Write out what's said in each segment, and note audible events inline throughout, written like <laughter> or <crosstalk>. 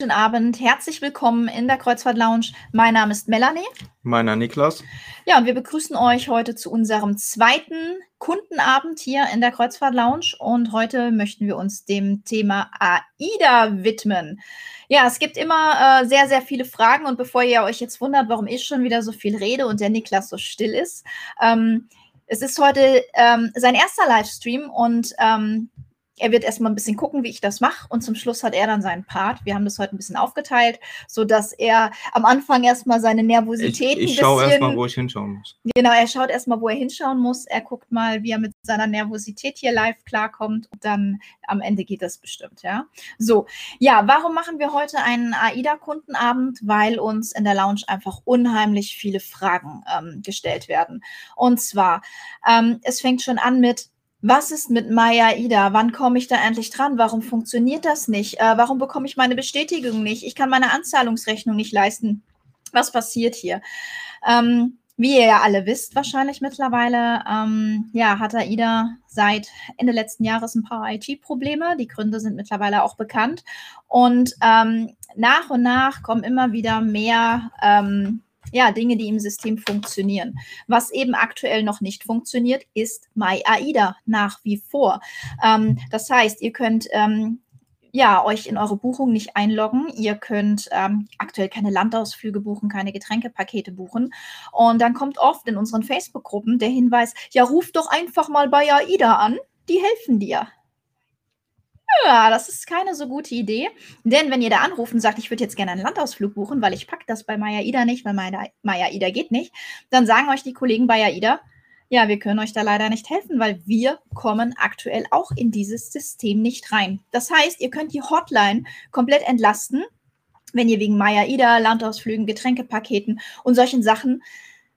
Guten Abend, herzlich willkommen in der Kreuzfahrt Lounge. Mein Name ist Melanie. Meiner Niklas. Ja, und wir begrüßen euch heute zu unserem zweiten Kundenabend hier in der Kreuzfahrt Lounge. Und heute möchten wir uns dem Thema AIDA widmen. Ja, es gibt immer äh, sehr, sehr viele Fragen. Und bevor ihr euch jetzt wundert, warum ich schon wieder so viel rede und der Niklas so still ist, ähm, es ist heute ähm, sein erster Livestream und ähm, er wird erstmal ein bisschen gucken, wie ich das mache und zum Schluss hat er dann seinen Part. Wir haben das heute ein bisschen aufgeteilt, sodass er am Anfang erstmal seine Nervosität ich, ich schaue erstmal, wo ich hinschauen muss. Genau, er schaut erstmal, wo er hinschauen muss. Er guckt mal, wie er mit seiner Nervosität hier live klarkommt und dann am Ende geht das bestimmt, ja. So, ja, warum machen wir heute einen AIDA-Kundenabend? Weil uns in der Lounge einfach unheimlich viele Fragen ähm, gestellt werden. Und zwar, ähm, es fängt schon an mit, was ist mit Maya Ida? Wann komme ich da endlich dran? Warum funktioniert das nicht? Äh, warum bekomme ich meine Bestätigung nicht? Ich kann meine Anzahlungsrechnung nicht leisten. Was passiert hier? Ähm, wie ihr ja alle wisst, wahrscheinlich mittlerweile, ähm, ja, hat AIDA seit Ende letzten Jahres ein paar IT-Probleme. Die Gründe sind mittlerweile auch bekannt. Und ähm, nach und nach kommen immer wieder mehr ähm, ja, Dinge, die im System funktionieren. Was eben aktuell noch nicht funktioniert, ist MyAIDA nach wie vor. Ähm, das heißt, ihr könnt ähm, ja, euch in eure Buchung nicht einloggen. Ihr könnt ähm, aktuell keine Landausflüge buchen, keine Getränkepakete buchen. Und dann kommt oft in unseren Facebook-Gruppen der Hinweis, ja, ruf doch einfach mal bei AIDA an, die helfen dir. Ja, das ist keine so gute Idee. Denn wenn ihr da anruft und sagt, ich würde jetzt gerne einen Landausflug buchen, weil ich packe das bei Maya Ida nicht, weil Maya Ida geht nicht, dann sagen euch die Kollegen bei Ida, ja, wir können euch da leider nicht helfen, weil wir kommen aktuell auch in dieses System nicht rein. Das heißt, ihr könnt die Hotline komplett entlasten, wenn ihr wegen Maya Ida, Landausflügen, Getränkepaketen und solchen Sachen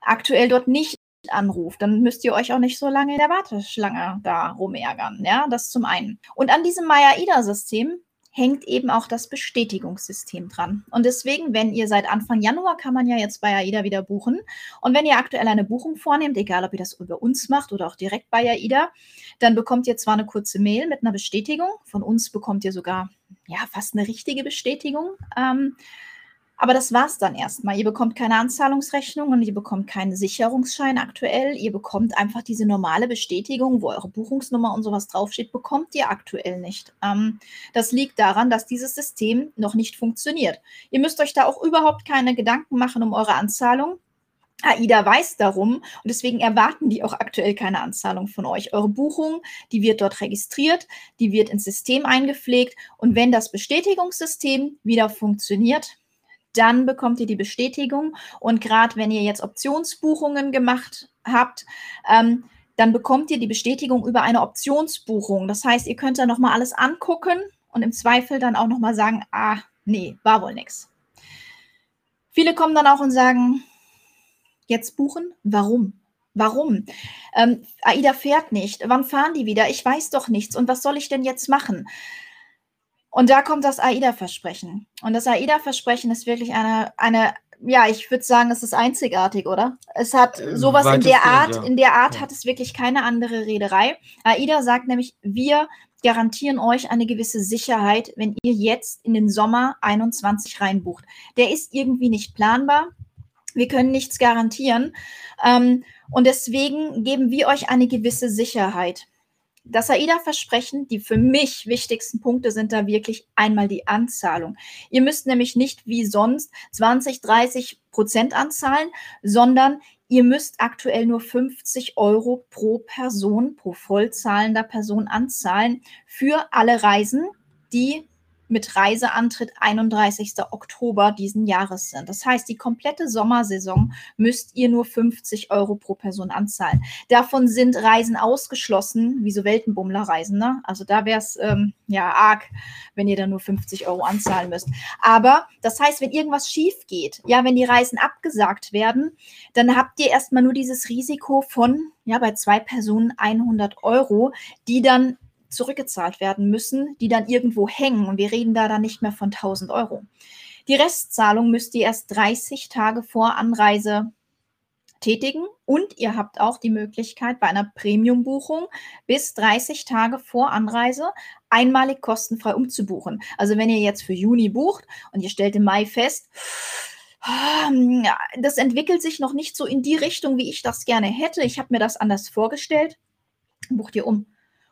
aktuell dort nicht anruft, dann müsst ihr euch auch nicht so lange in der Warteschlange da rumärgern. Ja, das zum einen. Und an diesem Maya-Ida-System hängt eben auch das Bestätigungssystem dran. Und deswegen, wenn ihr seit Anfang Januar kann man ja jetzt bei AIDA wieder buchen. Und wenn ihr aktuell eine Buchung vornehmt, egal ob ihr das über uns macht oder auch direkt bei AIDA, dann bekommt ihr zwar eine kurze Mail mit einer Bestätigung. Von uns bekommt ihr sogar ja fast eine richtige Bestätigung. Ähm, aber das war es dann erstmal. Ihr bekommt keine Anzahlungsrechnung und ihr bekommt keinen Sicherungsschein aktuell. Ihr bekommt einfach diese normale Bestätigung, wo eure Buchungsnummer und sowas draufsteht, bekommt ihr aktuell nicht. Ähm, das liegt daran, dass dieses System noch nicht funktioniert. Ihr müsst euch da auch überhaupt keine Gedanken machen um eure Anzahlung. AIDA weiß darum und deswegen erwarten die auch aktuell keine Anzahlung von euch. Eure Buchung, die wird dort registriert, die wird ins System eingepflegt und wenn das Bestätigungssystem wieder funktioniert, dann bekommt ihr die Bestätigung. Und gerade wenn ihr jetzt Optionsbuchungen gemacht habt, ähm, dann bekommt ihr die Bestätigung über eine Optionsbuchung. Das heißt, ihr könnt dann nochmal alles angucken und im Zweifel dann auch nochmal sagen, ah, nee, war wohl nichts. Viele kommen dann auch und sagen, jetzt buchen? Warum? Warum? Ähm, AIDA fährt nicht. Wann fahren die wieder? Ich weiß doch nichts. Und was soll ich denn jetzt machen? Und da kommt das AIDA-Versprechen. Und das AIDA-Versprechen ist wirklich eine, eine, ja, ich würde sagen, es ist einzigartig, oder? Es hat äh, sowas in der Art, ja. in der Art hat es wirklich keine andere Rederei. AIDA sagt nämlich, wir garantieren euch eine gewisse Sicherheit, wenn ihr jetzt in den Sommer 21 reinbucht. Der ist irgendwie nicht planbar. Wir können nichts garantieren. Ähm, und deswegen geben wir euch eine gewisse Sicherheit. Das AIDA-Versprechen, die für mich wichtigsten Punkte sind da wirklich einmal die Anzahlung. Ihr müsst nämlich nicht wie sonst 20, 30 Prozent anzahlen, sondern ihr müsst aktuell nur 50 Euro pro Person, pro vollzahlender Person anzahlen für alle Reisen, die mit Reiseantritt 31. Oktober diesen Jahres sind. Das heißt, die komplette Sommersaison müsst ihr nur 50 Euro pro Person anzahlen. Davon sind Reisen ausgeschlossen, wie so Weltenbummler-Reisen. Ne? Also da wäre es ähm, ja arg, wenn ihr dann nur 50 Euro anzahlen müsst. Aber das heißt, wenn irgendwas schief geht, ja, wenn die Reisen abgesagt werden, dann habt ihr erstmal nur dieses Risiko von, ja, bei zwei Personen 100 Euro, die dann zurückgezahlt werden müssen, die dann irgendwo hängen. Und wir reden da dann nicht mehr von 1000 Euro. Die Restzahlung müsst ihr erst 30 Tage vor Anreise tätigen und ihr habt auch die Möglichkeit bei einer Premium-Buchung bis 30 Tage vor Anreise einmalig kostenfrei umzubuchen. Also wenn ihr jetzt für Juni bucht und ihr stellt im Mai fest, hm, das entwickelt sich noch nicht so in die Richtung, wie ich das gerne hätte. Ich habe mir das anders vorgestellt. Bucht ihr um.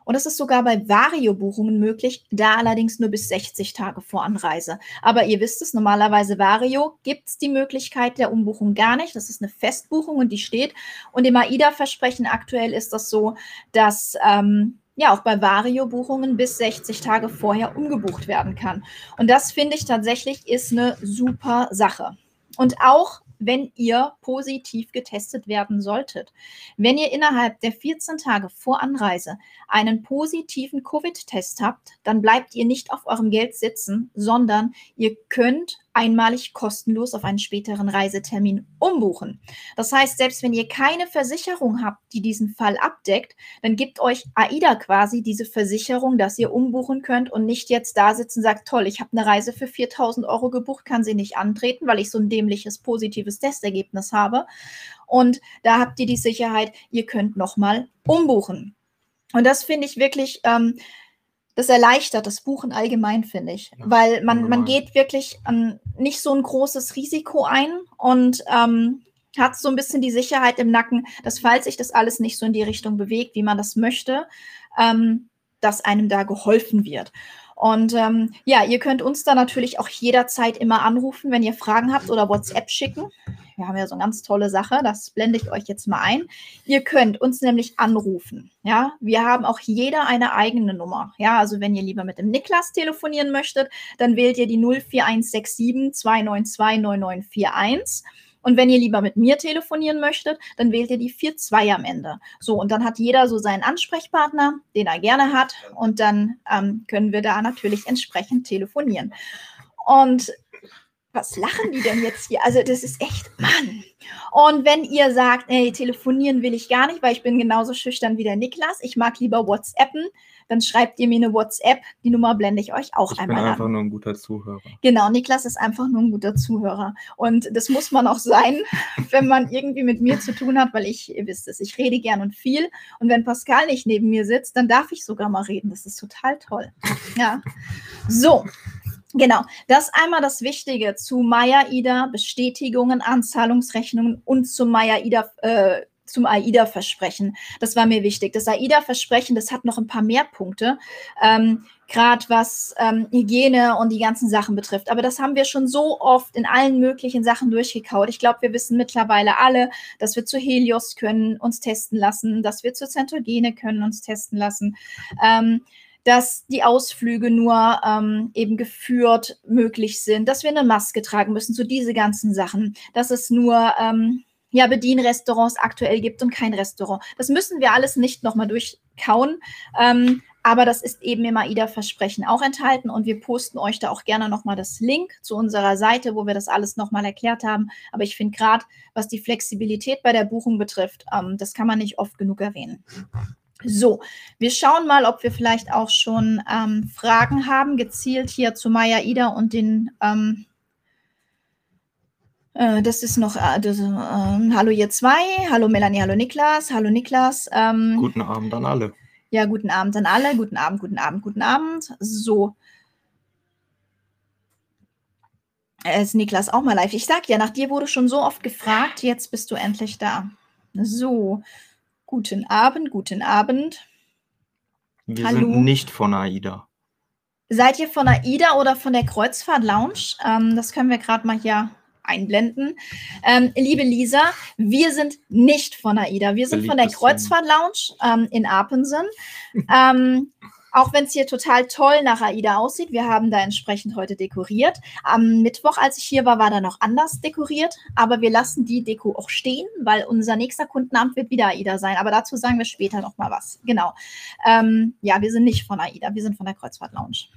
Und das ist sogar bei Vario-Buchungen möglich, da allerdings nur bis 60 Tage vor Anreise. Aber ihr wisst es, normalerweise Vario gibt es die Möglichkeit der Umbuchung gar nicht. Das ist eine Festbuchung und die steht. Und im AIDA-Versprechen aktuell ist das so, dass ähm, ja auch bei Vario-Buchungen bis 60 Tage vorher umgebucht werden kann. Und das finde ich tatsächlich ist eine super Sache. Und auch wenn ihr positiv getestet werden solltet. Wenn ihr innerhalb der 14 Tage vor Anreise einen positiven Covid-Test habt, dann bleibt ihr nicht auf eurem Geld sitzen, sondern ihr könnt einmalig kostenlos auf einen späteren Reisetermin umbuchen. Das heißt, selbst wenn ihr keine Versicherung habt, die diesen Fall abdeckt, dann gibt euch AIDA quasi diese Versicherung, dass ihr umbuchen könnt und nicht jetzt da sitzen und sagt, toll, ich habe eine Reise für 4000 Euro gebucht, kann sie nicht antreten, weil ich so ein dämliches positives Testergebnis habe. Und da habt ihr die Sicherheit, ihr könnt nochmal umbuchen. Und das finde ich wirklich ähm, das erleichtert das Buchen allgemein, finde ich. Ja, weil man, man geht wirklich ähm, nicht so ein großes Risiko ein und ähm, hat so ein bisschen die Sicherheit im Nacken, dass falls sich das alles nicht so in die Richtung bewegt, wie man das möchte, ähm, dass einem da geholfen wird. Und ähm, ja, ihr könnt uns da natürlich auch jederzeit immer anrufen, wenn ihr Fragen habt oder WhatsApp schicken. Wir haben ja so eine ganz tolle Sache, das blende ich euch jetzt mal ein. Ihr könnt uns nämlich anrufen. Ja, wir haben auch jeder eine eigene Nummer. Ja, also wenn ihr lieber mit dem Niklas telefonieren möchtet, dann wählt ihr die 04167 292 9941. Und wenn ihr lieber mit mir telefonieren möchtet, dann wählt ihr die 4-2 am Ende. So, und dann hat jeder so seinen Ansprechpartner, den er gerne hat. Und dann ähm, können wir da natürlich entsprechend telefonieren. Und was lachen die denn jetzt hier? Also, das ist echt, Mann. Und wenn ihr sagt, ey, telefonieren will ich gar nicht, weil ich bin genauso schüchtern wie der Niklas, ich mag lieber WhatsAppen, dann schreibt ihr mir eine WhatsApp. Die Nummer blende ich euch auch ich einmal an. Ich bin einfach nur ein guter Zuhörer. Genau, Niklas ist einfach nur ein guter Zuhörer. Und das muss man auch sein, <laughs> wenn man irgendwie mit mir zu tun hat, weil ich, ihr wisst es, ich rede gern und viel. Und wenn Pascal nicht neben mir sitzt, dann darf ich sogar mal reden. Das ist total toll. Ja. So, Genau, das einmal das Wichtige zu Maya-Ida, Bestätigungen, Anzahlungsrechnungen und zum Maya-Ida, äh, zum AIDA-Versprechen. Das war mir wichtig. Das AIDA-Versprechen, das hat noch ein paar mehr Punkte, ähm, gerade was ähm, Hygiene und die ganzen Sachen betrifft. Aber das haben wir schon so oft in allen möglichen Sachen durchgekaut. Ich glaube, wir wissen mittlerweile alle, dass wir zu Helios können uns testen lassen, dass wir zu Zentrogene können uns testen lassen. Ähm, dass die Ausflüge nur ähm, eben geführt möglich sind, dass wir eine Maske tragen müssen, so diese ganzen Sachen, dass es nur ähm, ja, Bedienrestaurants aktuell gibt und kein Restaurant. Das müssen wir alles nicht nochmal durchkauen. Ähm, aber das ist eben im AIDA-Versprechen auch enthalten und wir posten euch da auch gerne nochmal das Link zu unserer Seite, wo wir das alles nochmal erklärt haben. Aber ich finde gerade, was die Flexibilität bei der Buchung betrifft, ähm, das kann man nicht oft genug erwähnen. So, wir schauen mal, ob wir vielleicht auch schon ähm, Fragen haben, gezielt hier zu Maya Ida und den. Ähm, äh, das ist noch. Äh, das, äh, hallo, ihr zwei. Hallo, Melanie. Hallo, Niklas. Hallo, Niklas. Ähm, guten Abend an alle. Ja, guten Abend an alle. Guten Abend, guten Abend, guten Abend. So. Ist Niklas auch mal live? Ich sag ja, nach dir wurde schon so oft gefragt. Jetzt bist du endlich da. So. Guten Abend, guten Abend. Wir Hallo. sind nicht von AIDA. Seid ihr von AIDA oder von der Kreuzfahrt Lounge? Ähm, das können wir gerade mal hier einblenden. Ähm, liebe Lisa, wir sind nicht von AIDA. Wir sind von der Kreuzfahrt Lounge ähm, in Apensen. ähm, auch wenn es hier total toll nach AIDA aussieht, wir haben da entsprechend heute dekoriert. Am Mittwoch, als ich hier war, war da noch anders dekoriert, aber wir lassen die Deko auch stehen, weil unser nächster Kundenamt wird wieder AIDA sein. Aber dazu sagen wir später noch mal was. Genau. Ähm, ja, wir sind nicht von AIDA, wir sind von der Kreuzfahrt Lounge.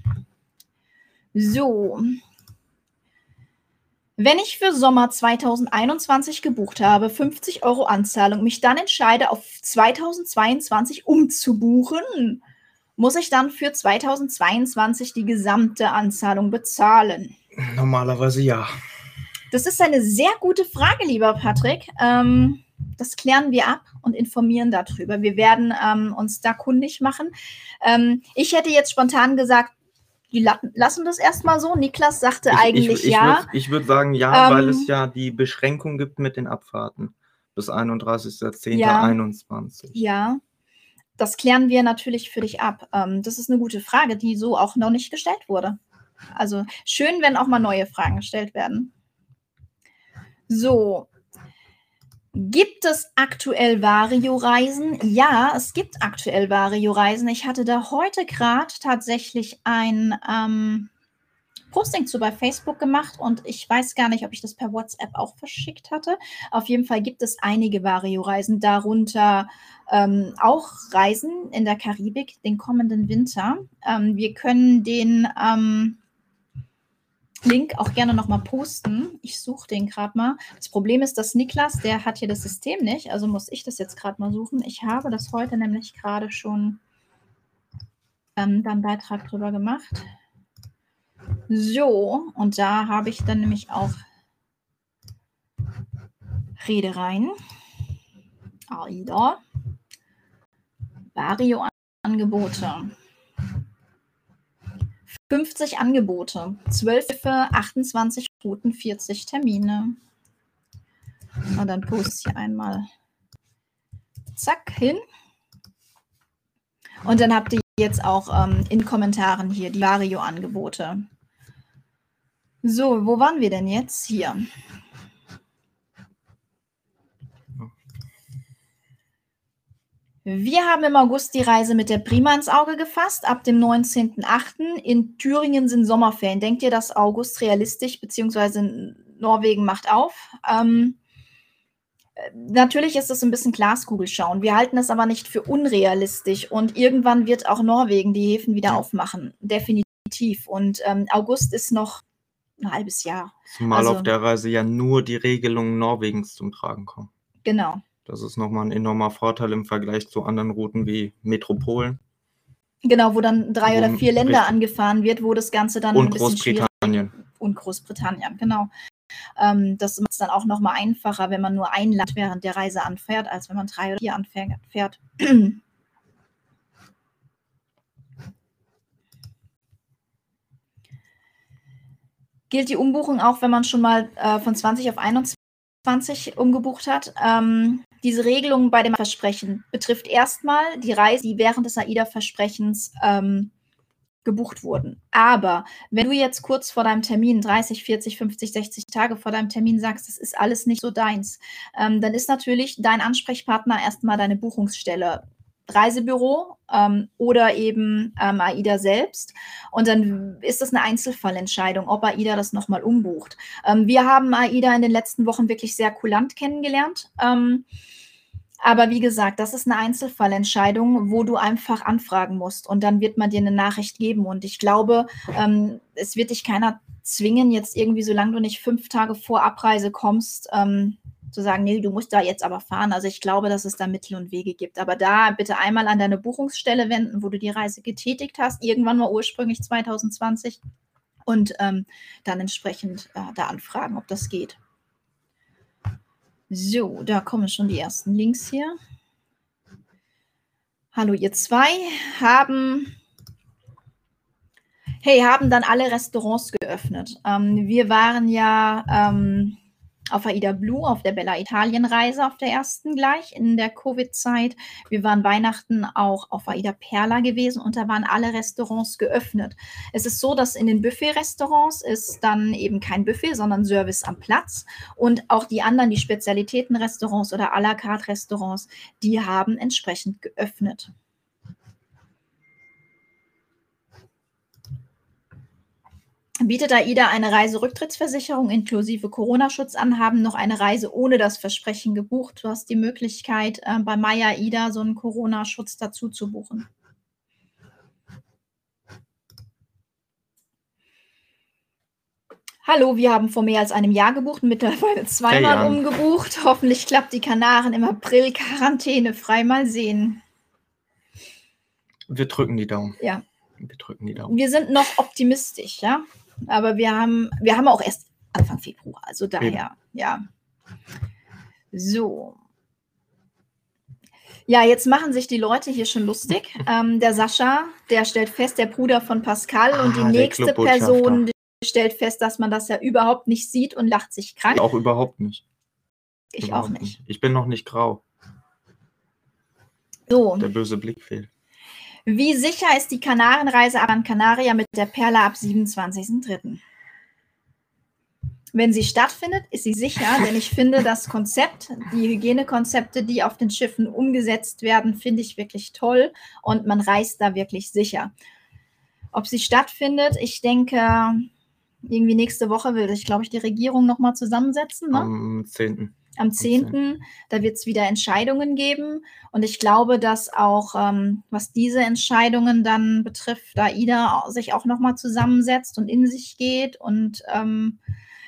So. Wenn ich für Sommer 2021 gebucht habe, 50 Euro Anzahlung, mich dann entscheide, auf 2022 umzubuchen, muss ich dann für 2022 die gesamte Anzahlung bezahlen? Normalerweise ja. Das ist eine sehr gute Frage, lieber Patrick. Ähm, Das klären wir ab und informieren darüber. Wir werden ähm, uns da kundig machen. Ähm, ich hätte jetzt spontan gesagt, die lassen das erstmal so. Niklas sagte ich, eigentlich ich, ich ja. Würd, ich würde sagen ja, ähm, weil es ja die Beschränkung gibt mit den Abfahrten bis 31.10.21. Ja. ja, das klären wir natürlich für dich ab. Ähm, das ist eine gute Frage, die so auch noch nicht gestellt wurde. Also schön, wenn auch mal neue Fragen gestellt werden. So, Gibt es aktuell Vario-Reisen? Ja, es gibt aktuell Vario-Reisen. Ich hatte da heute gerade tatsächlich ein ähm, Posting zu bei Facebook gemacht und ich weiß gar nicht, ob ich das per WhatsApp auch verschickt hatte. Auf jeden Fall gibt es einige Vario-Reisen, darunter ähm, auch Reisen in der Karibik den kommenden Winter. Ähm, wir können den ähm, Link auch gerne nochmal posten. Ich suche den gerade mal. Das Problem ist, dass Niklas, der hat hier das System nicht, also muss ich das jetzt gerade mal suchen. Ich habe das heute nämlich gerade schon ähm, da einen Beitrag drüber gemacht. So, und da habe ich dann nämlich auch Redereien. AIDA. Vario-Angebote. 50 Angebote, 12 für 28 Routen, 40 Termine. Und dann poste ich hier einmal zack hin. Und dann habt ihr jetzt auch ähm, in Kommentaren hier die Vario-Angebote. So, wo waren wir denn jetzt? Hier. Wir haben im August die Reise mit der Prima ins Auge gefasst, ab dem 19.08. In Thüringen sind Sommerferien. Denkt ihr, dass August realistisch, beziehungsweise Norwegen macht auf? Ähm, natürlich ist das ein bisschen Glaskugel schauen. Wir halten es aber nicht für unrealistisch und irgendwann wird auch Norwegen die Häfen wieder aufmachen. Definitiv. Und ähm, August ist noch ein halbes Jahr. Zumal also, auf der Reise ja nur die Regelungen Norwegens zum Tragen kommen. Genau. Das ist nochmal ein enormer Vorteil im Vergleich zu anderen Routen wie Metropolen. Genau, wo dann drei oder vier Länder richtig. angefahren wird, wo das Ganze dann und ein bisschen Großbritannien. Und Großbritannien, genau. Ähm, das macht es dann auch nochmal einfacher, wenn man nur ein Land während der Reise anfährt, als wenn man drei oder vier anfährt. <clears throat> Gilt die Umbuchung auch, wenn man schon mal äh, von 20 auf 21 umgebucht hat? Ähm, diese Regelung bei dem Versprechen betrifft erstmal die Reise, die während des AIDA-Versprechens ähm, gebucht wurden. Aber wenn du jetzt kurz vor deinem Termin, 30, 40, 50, 60 Tage vor deinem Termin sagst, das ist alles nicht so deins, ähm, dann ist natürlich dein Ansprechpartner erstmal deine Buchungsstelle. Reisebüro ähm, oder eben ähm, AIDA selbst. Und dann ist das eine Einzelfallentscheidung, ob AIDA das nochmal umbucht. Ähm, wir haben AIDA in den letzten Wochen wirklich sehr kulant kennengelernt. Ähm, aber wie gesagt, das ist eine Einzelfallentscheidung, wo du einfach anfragen musst und dann wird man dir eine Nachricht geben. Und ich glaube, ähm, es wird dich keiner zwingen, jetzt irgendwie, solange du nicht fünf Tage vor Abreise kommst, ähm, zu sagen, nee, du musst da jetzt aber fahren. Also ich glaube, dass es da Mittel und Wege gibt. Aber da bitte einmal an deine Buchungsstelle wenden, wo du die Reise getätigt hast, irgendwann mal ursprünglich 2020 und ähm, dann entsprechend äh, da anfragen, ob das geht. So, da kommen schon die ersten Links hier. Hallo, ihr zwei haben. Hey, haben dann alle Restaurants geöffnet. Ähm, wir waren ja ähm, auf Aida Blue, auf der Bella Italien Reise, auf der ersten gleich in der Covid-Zeit. Wir waren Weihnachten auch auf Aida Perla gewesen und da waren alle Restaurants geöffnet. Es ist so, dass in den Buffet-Restaurants ist dann eben kein Buffet, sondern Service am Platz und auch die anderen, die Spezialitäten-Restaurants oder à la carte Restaurants, die haben entsprechend geöffnet. Bietet AIDA eine Reiserücktrittsversicherung inklusive Corona-Schutz an, haben noch eine Reise ohne das Versprechen gebucht. Du hast die Möglichkeit, äh, bei Maya AIDA so einen Corona-Schutz dazu zu buchen. Hallo, wir haben vor mehr als einem Jahr gebucht, mittlerweile <laughs> zweimal hey, umgebucht. Hoffentlich klappt die Kanaren im April Quarantäne frei. Mal sehen. Wir drücken die Daumen. Ja. Wir drücken die Daumen. Wir sind noch optimistisch, ja. Aber wir haben, wir haben auch erst Anfang Februar, also daher, Eben. ja. So. Ja, jetzt machen sich die Leute hier schon lustig. <laughs> Ähm, der Sascha, der stellt fest, der Bruder von Pascal Ah, und die der nächste. Person stellt fest, dass man das ja überhaupt nicht sieht und lacht sich krank. Auch überhaupt nicht. ich überhaupt auch nicht. Ich bin noch nicht grau. So, Der böse Blick fehlt. Wie sicher ist die Kanarenreise an Canaria mit der Perle ab 27.03.? Wenn sie stattfindet, ist sie sicher, denn ich finde das Konzept, die Hygienekonzepte, die auf den Schiffen umgesetzt werden, finde ich wirklich toll und man reist da wirklich sicher. Ob sie stattfindet, ich denke, irgendwie nächste Woche will sich, glaube ich, die Regierung nochmal zusammensetzen. Ne? Am 10. am 10. Da wird es wieder Entscheidungen geben. Und ich glaube, dass auch, ähm, was diese Entscheidungen dann betrifft, AIDA sich auch nochmal zusammensetzt und in sich geht. Und ähm,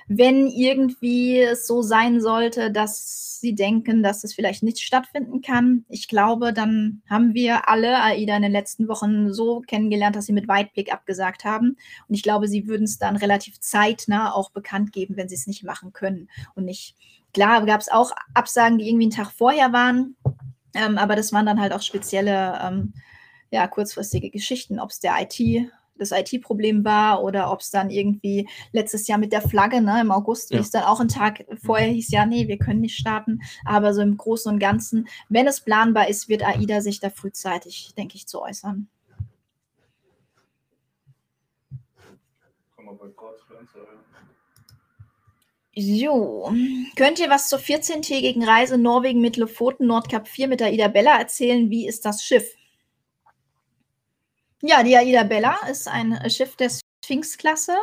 wenn irgendwie es so sein sollte, dass sie denken, dass es vielleicht nicht stattfinden kann, ich glaube, dann haben wir alle AIDA in den letzten Wochen so kennengelernt, dass sie mit Weitblick abgesagt haben. Und ich glaube, sie würden es dann relativ zeitnah auch bekannt geben, wenn sie es nicht machen können und nicht Klar, gab es auch Absagen, die irgendwie einen Tag vorher waren, ähm, aber das waren dann halt auch spezielle, ähm, ja, kurzfristige Geschichten, ob es der IT, das IT-Problem war oder ob es dann irgendwie letztes Jahr mit der Flagge, ne, im August, wie Ja. es dann auch einen Tag vorher hieß, ja, nee, wir können nicht starten, aber so im Großen und Ganzen, wenn es planbar ist, wird AIDA sich da frühzeitig, denke ich, zu äußern. Kann man bei Kurzfluencer hören. So, könnt ihr was zur 14-tägigen Reise Norwegen mit Lofoten Nordkap 4 mit der Ida Bella erzählen? Wie ist das Schiff? Ja, die Aida Bella ist ein äh, Schiff der Sphinx-Klasse.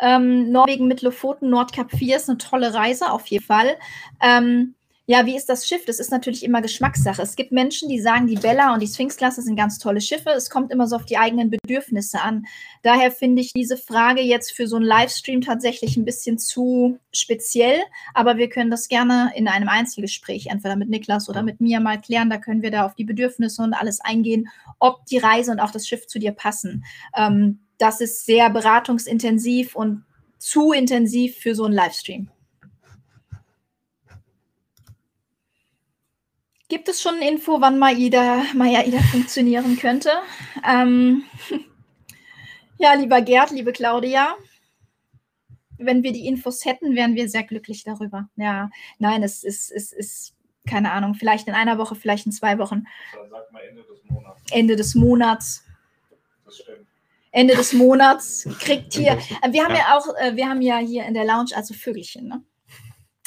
Ähm, Norwegen mit Lofoten Nordkap 4 ist eine tolle Reise, auf jeden Fall. Ähm, ja, wie ist das Schiff? Das ist natürlich immer Geschmackssache. Es gibt Menschen, die sagen, die Bella und die Sphinx-Klasse sind ganz tolle Schiffe. Es kommt immer so auf die eigenen Bedürfnisse an. Daher finde ich diese Frage jetzt für so einen Livestream tatsächlich ein bisschen zu speziell. Aber wir können das gerne in einem Einzelgespräch, entweder mit Niklas oder mit mir mal klären. Da können wir da auf die Bedürfnisse und alles eingehen, ob die Reise und auch das Schiff zu dir passen. Ähm, das ist sehr beratungsintensiv und zu intensiv für so einen Livestream. Gibt es schon eine Info, wann Maida, Maida funktionieren könnte? Ähm, <laughs> ja, lieber Gerd, liebe Claudia, wenn wir die Infos hätten, wären wir sehr glücklich darüber. Ja, nein, es ist, es ist, keine Ahnung, vielleicht in einer Woche, vielleicht in zwei Wochen, Dann sagt man Ende des Monats. Ende des Monats. Das stimmt. Ende des Monats <laughs> kriegt hier. äh, Wir haben ja, Ja. auch, äh, wir haben ja hier in der Lounge also Vögelchen, ne?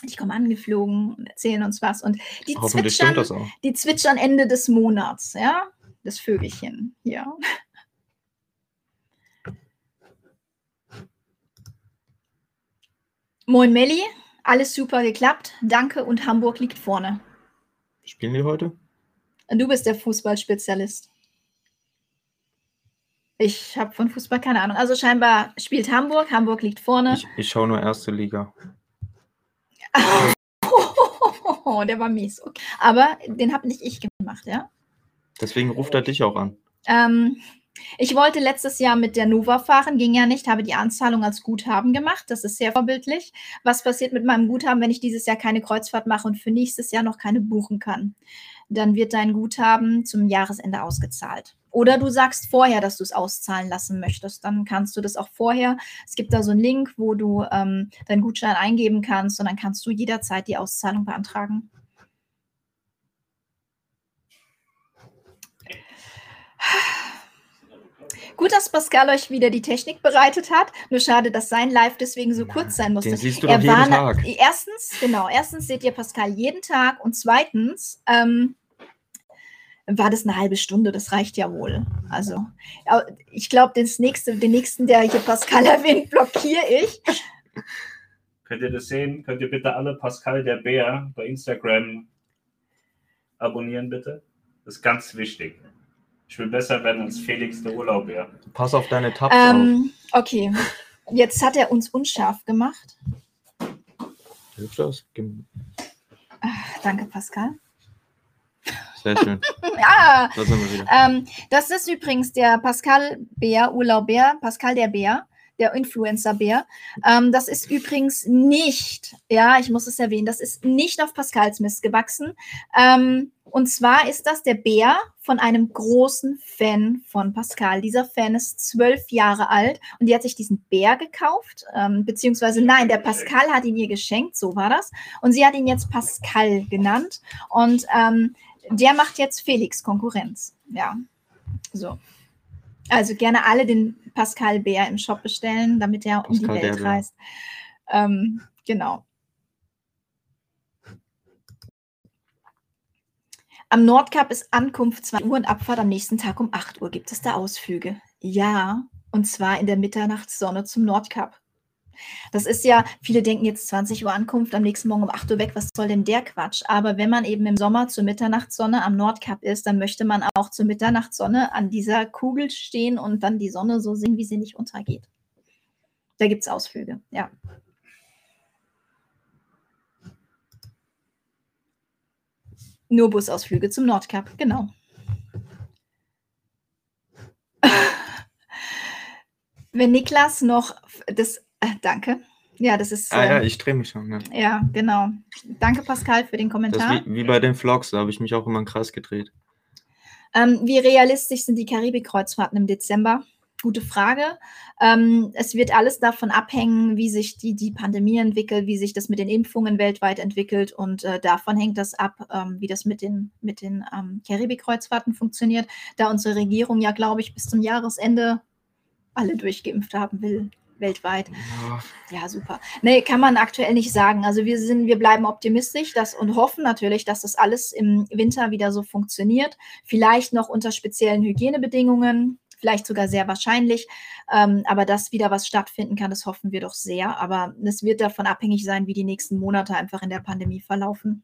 Die kommen angeflogen und erzählen uns was. Und die zwitschern, die zwitschern Ende des Monats, ja? Das Vögelchen, ja. Moin Melli, alles super geklappt. Danke und Hamburg liegt vorne. Spielen die heute? Du bist der Fußballspezialist. Ich habe von Fußball keine Ahnung. Also scheinbar spielt Hamburg, Hamburg liegt vorne. Ich, ich schaue nur erste Liga. Oh, <laughs> der war mies. Okay. Aber den habe nicht ich gemacht, ja. Deswegen ruft er dich auch an. Ähm, ich wollte letztes Jahr mit der Nova fahren, ging ja nicht, habe die Anzahlung als Guthaben gemacht. Das ist sehr vorbildlich. Was passiert mit meinem Guthaben, wenn ich dieses Jahr keine Kreuzfahrt mache und für nächstes Jahr noch keine buchen kann? Dann wird dein Guthaben zum Jahresende ausgezahlt. Oder du sagst vorher, dass du es auszahlen lassen möchtest. Dann kannst du das auch vorher. Es gibt da so einen Link, wo du ähm, deinen Gutschein eingeben kannst und dann kannst du jederzeit die Auszahlung beantragen. Gut, dass Pascal euch wieder die Technik bereitet hat. Nur schade, dass sein Live deswegen so kurz sein musste. Den siehst du Er doch jeden Tag. Erstens, genau, erstens seht ihr Pascal jeden Tag und zweitens ähm, war das eine halbe Stunde, das reicht ja wohl. Also, ja, ich glaube, nächste, den nächsten, der hier Pascal <laughs> erwähnt, blockiere ich. Könnt ihr das sehen? Könnt ihr bitte alle Pascal der Bär bei Instagram abonnieren, bitte? Das ist ganz wichtig. Ich will besser werden als Felix der Urlaubbär. Pass auf deine Tabs auf. Ähm, okay, jetzt hat er uns unscharf gemacht. Hilft das? Ach, danke, Pascal. Sehr schön. <laughs> Ja, Da sind wir wieder. Ähm, das ist übrigens der Pascal Bär, Urlaub Bär, Pascal der Bär. der Influencer-Bär. Ähm, das ist übrigens nicht, ja, ich muss es erwähnen, das ist nicht auf Pascals Mist gewachsen. Ähm, und zwar ist das der Bär von einem großen Fan von Pascal. Dieser Fan ist zwölf Jahre alt und die hat sich diesen Bär gekauft, ähm, beziehungsweise nein, der Pascal hat ihn ihr geschenkt, so war das. Und sie hat ihn jetzt Pascal genannt und ähm, der macht jetzt Felix Konkurrenz. Ja, so. Also gerne alle den Pascal Bär im Shop bestellen, damit er um Pascal die Welt reist. Ähm, genau. Am Nordkap ist Ankunft 2 Uhr und Abfahrt am nächsten Tag um 8 Uhr. Gibt es da Ausflüge? Ja, und zwar in der Mitternachtssonne zum Nordkap. Das ist ja, viele denken jetzt 20 Uhr Ankunft, am nächsten Morgen um 8 Uhr weg, was soll denn der Quatsch? Aber wenn man eben im Sommer zur Mitternachtssonne am Nordkap ist, dann möchte man auch zur Mitternachtssonne an dieser Kugel stehen und dann die Sonne so sehen, wie sie nicht untergeht. Da gibt es Ausflüge, ja. Nur Busausflüge zum Nordkap, genau. <laughs> Wenn Niklas noch das, äh, danke. Ja, das ist. Ah äh, ja, ich drehe mich schon. Ja. ja, genau. Danke, Pascal, für den Kommentar. Wie, wie, bei den Vlogs, da habe ich mich auch immer im Kreis gedreht. Ähm, wie realistisch sind die Karibik-Kreuzfahrten im Dezember? Gute Frage. Ähm, es wird alles davon abhängen, wie sich die, die Pandemie entwickelt, wie sich das mit den Impfungen weltweit entwickelt. Und äh, davon hängt das ab, ähm, wie das mit den, mit den ähm, Karibik-Kreuzfahrten funktioniert, da unsere Regierung ja, glaube ich, bis zum Jahresende alle durchgeimpft haben will, weltweit. Ja. ja, super. Nee, kann man aktuell nicht sagen. Also wir sind, wir bleiben optimistisch dass, und hoffen natürlich, dass das alles im Winter wieder so funktioniert. Vielleicht noch unter speziellen Hygienebedingungen vielleicht sogar sehr wahrscheinlich. Ähm, aber dass wieder was stattfinden kann, das hoffen wir doch sehr. Aber es wird davon abhängig sein, wie die nächsten Monate einfach in der Pandemie verlaufen.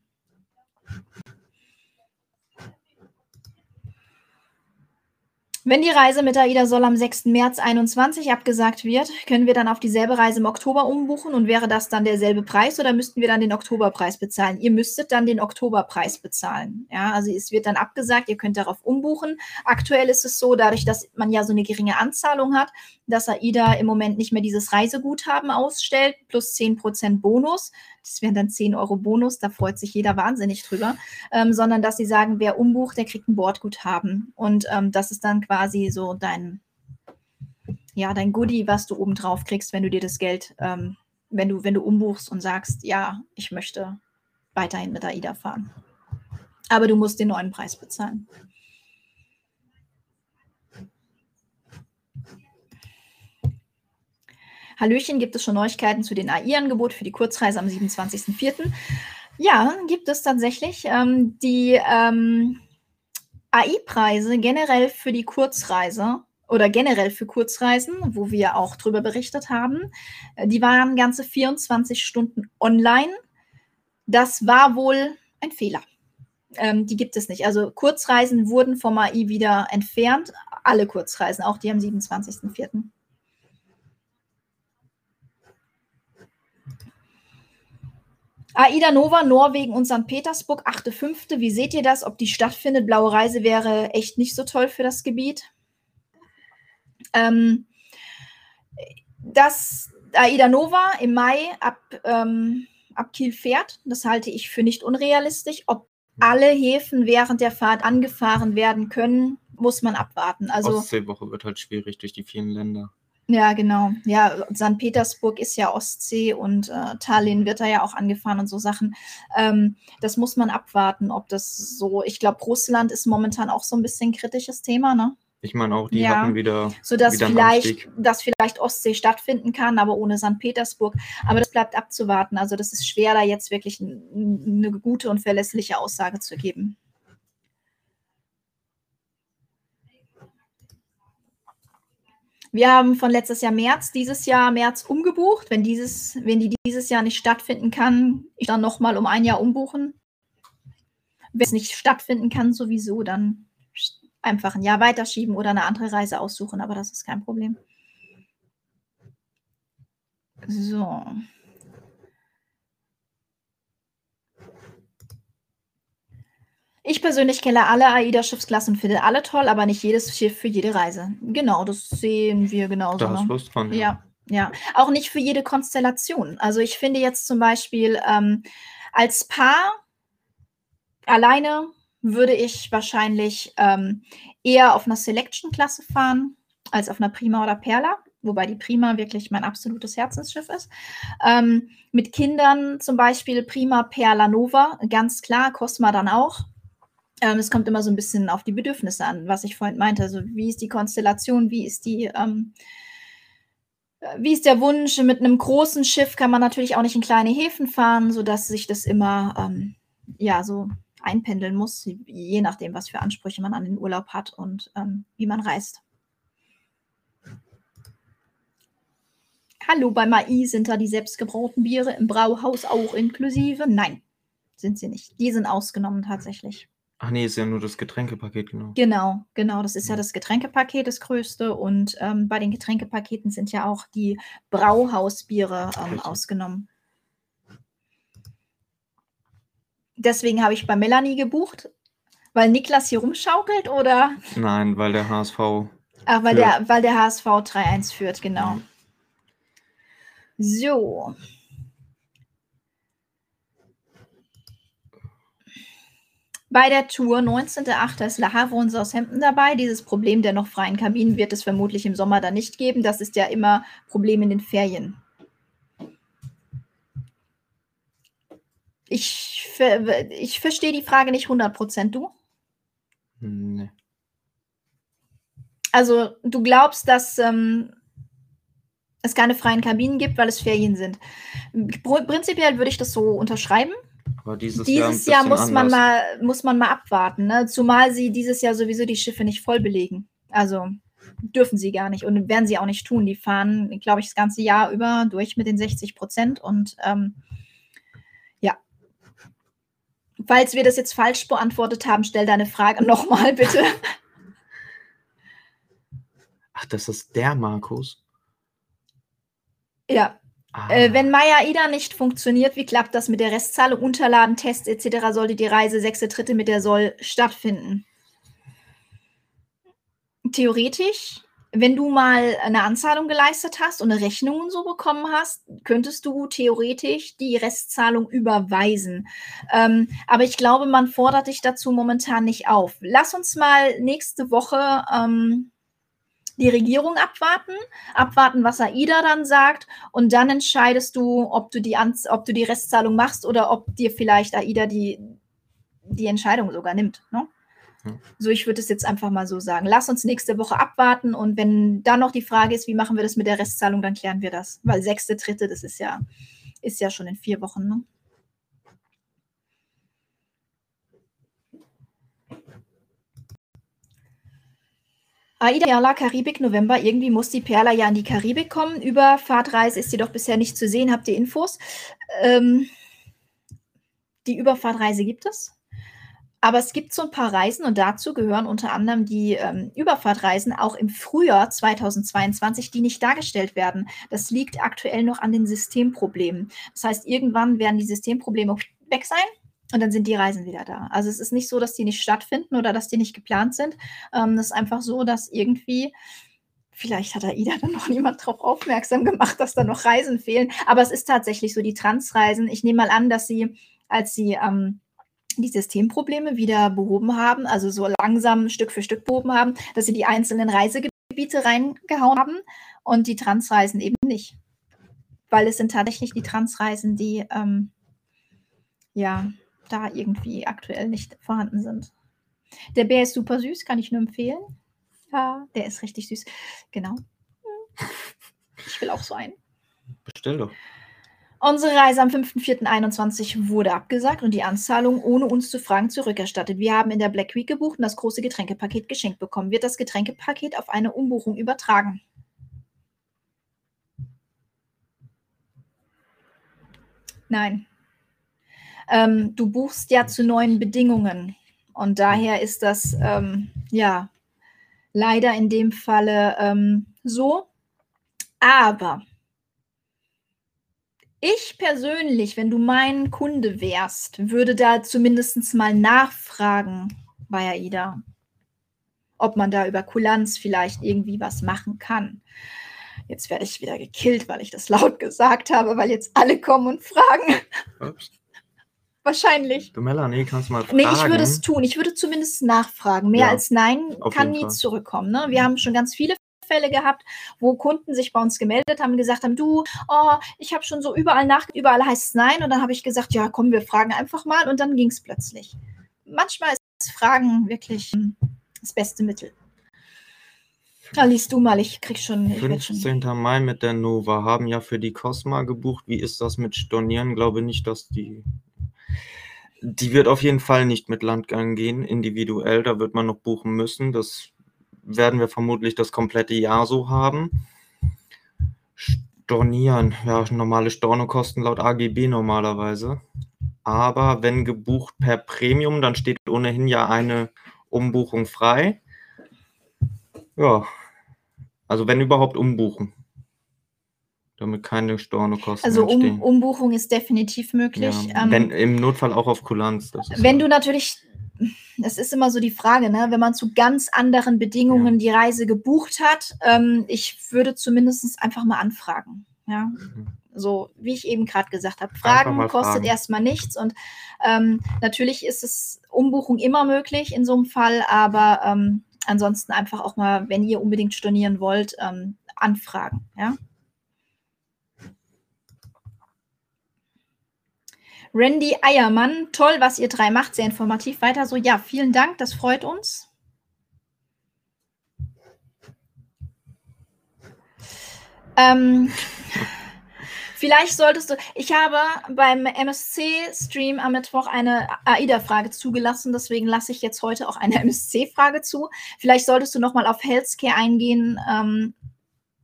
Wenn die Reise mit AIDA Soll am 6. März 21 abgesagt wird, können wir dann auf dieselbe Reise im Oktober umbuchen und wäre das dann derselbe Preis oder müssten wir dann den Oktoberpreis bezahlen? Ihr müsstet dann den Oktoberpreis bezahlen. Ja, also es wird dann abgesagt, ihr könnt darauf umbuchen. Aktuell ist es so, dadurch, dass man ja so eine geringe Anzahlung hat, dass AIDA im Moment nicht mehr dieses Reiseguthaben ausstellt, plus 10% Bonus. Das wären dann 10 Euro Bonus, da freut sich jeder wahnsinnig drüber, ähm, sondern dass sie sagen, wer umbucht, der kriegt ein Bordguthaben. Und ähm, das ist dann quasi so dein, ja, dein Goodie, was du obendrauf kriegst, wenn du dir das Geld, ähm, wenn du, wenn du umbuchst und sagst, ja, ich möchte weiterhin mit AIDA fahren. Aber du musst den neuen Preis bezahlen. Hallöchen, gibt es schon Neuigkeiten zu den AI-Angebot für die Kurzreise am 27.04.? Ja, gibt es tatsächlich. Ähm, die ähm, AI-Preise generell für die Kurzreise oder generell für Kurzreisen, wo wir auch drüber berichtet haben, äh, die waren ganze 24 Stunden online. Das war wohl ein Fehler. Ähm, die gibt es nicht. Also Kurzreisen wurden vom AI wieder entfernt. Alle Kurzreisen, auch die am 27.04. Aida Nova, Norwegen und St. Petersburg, 8.5. Wie seht ihr das? Ob die stattfindet? Blaue Reise wäre echt nicht so toll für das Gebiet. Ähm, dass Aida Nova im Mai ab, ähm, ab Kiel fährt, das halte ich für nicht unrealistisch. Ob alle Häfen während der Fahrt angefahren werden können, muss man abwarten. Also Ostseewoche wird halt schwierig durch die vielen Länder. Ja, genau. Ja, St. Petersburg ist ja Ostsee und äh, Tallinn wird da ja auch angefahren und so Sachen. Ähm, das muss man abwarten, ob das so. Ich glaube, Russland ist momentan auch so ein bisschen ein kritisches Thema, ne? Ich meine auch, die ja, hatten wieder. So dass wieder vielleicht, dass vielleicht Ostsee stattfinden kann, aber ohne St. Petersburg. Aber das bleibt abzuwarten. Also das ist schwer, da jetzt wirklich eine gute und verlässliche Aussage zu geben. Wir haben von letztes Jahr März, dieses Jahr März umgebucht. Wenn, dieses, wenn die dieses Jahr nicht stattfinden kann, ich dann nochmal um ein Jahr umbuchen. Wenn es nicht stattfinden kann, sowieso, dann einfach ein Jahr weiterschieben oder eine andere Reise aussuchen, aber das ist kein Problem. So. Ich persönlich kenne alle AIDA-Schiffsklassen, finde alle toll, aber nicht jedes Schiff für jede Reise. Genau, das sehen wir genauso. Da hast ne? Lust dran. Ja. ja. Ja, auch nicht für jede Konstellation. Also ich finde jetzt zum Beispiel ähm, als Paar alleine würde ich wahrscheinlich ähm, eher auf einer Selection-Klasse fahren als auf einer Prima oder Perla, wobei die Prima wirklich mein absolutes Herzensschiff ist. Ähm, mit Kindern zum Beispiel Prima, Perla, Nova, ganz klar, Cosma dann auch. Ähm, es kommt immer so ein bisschen auf die Bedürfnisse an, was ich vorhin meinte. Also wie ist die Konstellation, wie ist die, ähm, wie ist der Wunsch? Mit einem großen Schiff kann man natürlich auch nicht in kleine Häfen fahren, sodass sich das immer ähm, ja so einpendeln muss, je nachdem, was für Ansprüche man an den Urlaub hat und ähm, wie man reist. Hallo, bei Mai sind da die selbstgebrauten Biere im Brauhaus auch inklusive? Nein, sind sie nicht. Die sind ausgenommen tatsächlich. Ach nee, ist ja nur das Getränkepaket, genau. Genau, genau. Das ist ja das Getränkepaket, das größte. Und ähm, bei den Getränkepaketen sind ja auch die Brauhausbiere ähm, ausgenommen. Deswegen habe ich bei Melanie gebucht, weil Niklas hier rumschaukelt oder? Nein, weil der HSV. Ach, weil, der, weil der HSV 3-1 führt, genau. So. Bei der Tour 19.8. ist La Havre und Southampton dabei. Dieses Problem der noch freien Kabinen wird es vermutlich im Sommer dann nicht geben. Das ist ja immer Problem in den Ferien. Ich, ich verstehe die Frage nicht 100%, du? Nee. Also, du glaubst, dass ähm, es keine freien Kabinen gibt, weil es Ferien sind. Prinzipiell würde ich das so unterschreiben. Aber dieses, dieses Jahr, Jahr muss, man mal, muss man mal abwarten, ne? zumal sie dieses Jahr sowieso die Schiffe nicht voll belegen. Also dürfen sie gar nicht und werden sie auch nicht tun. Die fahren, glaube ich, das ganze Jahr über durch mit den 60 Prozent und ähm, ja. Falls wir das jetzt falsch beantwortet haben, stell deine Frage <laughs> nochmal bitte. Ach, das ist der Markus? Ja. Ah. Äh, wenn Maya Ida nicht funktioniert, wie klappt das mit der Restzahlung, Unterladen, Tests etc., sollte die Reise 6.3. mit der Soll stattfinden? Theoretisch, wenn du mal eine Anzahlung geleistet hast und eine Rechnung und so bekommen hast, könntest du theoretisch die Restzahlung überweisen. Ähm, aber ich glaube, man fordert dich dazu momentan nicht auf. Lass uns mal nächste Woche ähm, die Regierung abwarten, abwarten, was AIDA dann sagt und dann entscheidest du, ob du die, Anz ob du die Restzahlung machst oder ob dir vielleicht AIDA die, die Entscheidung sogar nimmt. Ne? So, ich würde es jetzt einfach mal so sagen. Lass uns nächste Woche abwarten und wenn dann noch die Frage ist, wie machen wir das mit der Restzahlung, dann klären wir das. Weil sechste, dritte, das ist ja, ist ja schon in vier Wochen. Ne? Aida Perla Karibik November. Irgendwie muss die Perla ja in die Karibik kommen. Über Fahrtreise ist doch bisher nicht zu sehen. Habt ihr Infos? Ähm, die Überfahrtreise gibt es. Aber es gibt so ein paar Reisen und dazu gehören unter anderem die ähm, Überfahrtreisen auch im Frühjahr 2022, die nicht dargestellt werden. Das liegt aktuell noch an den Systemproblemen. Das heißt, irgendwann werden die Systemprobleme weg sein und dann sind die Reisen wieder da. Also es ist nicht so, dass die nicht stattfinden oder dass die nicht geplant sind. Ähm, das ist einfach so, dass irgendwie, vielleicht hat da Ida dann noch <laughs> niemand darauf aufmerksam gemacht, dass da noch Reisen fehlen. Aber es ist tatsächlich so, die Transreisen. Ich nehme mal an, dass sie, als sie ähm, die Systemprobleme wieder behoben haben, also so langsam Stück für Stück behoben haben, dass sie die einzelnen Reisegebiete reingehauen haben und die Transreisen eben nicht. Weil es sind tatsächlich die Transreisen, die ähm, ja da irgendwie aktuell nicht vorhanden sind. Der Bär ist super süß, kann ich nur empfehlen. Ja, der ist richtig süß. Genau. Ich will auch so einen. Bestell doch. Unsere Reise am 5.4.21 wurde abgesagt und die Anzahlung ohne uns zu fragen zurückerstattet. Wir haben in der Black Week gebucht und das große Getränkepaket geschenkt bekommen. Wird das Getränkepaket auf eine Umbuchung übertragen? Nein ähm, du buchst ja zu neuen Bedingungen. Und daher ist das ähm, ja leider in dem Falle ähm, so. Aber ich persönlich, wenn du mein Kunde wärst, würde da zumindest mal nachfragen bei AIDA, ob man da über Kulanz vielleicht irgendwie was machen kann. Jetzt werde ich wieder gekillt, weil ich das laut gesagt habe, weil jetzt alle kommen und fragen. Ups. Wahrscheinlich. Du Melanie, kannst du mal fragen? Nee, ich würde es tun. Ich würde zumindest nachfragen. Mehr ja, als Nein kann nie Fall. zurückkommen. Ne? Wir haben schon ganz viele Fälle gehabt, wo Kunden sich bei uns gemeldet haben und gesagt haben, du, oh, ich habe schon so überall nach, überall heißt es nein. Und dann habe ich gesagt, ja, komm, wir fragen einfach mal. Und dann ging es plötzlich. Manchmal ist Fragen wirklich das beste Mittel. Da liest du mal, ich krieg schon. Ich 15. Schon... Mai mit der Nova haben ja für die Cosma gebucht. Wie ist das mit Stornieren? Glaube nicht, dass die. Die wird auf jeden Fall nicht mit Landgang gehen, individuell. Da wird man noch buchen müssen. Das werden wir vermutlich das komplette Jahr so haben. Stornieren, ja, normale Stornokosten laut AGB normalerweise. Aber wenn gebucht per Premium, dann steht ohnehin ja eine Umbuchung frei. Ja, also wenn überhaupt umbuchen. Damit keine Stornokosten Also um, Umbuchung ist definitiv möglich. Ja, ähm, wenn, Im Notfall auch auf Kulanz. wenn ja. du natürlich, das ist immer so die Frage, ne? wenn man zu ganz anderen Bedingungen ja. die Reise gebucht hat, ähm, ich würde zumindest einfach mal anfragen. Ja. Mhm. So, wie ich eben gerade gesagt habe, Fragen kostet fragen. erstmal nichts und ähm, natürlich ist es Umbuchung immer möglich in so einem Fall, aber ähm, ansonsten einfach auch mal, wenn ihr unbedingt stornieren wollt, ähm, anfragen. Ja? Randy Eiermann, toll, was ihr drei macht, sehr informativ. Weiter so, ja, vielen Dank, das freut uns. Ähm, <laughs> Vielleicht solltest du, ich habe beim MSC-Stream am Mittwoch eine AIDA-Frage zugelassen, deswegen lasse ich jetzt heute auch eine <laughs> MSC-Frage zu. Vielleicht solltest du nochmal auf Healthcare eingehen. Ähm,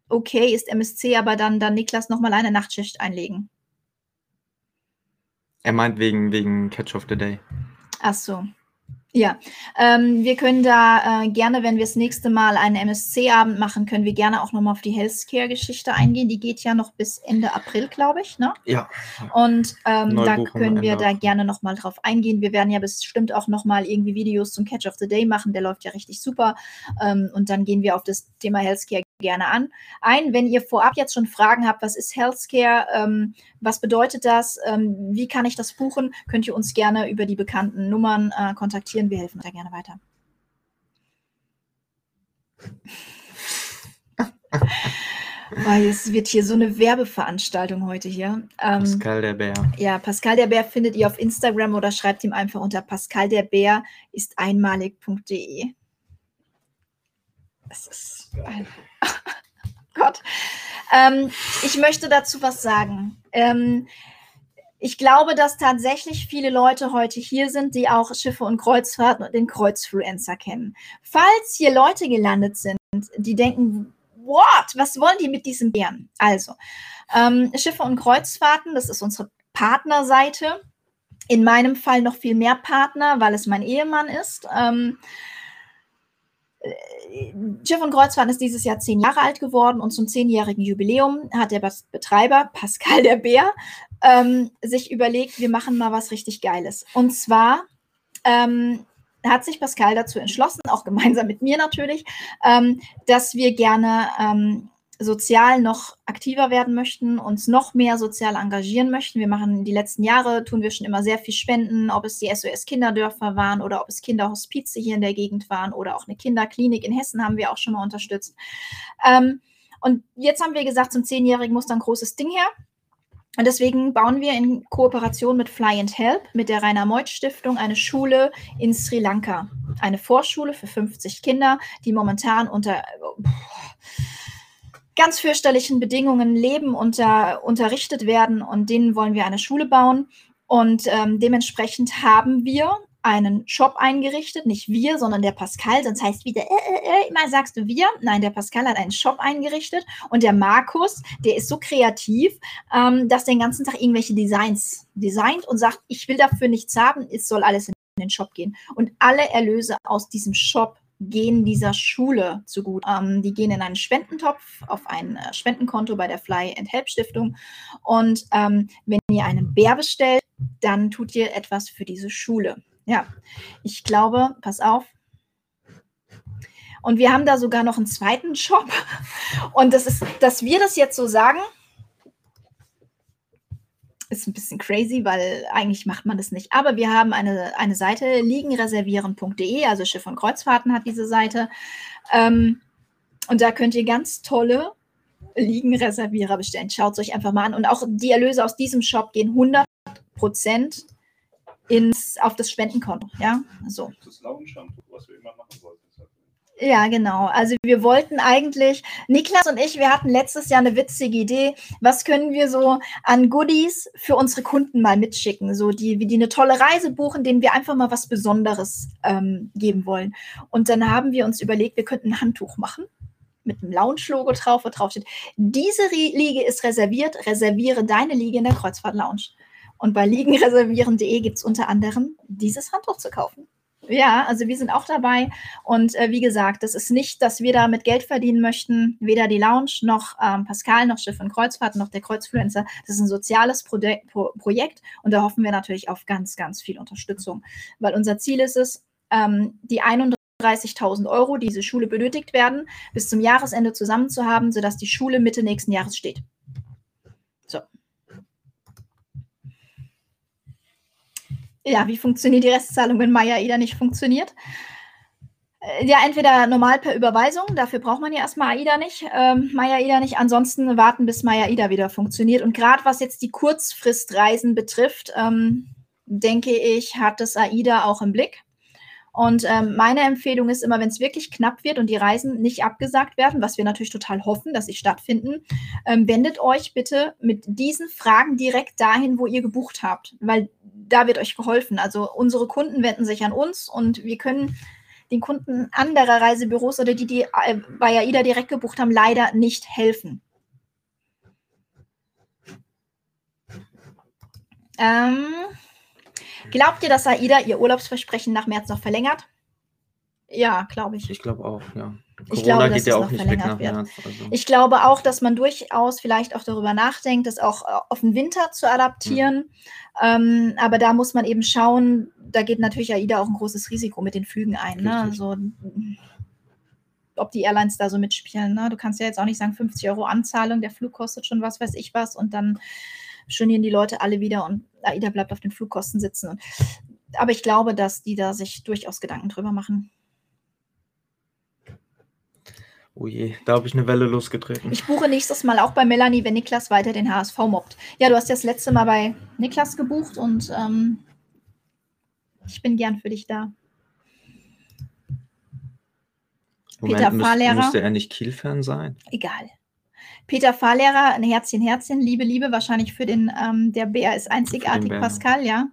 okay, ist MSC, aber dann, dann Niklas nochmal eine Nachtschicht einlegen. Er meint wegen, wegen Catch of the Day. Ach so. Ja, ähm, wir können da äh, gerne, wenn wir das nächste Mal einen MSC-Abend machen, können wir gerne auch nochmal auf die Healthcare-Geschichte eingehen. Die geht ja noch bis Ende April, glaube ich. Ne? Ja. Und ähm, da können wir da gerne nochmal drauf eingehen. Wir werden ja bestimmt auch nochmal irgendwie Videos zum Catch of the Day machen. Der läuft ja richtig super. Ähm, und dann gehen wir auf das Thema Healthcare gerne an. Ein, wenn ihr vorab jetzt schon Fragen habt, was ist Healthcare, ähm, was bedeutet das, ähm, wie kann ich das buchen, könnt ihr uns gerne über die bekannten Nummern äh, kontaktieren. Wir helfen da gerne weiter. <laughs> Weil es wird hier so eine Werbeveranstaltung heute hier. Ähm, Pascal der Bär. Ja, Pascal der Bär findet ihr auf Instagram oder schreibt ihm einfach unter Pascal der Bär ist einmalig.de. Das ist ein <laughs> Gott. Ähm, ich möchte dazu was sagen. Ähm, ich glaube, dass tatsächlich viele Leute heute hier sind, die auch Schiffe und Kreuzfahrten und den Kreuzfluencer kennen. Falls hier Leute gelandet sind, die denken, what, was wollen die mit diesen Bären? Also, ähm, Schiffe und Kreuzfahrten, das ist unsere Partnerseite. In meinem Fall noch viel mehr Partner, weil es mein Ehemann ist. Ähm, Schiff und Kreuzfahrt ist dieses Jahr zehn Jahre alt geworden und zum zehnjährigen Jubiläum hat der Betreiber <laughs> Pascal der Bär ähm, sich überlegt, wir machen mal was richtig Geiles. Und zwar ähm, hat sich Pascal dazu entschlossen, auch gemeinsam mit mir natürlich, ähm, dass wir gerne ähm, sozial noch aktiver werden möchten, uns noch mehr sozial engagieren möchten. Wir machen die letzten Jahre, tun wir schon immer sehr viel Spenden, ob es die SOS Kinderdörfer waren oder ob es Kinderhospize hier in der Gegend waren oder auch eine Kinderklinik in Hessen haben wir auch schon mal unterstützt. Ähm, und jetzt haben wir gesagt, zum Zehnjährigen muss da ein großes Ding her. Und deswegen bauen wir in Kooperation mit Fly and Help, mit der Rainer Meuth Stiftung, eine Schule in Sri Lanka. Eine Vorschule für 50 Kinder, die momentan unter ganz fürchterlichen Bedingungen leben, unter, unterrichtet werden und denen wollen wir eine Schule bauen. Und ähm, dementsprechend haben wir einen Shop eingerichtet, nicht wir, sondern der Pascal, sonst heißt wieder, äh, äh, äh, immer sagst du wir. Nein, der Pascal hat einen Shop eingerichtet und der Markus, der ist so kreativ, ähm, dass den ganzen Tag irgendwelche Designs designt und sagt, ich will dafür nichts haben, es soll alles in den Shop gehen. Und alle Erlöse aus diesem Shop gehen dieser Schule zu gut. Ähm, die gehen in einen Spendentopf auf ein äh, Spendenkonto bei der Fly and Help Stiftung. Und ähm, wenn ihr einen Bär bestellt, dann tut ihr etwas für diese Schule. Ja, ich glaube, pass auf. Und wir haben da sogar noch einen zweiten Shop. Und das ist, dass wir das jetzt so sagen, ist ein bisschen crazy, weil eigentlich macht man das nicht. Aber wir haben eine, eine Seite, liegenreservieren.de, also Schiff und Kreuzfahrten hat diese Seite. Ähm, und da könnt ihr ganz tolle Liegenreservierer bestellen. Schaut es euch einfach mal an. Und auch die Erlöse aus diesem Shop gehen 100 Prozent ins, auf das Spendenkonto. Ja, so. Das Launshampoo, was wir immer machen wollten. Ja, genau. Also wir wollten eigentlich, Niklas und ich, wir hatten letztes Jahr eine witzige Idee. Was können wir so an Goodies für unsere Kunden mal mitschicken? So die, wie die eine tolle Reise buchen, denen wir einfach mal was Besonderes ähm, geben wollen. Und dann haben wir uns überlegt, wir könnten ein Handtuch machen mit einem Lounge-Logo drauf, wo drauf steht, diese Liege ist reserviert, reserviere deine Liege in der Kreuzfahrt Lounge. Und bei liegenreservieren.de gibt es unter anderem dieses Handtuch zu kaufen. Ja, also wir sind auch dabei. Und äh, wie gesagt, das ist nicht, dass wir damit Geld verdienen möchten. Weder die Lounge noch ähm, Pascal noch Schiff und Kreuzfahrt noch der Kreuzfluencer. Das ist ein soziales Pro Pro Projekt und da hoffen wir natürlich auf ganz, ganz viel Unterstützung. Weil unser Ziel ist es, ähm, die 31.000 Euro, die diese Schule benötigt werden, bis zum Jahresende zusammen zu haben, sodass die Schule Mitte nächsten Jahres steht. Ja, wie funktioniert die Restzahlung, wenn Maya Ida nicht funktioniert? Äh, ja, entweder normal per Überweisung, dafür braucht man ja erstmal AIDA nicht, ähm, Maya Ida nicht. Ansonsten warten, bis Maya Ida wieder funktioniert. Und gerade was jetzt die Kurzfristreisen betrifft, ähm, denke ich, hat das AIDA auch im Blick. Und ähm, meine Empfehlung ist immer, wenn es wirklich knapp wird und die Reisen nicht abgesagt werden, was wir natürlich total hoffen, dass sie stattfinden, ähm, wendet euch bitte mit diesen Fragen direkt dahin, wo ihr gebucht habt, weil da wird euch geholfen. Also unsere Kunden wenden sich an uns und wir können den Kunden anderer Reisebüros oder die, die äh, bei AIDA direkt gebucht haben, leider nicht helfen. Ähm, Glaubt ihr, dass AIDA ihr Urlaubsversprechen nach März noch verlängert? Ja, glaube ich. Ich glaube auch, ja. Corona ich glaube, geht ja auch nicht weg nach wird. März. Also. Ich glaube auch, dass man durchaus vielleicht auch darüber nachdenkt, das auch äh, auf den Winter zu adaptieren. Ja. Ähm, aber da muss man eben schauen, da geht natürlich AIDA auch ein großes Risiko mit den Flügen ein. Ne? Also, ob die Airlines da so mitspielen. Ne? Du kannst ja jetzt auch nicht sagen, 50 Euro Anzahlung, der Flug kostet schon was weiß ich was und dann stornieren die Leute alle wieder und AIDA bleibt auf den Flugkosten sitzen. Und, aber ich glaube, dass die da sich durchaus Gedanken drüber machen. Oh je, da habe ich eine Welle losgetreten. Ich buche nächstes Mal auch bei Melanie, wenn Niklas weiter den HSV mobbt. Ja, du hast ja das letzte Mal bei Niklas gebucht und ähm, ich bin gern für dich da. Moment, Peter Fahrlehrer. Müsste er nicht Kielfern sein? Egal. Peter Fahrlehrer, ein Herzchen, Herzchen, Liebe, Liebe, wahrscheinlich für den, ähm, der Bär ist einzigartig, Pascal, ja.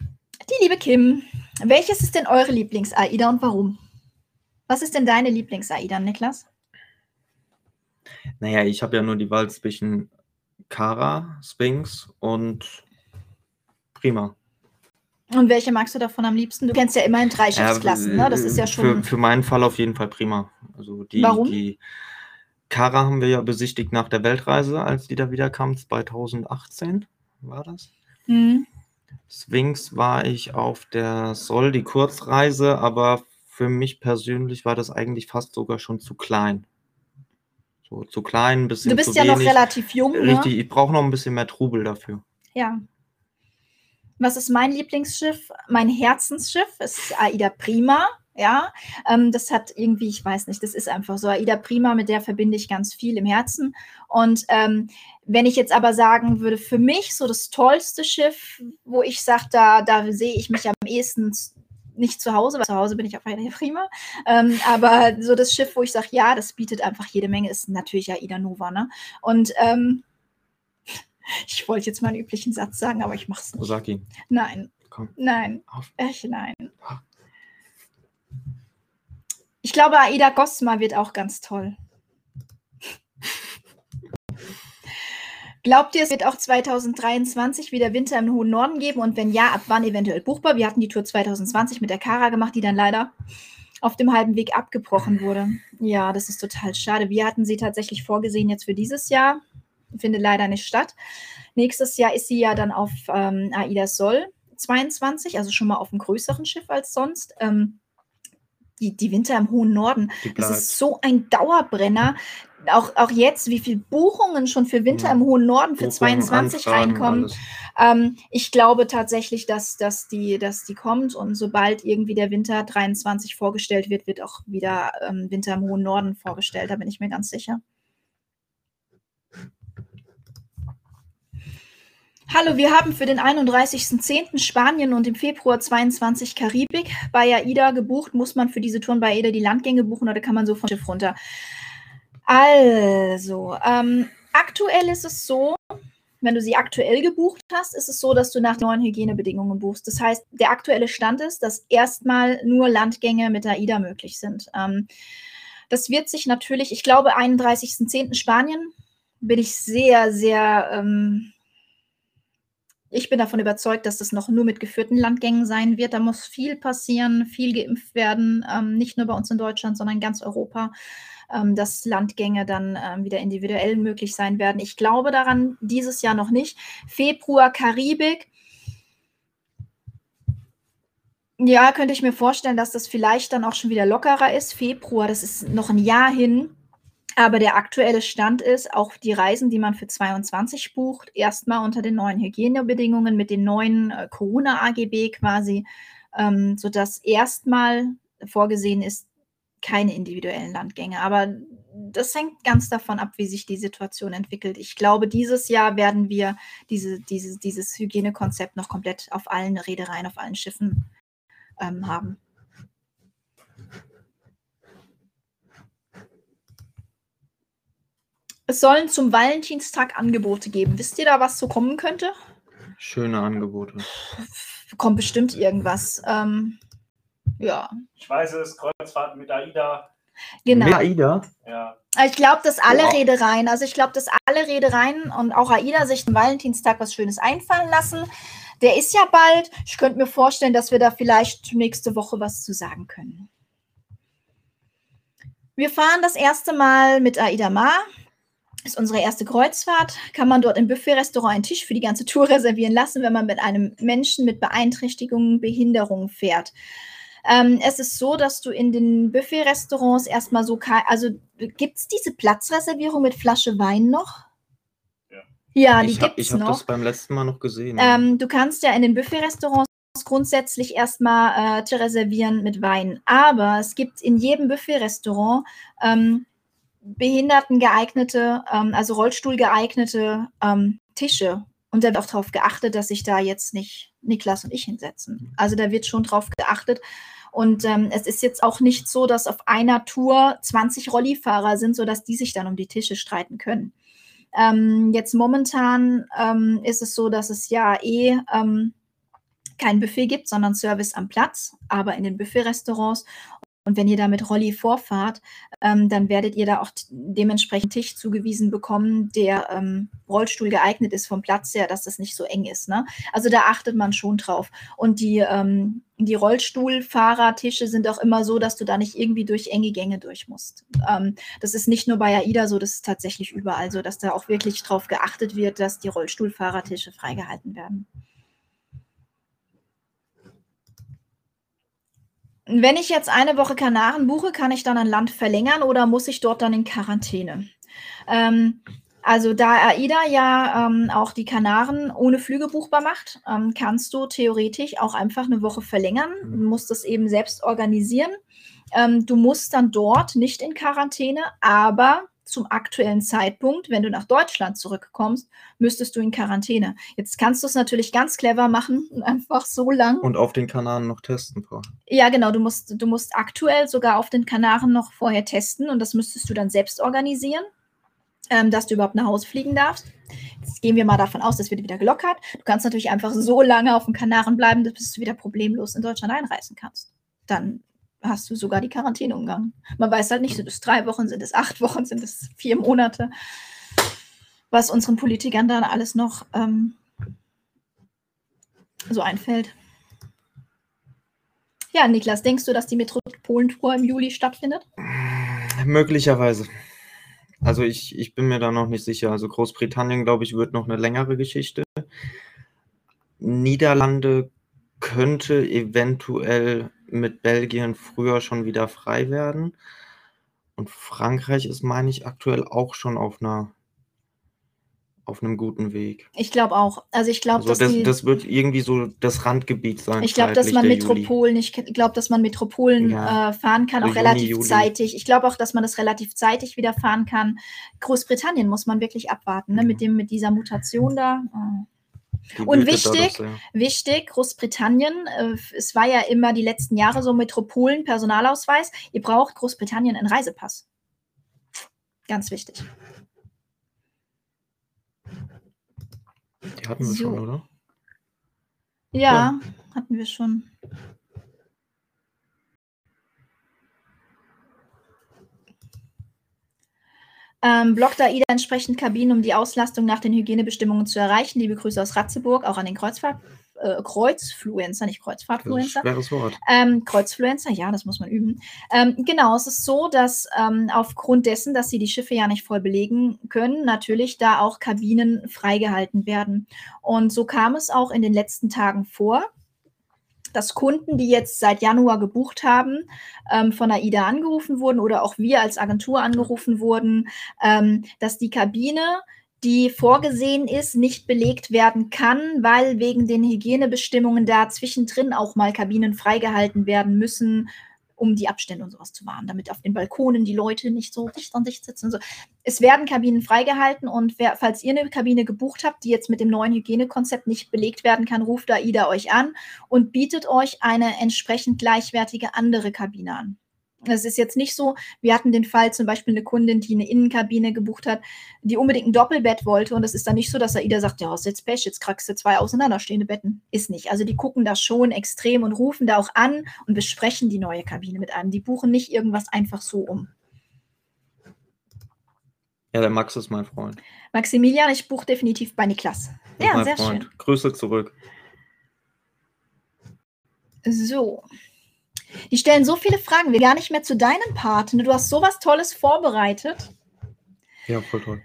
Die liebe Kim, welches ist denn eure Lieblings-AIDA und warum? Was ist denn deine Lieblings-AIDA, Niklas? Naja, ich habe ja nur die Wahl zwischen Kara, Sphinx und Prima. Und welche magst du davon am liebsten? Du kennst ja immerhin drei Schiffsklassen, ja, ne? Das ist ja schon. Für, für meinen Fall auf jeden Fall Prima. Also die, Warum? Die, Kara haben wir ja besichtigt nach der Weltreise, als die da wieder kam, 2018 war das. Mhm. Sphinx war ich auf der Sol, die Kurzreise, aber für mich persönlich war das eigentlich fast sogar schon zu klein. So zu klein, ein bisschen Du bist ja wenig. noch relativ jung. Ne? Richtig, ne? ich brauche noch ein bisschen mehr Trubel dafür. Ja. Was ist mein Lieblingsschiff? Mein Herzensschiff ist Aida Prima. Ja, ähm, das hat irgendwie, ich weiß nicht, das ist einfach so. Aida Prima, mit der verbinde ich ganz viel im Herzen. Und ähm, wenn ich jetzt aber sagen würde, für mich so das tollste Schiff, wo ich sage, da, da sehe ich mich am ehesten nicht zu Hause, weil zu Hause bin ich auf Aida Prima. Ähm, aber so das Schiff, wo ich sage, ja, das bietet einfach jede Menge, ist natürlich Aida Nova. Ne? Und ähm, <laughs> ich wollte jetzt mal einen üblichen Satz sagen, aber ich mache es nicht. Ihn. Nein. Komm. Nein. Auf. Echt nein. Ich glaube, Aida Gosma wird auch ganz toll. Glaubt ihr, es wird auch 2023 wieder Winter im hohen Norden geben? Und wenn ja, ab wann eventuell buchbar? Wir hatten die Tour 2020 mit der Kara gemacht, die dann leider auf dem halben Weg abgebrochen wurde. Ja, das ist total schade. Wir hatten sie tatsächlich vorgesehen jetzt für dieses Jahr. Findet leider nicht statt. Nächstes Jahr ist sie ja dann auf ähm, Aida Sol 22, also schon mal auf einem größeren Schiff als sonst. Ähm, die, die Winter im hohen Norden. Das ist so ein Dauerbrenner. Auch, auch jetzt, wie viele Buchungen schon für Winter Ja. im hohen Norden für Buchungen, 22 Anfragen, reinkommen. Ähm, ich glaube tatsächlich, dass, dass, die, dass die kommt und sobald irgendwie der Winter 23 vorgestellt wird, wird auch wieder ähm, Winter im hohen Norden vorgestellt. Da bin ich mir ganz sicher. Hallo, wir haben für den 31.10. Spanien und im Februar 22 Karibik. Bei AIDA gebucht. Muss man für diese Touren bei AIDA die Landgänge buchen oder kann man so vom Schiff runter? Also, ähm, aktuell ist es so, wenn du sie aktuell gebucht hast, ist es so, dass du nach neuen Hygienebedingungen buchst. Das heißt, der aktuelle Stand ist, dass erstmal nur Landgänge mit AIDA möglich sind. Ähm, das wird sich natürlich, ich glaube, 31.10. Spanien bin ich sehr, sehr, ähm, ich bin davon überzeugt, dass das noch nur mit geführten Landgängen sein wird. Da muss viel passieren, viel geimpft werden, ähm, nicht nur bei uns in Deutschland, sondern in ganz Europa, ähm, dass Landgänge dann ähm, wieder individuell möglich sein werden. Ich glaube daran dieses Jahr noch nicht. Februar Karibik. Ja, könnte ich mir vorstellen, dass das vielleicht dann auch schon wieder lockerer ist. Februar, das ist noch ein Jahr hin. Aber der aktuelle Stand ist, auch die Reisen, die man für 22 bucht, erstmal unter den neuen Hygienebedingungen mit den neuen äh, Corona-AGB quasi, ähm, sodass erstmal vorgesehen ist, keine individuellen Landgänge. Aber das hängt ganz davon ab, wie sich die Situation entwickelt. Ich glaube, dieses Jahr werden wir diese, diese, dieses Hygienekonzept noch komplett auf allen Reedereien, auf allen Schiffen ähm, haben. Es sollen zum Valentinstag Angebote geben. Wisst ihr da, was so kommen könnte? Schöne Angebote. Kommt bestimmt irgendwas. Ähm, ja, Ich weiß es, Kreuzfahrt mit AIDA. genau. Mit AIDA? Ja. Ich glaube, dass alle Wow. Reedereien, also ich glaube, dass alle Reedereien und auch AIDA sich am Valentinstag was Schönes einfallen lassen. Der ist ja bald. Ich könnte mir vorstellen, dass wir da vielleicht nächste Woche was zu sagen können. Wir fahren das erste Mal mit AIDA Mar. Ist unsere erste Kreuzfahrt. Kann man dort im Buffet-Restaurant einen Tisch für die ganze Tour <laughs> reservieren lassen, wenn man mit einem Menschen mit Beeinträchtigungen, Behinderungen fährt. Ähm, es ist so, dass du in den Buffet-Restaurants erstmal so, also gibt es diese Platzreservierung mit Flasche Wein noch? Ja. Ja, die ich habe gibt es ich hab noch. das beim letzten Mal noch gesehen. Ähm, du kannst ja in den Buffet-Restaurants grundsätzlich erstmal äh, Tische reservieren mit Wein. Aber es gibt in jedem Buffet-Restaurant ähm, Behinderten geeignete, ähm, also Rollstuhl geeignete ähm, Tische. Und da wird auch darauf geachtet, dass sich da jetzt nicht Niklas und ich hinsetzen. Also da wird schon drauf geachtet. Und ähm, es ist jetzt auch nicht so, dass auf einer Tour 20 Rollifahrer sind, sodass die sich dann um die Tische streiten können. Ähm, jetzt momentan ähm, ist es so, dass es ja eh ähm, kein Buffet gibt, sondern Service am Platz, aber in den Buffet-Restaurants. Und wenn ihr da mit Rolli vorfahrt, ähm, dann werdet ihr da auch dementsprechend Tisch zugewiesen bekommen, der ähm, Rollstuhl geeignet ist vom Platz her, dass das nicht so eng ist. Ne? Also da achtet man schon drauf. Und die, ähm, die Rollstuhlfahrertische sind auch immer so, dass du da nicht irgendwie durch enge Gänge durch musst. Ähm, das ist nicht nur bei AIDA so, das ist tatsächlich überall so, dass da auch wirklich drauf geachtet wird, dass die Rollstuhlfahrertische freigehalten werden. Wenn ich jetzt eine Woche Kanaren buche, kann ich dann ein Land verlängern oder muss ich dort dann in Quarantäne? Ähm, also da AIDA ja ähm, auch die Kanaren ohne Flüge buchbar macht, ähm, kannst du theoretisch auch einfach eine Woche verlängern. Du Mhm. musst das eben selbst organisieren. Ähm, du musst dann dort nicht in Quarantäne, aber zum aktuellen Zeitpunkt, wenn du nach Deutschland zurückkommst, müsstest du in Quarantäne. Jetzt kannst du es natürlich ganz clever machen und einfach so lang Und auf den Kanaren noch testen vorher. ja, genau. Du musst, du musst aktuell sogar auf den Kanaren noch vorher testen und das müsstest du dann selbst organisieren, ähm, dass du überhaupt nach Hause fliegen darfst. Jetzt gehen wir mal davon aus, das wird wieder gelockert. Du kannst natürlich einfach so lange auf den Kanaren bleiben, bis du wieder problemlos in Deutschland einreisen kannst. Dann hast du sogar die Quarantäne umgangen. Man weiß halt nicht, sind es drei Wochen, sind es acht Wochen, sind es vier Monate, was unseren Politikern dann alles noch ähm, so einfällt. Ja, Niklas, denkst du, dass die Metropolentour im Juli stattfindet? Möglicherweise. Also ich, ich bin mir da noch nicht sicher. Also Großbritannien, glaube ich, wird noch eine längere Geschichte. Niederlande könnte eventuell mit Belgien früher schon wieder frei werden. Und Frankreich ist, meine ich, aktuell auch schon auf einer auf einem guten Weg. Ich glaube auch. Also ich glaube, also das, die, das wird irgendwie so das Randgebiet sein. Ich glaube, dass man Metropolen, ich glaube, dass man Metropolen ja. äh, fahren kann, so auch Juni, relativ Juli. zeitig. Ich glaube auch, dass man das relativ zeitig wieder fahren kann. Großbritannien muss man wirklich abwarten, ne? Ja. mit dem, mit dieser Mutation da. Oh. Und wichtig, ja. wichtig, Großbritannien, äh, es war ja immer die letzten Jahre so Metropolen, Personalausweis. Ihr braucht Großbritannien einen Reisepass. Ganz wichtig. Die hatten wir so. schon, oder? Ja, ja, hatten wir schon. Ähm, blockt AIDA entsprechend Kabinen, um die Auslastung nach den Hygienebestimmungen zu erreichen. Liebe Grüße aus Ratzeburg, auch an den Kreuzfahrt, äh, Kreuzfluencer, nicht Kreuzfahrtfluencer. schweres Wort. Ähm, Kreuzfluencer, ja, das muss man üben. Ähm, genau, es ist so, dass ähm, aufgrund dessen, dass sie die Schiffe ja nicht voll belegen können, natürlich da auch Kabinen freigehalten werden. Und so kam es auch in den letzten Tagen vor dass Kunden, die jetzt seit Januar gebucht haben, ähm, von AIDA angerufen wurden oder auch wir als Agentur angerufen wurden, ähm, dass die Kabine die vorgesehen ist, nicht belegt werden kann, weil wegen den Hygienebestimmungen da zwischendrin auch mal Kabinen freigehalten werden müssen, um die Abstände und sowas zu wahren, damit auf den Balkonen die Leute nicht so dicht an dicht sitzen. So. Es werden Kabinen freigehalten und wer, falls ihr eine Kabine gebucht habt, die jetzt mit dem neuen Hygienekonzept nicht belegt werden kann, ruft AIDA euch an und bietet euch eine entsprechend gleichwertige andere Kabine an. Es ist jetzt nicht so, wir hatten den Fall zum Beispiel eine Kundin, die eine Innenkabine gebucht hat, die unbedingt ein Doppelbett wollte und es ist dann nicht so, dass AIDA sagt, ja, hast jetzt Pech, jetzt kriegst du zwei auseinanderstehende Betten. Ist nicht. Also die gucken da schon extrem und rufen da auch an und besprechen die neue Kabine mit einem. Die buchen nicht irgendwas einfach so um. Ja, der Max ist mein Freund. Maximilian, ich buche definitiv bei Niklas. Ja, sehr Freund. schön. Grüße zurück. So. Die stellen so viele Fragen, wir gar nicht mehr zu deinem Part. Du hast sowas Tolles vorbereitet. Ja, voll toll.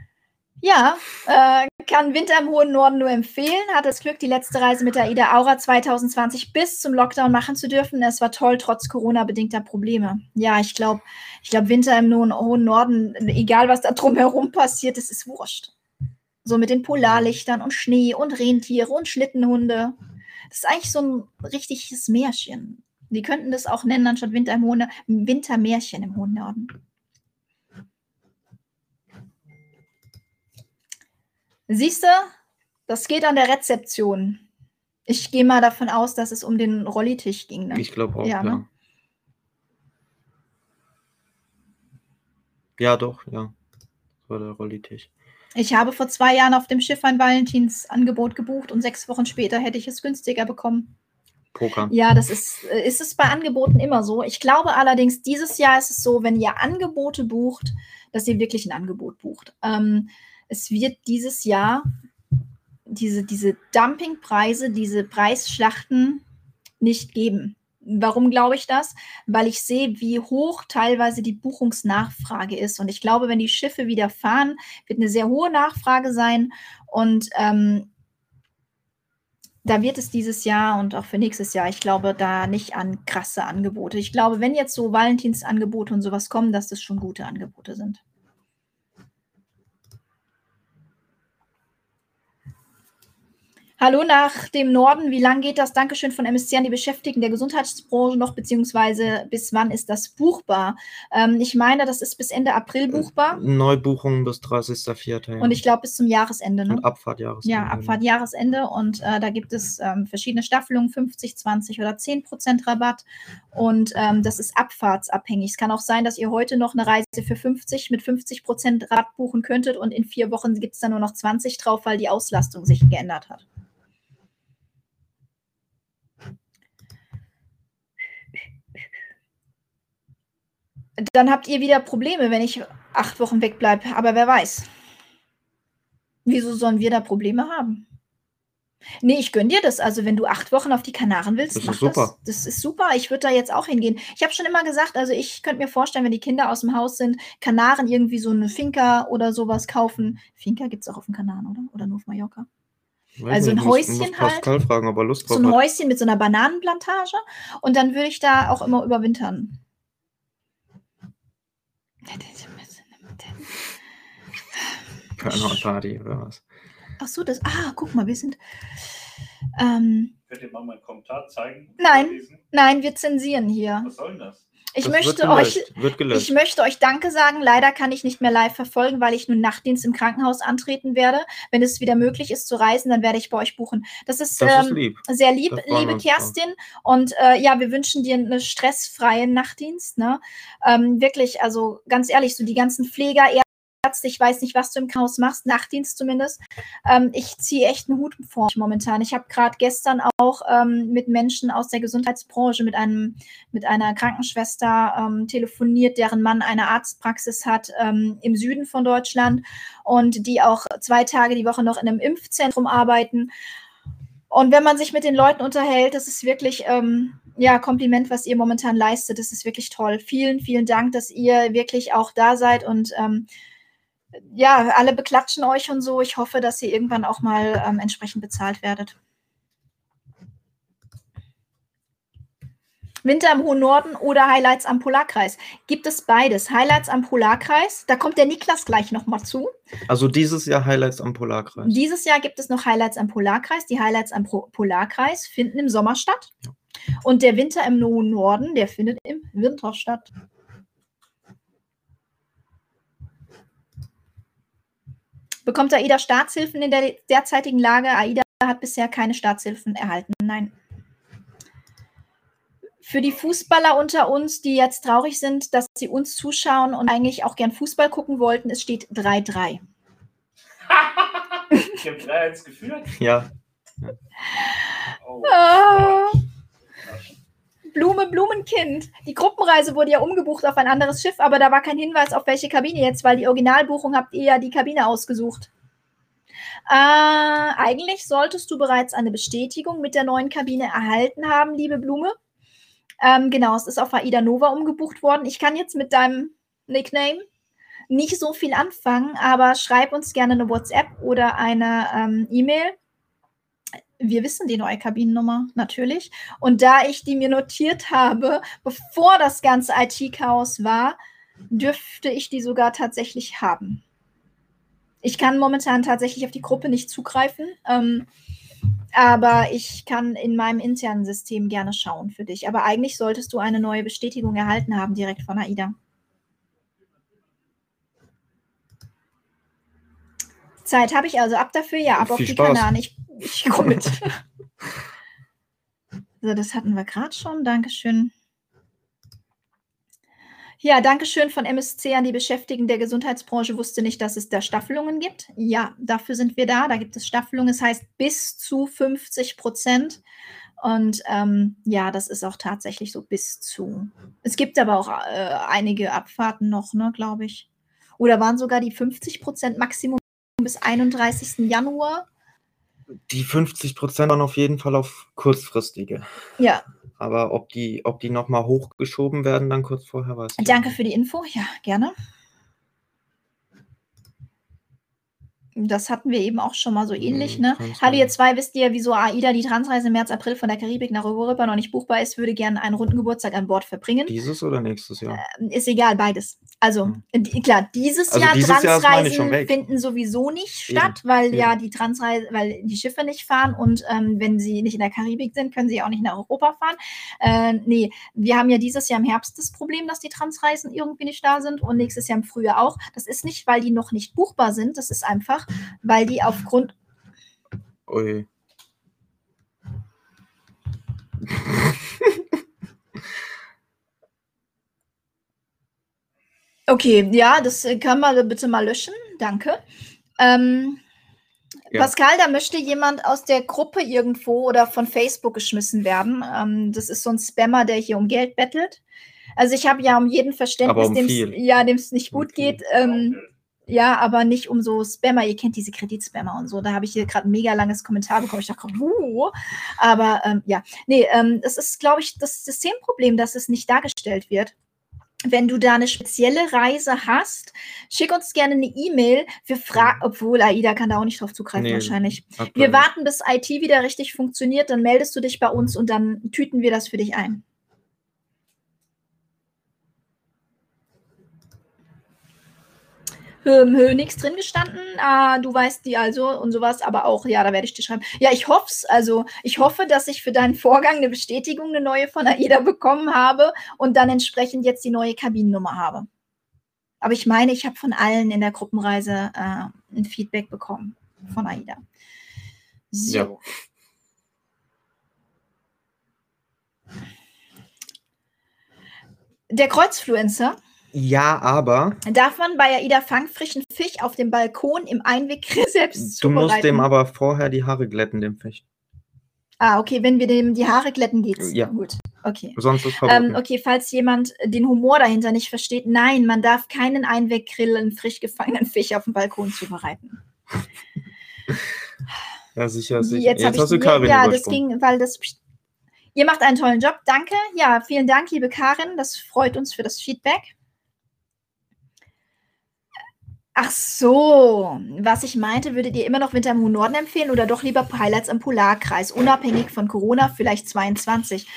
Ja, äh, kann Winter im hohen Norden nur empfehlen. Hatte das Glück, die letzte Reise mit der Ida Aura 2020 bis zum Lockdown machen zu dürfen. Es war toll, trotz Corona-bedingter Probleme. Ja, ich glaube, ich glaube, Winter im hohen Norden, egal was da drumherum passiert, es ist wurscht. So mit den Polarlichtern und Schnee und Rentiere und Schlittenhunde. Das ist eigentlich so ein richtiges Märchen. Die könnten das auch nennen, anstatt Winter im Hohen, Wintermärchen im hohen Norden. Siehst du, das geht an der Rezeption. Ich gehe mal davon aus, dass es um den Rollitisch ging. Ne? Ich glaube auch, ja. Ne? Ja, doch, ja. Das war der Rollitisch. Ich habe vor zwei Jahren auf dem Schiff ein Valentinsangebot gebucht und sechs Wochen später hätte ich es günstiger bekommen. Poker. Ja, das ist, äh, ist es bei Angeboten immer so. Ich glaube allerdings, dieses Jahr ist es so, wenn ihr Angebote bucht, dass ihr wirklich ein Angebot bucht. Ähm, es wird dieses Jahr diese, diese Dumpingpreise, diese Preisschlachten nicht geben. Warum glaube ich das? Weil ich sehe, wie hoch teilweise die Buchungsnachfrage ist. Und ich glaube, wenn die Schiffe wieder fahren, wird eine sehr hohe Nachfrage sein. Und ähm, da wird es dieses Jahr und auch für nächstes Jahr, ich glaube, da nicht an krasse Angebote. Ich glaube, wenn jetzt so Valentinsangebote und sowas kommen, dass das schon gute Angebote sind. Hallo nach dem Norden. Wie lange geht das? Dankeschön von MSC an die Beschäftigten der Gesundheitsbranche noch, beziehungsweise bis wann ist das buchbar? Ähm, ich meine, das ist bis Ende April buchbar. Neubuchungen bis 30.04. Ja. Und ich glaube bis zum Jahresende. Ne? Und Abfahrtjahresende. Ja, Abfahrtjahresende. Und äh, da gibt es ähm, verschiedene Staffelungen, 50, 20 oder 10 Prozent Rabatt. Und ähm, das ist abfahrtsabhängig. Es kann auch sein, dass ihr heute noch eine Reise für 50 mit 50 Prozent Rabatt buchen könntet und in vier Wochen gibt es dann nur noch 20 drauf, weil die Auslastung sich geändert hat. Dann habt ihr wieder Probleme, wenn ich acht Wochen wegbleibe. Aber wer weiß. Wieso sollen wir da Probleme haben? Nee, ich gönne dir das. Also, wenn du acht Wochen auf die Kanaren willst, das mach ist super. Das. das ist super. Ich würde da jetzt auch hingehen. Ich habe schon immer gesagt, also ich könnte mir vorstellen, wenn die Kinder aus dem Haus sind, Kanaren irgendwie so eine Finca oder sowas kaufen. Finca gibt es auch auf den Kanaren, oder? Oder nur auf Mallorca? Weiß Also nicht, ein muss- Häuschen muss halt. Pascal fragen, ob er Lust So drauf ein hat. Häuschen mit so einer Bananenplantage und dann würde ich da auch immer überwintern. Party oder was? Ach so, das. Ah, guck mal, wir sind. Ähm, Könnt ihr mal meinen Kommentar zeigen? Nein. Nein, wir zensieren hier. Was soll denn das? Ich Das möchte euch. Ich möchte euch Danke sagen. Leider kann ich nicht mehr live verfolgen, weil ich nun Nachtdienst im Krankenhaus antreten werde. Wenn es wieder möglich ist zu reisen, dann werde ich bei euch buchen. Das ist, das ist ähm, lieb. sehr lieb, liebe. Kerstin. Und äh, ja, wir wünschen dir einen stressfreien Nachtdienst. Ne? Ähm, wirklich, also ganz ehrlich, so die ganzen Pfleger, ich weiß nicht, was du im Krankenhaus machst, Nachtdienst zumindest. Ähm, ich ziehe echt einen Hut vor momentan. Ich habe gerade gestern auch ähm, mit Menschen aus der Gesundheitsbranche, mit einem, mit einer Krankenschwester ähm, telefoniert, deren Mann eine Arztpraxis hat ähm, im Süden von Deutschland und die auch zwei Tage die Woche noch in einem Impfzentrum arbeiten. Und wenn man sich mit den Leuten unterhält, das ist wirklich, ähm, ja, Kompliment, was ihr momentan leistet. Das ist wirklich toll. Vielen, vielen Dank, dass ihr wirklich auch da seid und ähm, ja, alle beklatschen euch und so. Ich hoffe, dass ihr irgendwann auch mal ähm, entsprechend bezahlt werdet. Winter im hohen Norden oder Highlights am Polarkreis. Gibt es beides. Highlights am Polarkreis, da kommt der Niklas gleich nochmal zu. Also dieses Jahr Highlights am Polarkreis. Dieses Jahr gibt es noch Highlights am Polarkreis. Die Highlights am Pro Polarkreis finden im Sommer statt. Ja. Und der Winter im hohen Norden, der findet im Winter statt. Bekommt AIDA Staatshilfen in der derzeitigen Lage? AIDA hat bisher keine Staatshilfen erhalten. Nein. Für die Fußballer unter uns, die jetzt traurig sind, dass sie uns zuschauen und eigentlich auch gern Fußball gucken wollten, es steht 3-3. Ich habe 3-1 geführt. Ja, Oh. Ah. Blume, Blumenkind. Die Gruppenreise wurde ja umgebucht auf ein anderes Schiff, aber da war kein Hinweis auf welche Kabine jetzt, weil die Originalbuchung habt ihr ja die Kabine ausgesucht. Äh, eigentlich solltest du bereits eine Bestätigung mit der neuen Kabine erhalten haben, liebe Blume. Ähm, genau, es ist auf AIDA Nova umgebucht worden. Ich kann jetzt mit deinem Nickname nicht so viel anfangen, aber schreib uns gerne eine WhatsApp oder eine ähm, E-Mail wir wissen die neue Kabinennummer natürlich. Und da ich die mir notiert habe, bevor das ganze IT-Chaos war, dürfte ich die sogar tatsächlich haben. Ich kann momentan tatsächlich auf die Gruppe nicht zugreifen, ähm, aber ich kann in meinem internen System gerne schauen für dich. Aber eigentlich solltest du eine neue Bestätigung erhalten haben direkt von AIDA. Zeit habe ich also ab dafür, ja, ab auf die Spaß. Kanaren. Ich, ich komme mit. so, das hatten wir gerade schon. Dankeschön. Ja, Dankeschön von MSC an die Beschäftigten der Gesundheitsbranche. Wusste nicht, dass es da Staffelungen gibt. Ja, dafür sind wir da. Da gibt es Staffelungen. Es heißt bis zu 50 Prozent. Und ähm, ja, das ist auch tatsächlich so bis zu. Es gibt aber auch äh, einige Abfahrten noch, ne, glaube ich. Oder waren sogar die 50 Prozent Maximum bis 31. Januar? Die 50 Prozent waren auf jeden Fall auf kurzfristige. Ja, Aber ob die, ob die nochmal hochgeschoben werden, dann kurz vorher, weiß ich danke nicht. für die Info. Ja, gerne. Das hatten wir eben auch schon mal so ähnlich, Hm, ne? Hallo, ihr zwei, wisst ihr, wieso AIDA die Transreise im März, April von der Karibik nach Europa noch nicht buchbar ist? Würde gerne einen runden Geburtstag an Bord verbringen. Dieses oder nächstes Jahr? Ist egal, beides. Also, Hm. die, klar, dieses Also Jahr dieses Jahr Transreisen weg. finden sowieso nicht Eben, statt, weil ja eben. die Transreise, weil die Schiffe nicht fahren und ähm, wenn sie nicht in der Karibik sind, können sie auch nicht nach Europa fahren. Äh, nee, wir haben ja dieses Jahr im Herbst das Problem, dass die Transreisen irgendwie nicht da sind und nächstes Jahr im Frühjahr auch. Das ist nicht, weil die noch nicht buchbar sind, das ist einfach, weil die aufgrund Ui. Okay, ja, das äh, können wir bitte mal löschen. Danke. Ähm, Ja. Pascal, da möchte jemand aus der Gruppe irgendwo oder von Facebook geschmissen werden. Ähm, das ist so ein Spammer, der hier um Geld bettelt. Also ich habe ja um jeden Verständnis, um dem viel. ja, es nicht gut viel. geht. Ähm, ja, aber nicht um so Spammer. Ihr kennt diese Kreditspammer und so. Da habe ich hier gerade ein mega langes Kommentar bekommen. Ich dachte, uh, aber ähm, ja, nee, ähm, das ist, glaube ich, das Systemproblem, dass es nicht dargestellt wird. wenn du da eine spezielle Reise hast, schick uns gerne eine E-Mail. Wir fragen, obwohl AIDA kann da auch nicht drauf zugreifen Nee, wahrscheinlich. Wir warten, bis IT wieder richtig funktioniert, dann meldest du dich bei uns und dann tüten wir das für dich ein. Hö, nichts drin gestanden. Ah, du weißt die also und sowas, aber auch, ja, da werde ich dir schreiben. Ja, ich hoffe es. Also, ich hoffe, dass ich für deinen Vorgang eine Bestätigung, eine neue von AIDA bekommen habe und dann entsprechend jetzt die neue Kabinennummer habe. Aber ich meine, ich habe von allen in der Gruppenreise äh, ein Feedback bekommen von AIDA. So. Ja. Der Kreuzfluencer Ja, aber darf man bei AIDA Fang frischen Fisch auf dem Balkon im Einweggrill <laughs> selbst du musst dem zubereiten? aber vorher die Haare glätten, dem Fisch. Ah, okay, wenn wir dem die Haare glätten, geht's. Ja. Gut, okay. Sonst ist verboten. Ähm, okay, falls jemand den Humor dahinter nicht versteht, nein, man darf keinen Einweggrill in frisch gefangenen Fisch auf dem Balkon zubereiten. <laughs> Ja, sicher, sicher. Jetzt, hab hast du Karin Ja, das ging, weil das. Ihr macht einen tollen Job, danke. Ja, vielen Dank, liebe Karin. Das freut uns für das Feedback. Ach so, was ich meinte, würdet ihr immer noch Winter im hohen Norden empfehlen oder doch lieber Highlights am Polarkreis, unabhängig von Corona, vielleicht 22?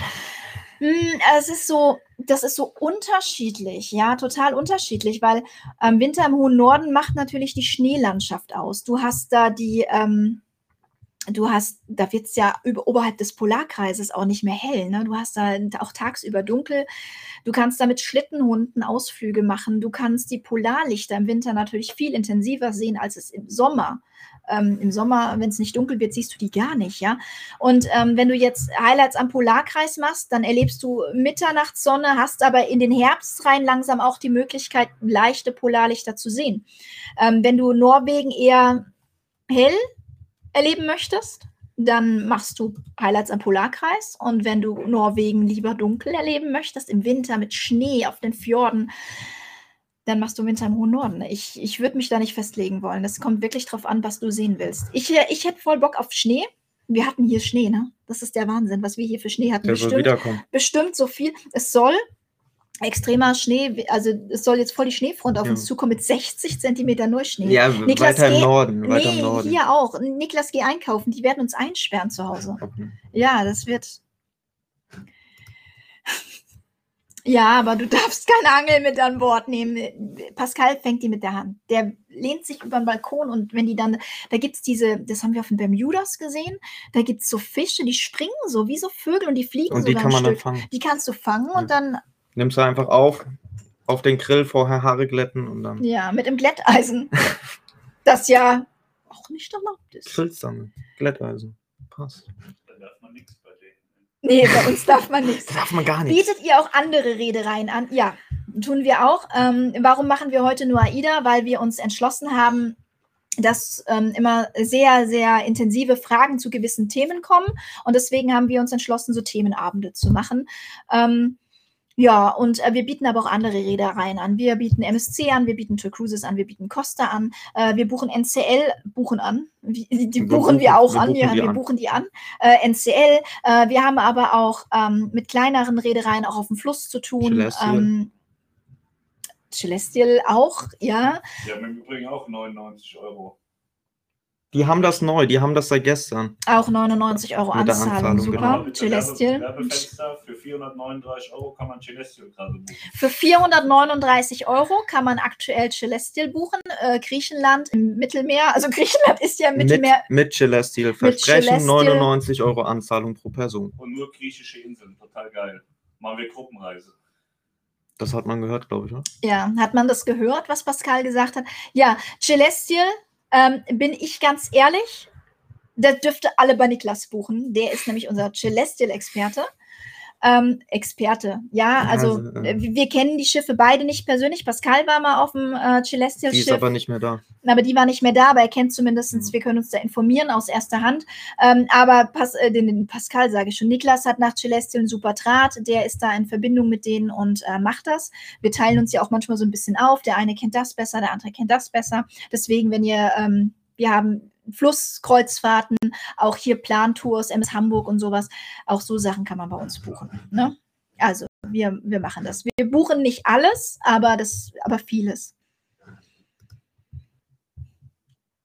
Hm, es ist so, das ist so unterschiedlich, ja, total unterschiedlich, weil ähm, Winter im hohen Norden macht natürlich die Schneelandschaft aus. Du hast da die, ähm, du hast, da wird es ja über, oberhalb des Polarkreises auch nicht mehr hell. Ne? Du hast da auch tagsüber dunkel. Du kannst da mit Schlittenhunden Ausflüge machen. Du kannst die Polarlichter im Winter natürlich viel intensiver sehen als es im Sommer. Ähm, Im Sommer, wenn es nicht dunkel wird, siehst du die gar nicht, ja. Und ähm, wenn du jetzt Highlights am Polarkreis machst, dann erlebst du Mitternachtssonne, hast aber in den Herbst rein langsam auch die Möglichkeit, leichte Polarlichter zu sehen. Ähm, wenn du Norwegen eher hell erleben möchtest, dann machst du Highlights am Polarkreis. Und wenn du Norwegen lieber dunkel erleben möchtest, im Winter mit Schnee auf den Fjorden, dann machst du Winter im hohen Norden. Ich, ich würde mich da nicht festlegen wollen. Das kommt wirklich drauf an, was du sehen willst. Ich, ich hätte voll Bock auf Schnee. Wir hatten hier Schnee, ne? Das ist der Wahnsinn, was wir hier für Schnee hatten. Der Bestimmt, bestimmt so viel. Es soll extremer Schnee, also es soll jetzt voll die Schneefront auf Ja. uns zukommen mit 60 Zentimeter Neuschnee. Ja, Niklas, weiter im geh- Norden. Weiter im Nee, Norden. hier auch. Niklas, geh einkaufen. Die werden uns einsperren zu Hause. Okay. Ja, das wird. <laughs> Ja, aber du darfst keine Angel mit an Bord nehmen. Pascal fängt die mit der Hand. Der lehnt sich über den Balkon und wenn die dann, da gibt es diese, das haben wir auf den Bermudas gesehen, da gibt es so Fische, die springen so wie so Vögel und die fliegen Und die sogar kann man ein dann Stück. fangen. Die kannst du fangen Ja. und dann, Nimmst du einfach auf, auf den Grill vorher Haare glätten und dann ja, mit dem Glätteisen. das ja auch nicht erlaubt ist. grillst dann. Glätteisen. Passt. Da darf man nichts bei denen. Nee, bei uns darf man nichts. <laughs> Darf man gar nicht. Bietet ihr auch andere Redereien an? Ja, tun wir auch. Ähm, warum machen wir heute nur AIDA? Weil wir uns entschlossen haben, dass ähm, immer sehr, sehr intensive Fragen zu gewissen Themen kommen. Und deswegen haben wir uns entschlossen, so Themenabende zu machen. Ähm, ja, und äh, wir bieten aber auch andere Reedereien an. Wir bieten MSC an, wir bieten Tour Cruises an, wir bieten Costa an, äh, wir buchen NCL, buchen an. Wie- Die, die Wir buchen wir buchen- auch wir an, buchen wir, die wir an. buchen die an. Äh, NCL, äh, wir haben aber auch ähm, mit kleineren Reedereien auch auf dem Fluss zu tun. Celestial. Ähm, Celestial auch, ja. Die haben im Übrigen auch 99 Euro. Die haben das neu, die haben das seit gestern. Auch 99 Euro Anzahlung, Anzahlung, super. genau. Celestial. Werbe- Werbefenster für 439 Euro kann man Celestial gerade buchen. Für 439 Euro kann man aktuell Celestial buchen. Äh, Griechenland im Mittelmeer. Also Griechenland ist ja im Mit, Mittelmeer. mit Celestial. Versprechen Celestial. 99 Euro Anzahlung pro Person. Und nur griechische Inseln, total geil. Machen wir Gruppenreise. Das hat man gehört, glaube ich. Ne? Ja, hat man das gehört, was Pascal gesagt hat? Ja, Celestial, ähm, bin ich ganz ehrlich, das dürfte alle bei Niklas buchen. Der ist nämlich unser Celestial-Experte. Ähm, Experte, ja, also also, äh, äh, wir kennen die Schiffe beide nicht persönlich. Pascal war mal auf dem äh, Die ist aber nicht mehr da. aber die war nicht mehr da, aber er kennt zumindest, Mhm. wir können uns da informieren aus erster Hand. Ähm, aber Pas äh, den, den Pascal sage ich schon, Niklas hat nach Celestial einen super Draht, der ist da in Verbindung mit denen und äh, macht das. Wir teilen uns ja auch manchmal so ein bisschen auf, der eine kennt das besser, der andere kennt das besser. Deswegen, wenn ihr, ähm, wir haben Flusskreuzfahrten, auch hier Plantours, MS Hamburg und sowas, auch so Sachen kann man bei uns buchen. Ne? Also, wir, wir machen das. Wir buchen nicht alles, aber, das, aber vieles.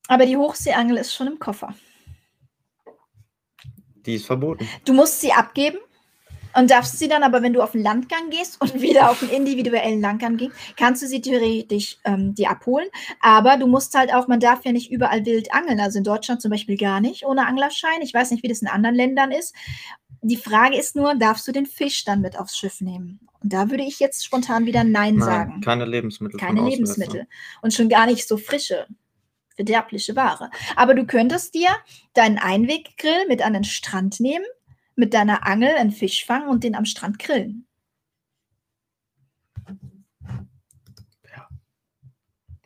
Aber die Hochseeangel ist schon im Koffer. Die ist verboten. Du musst sie abgeben und darfst sie dann aber, wenn du auf den Landgang gehst und <laughs> wieder auf den individuellen Landgang gehst, kannst du sie theoretisch ähm, dir abholen. Aber du musst halt auch, man darf ja nicht überall wild angeln. Also in Deutschland zum Beispiel gar nicht ohne Anglerschein. Ich weiß nicht, wie das in anderen Ländern ist. Die Frage ist nur, darfst du den Fisch dann mit aufs Schiff nehmen? Und da würde ich jetzt spontan wieder Nein, Nein, sagen. keine Lebensmittel. Keine. Lebensmittel. Und schon gar nicht so frische, verderbliche Ware. Aber du könntest dir deinen Einweggrill mit an den Strand nehmen, mit deiner Angel einen Fisch fangen und den am Strand grillen. Ja.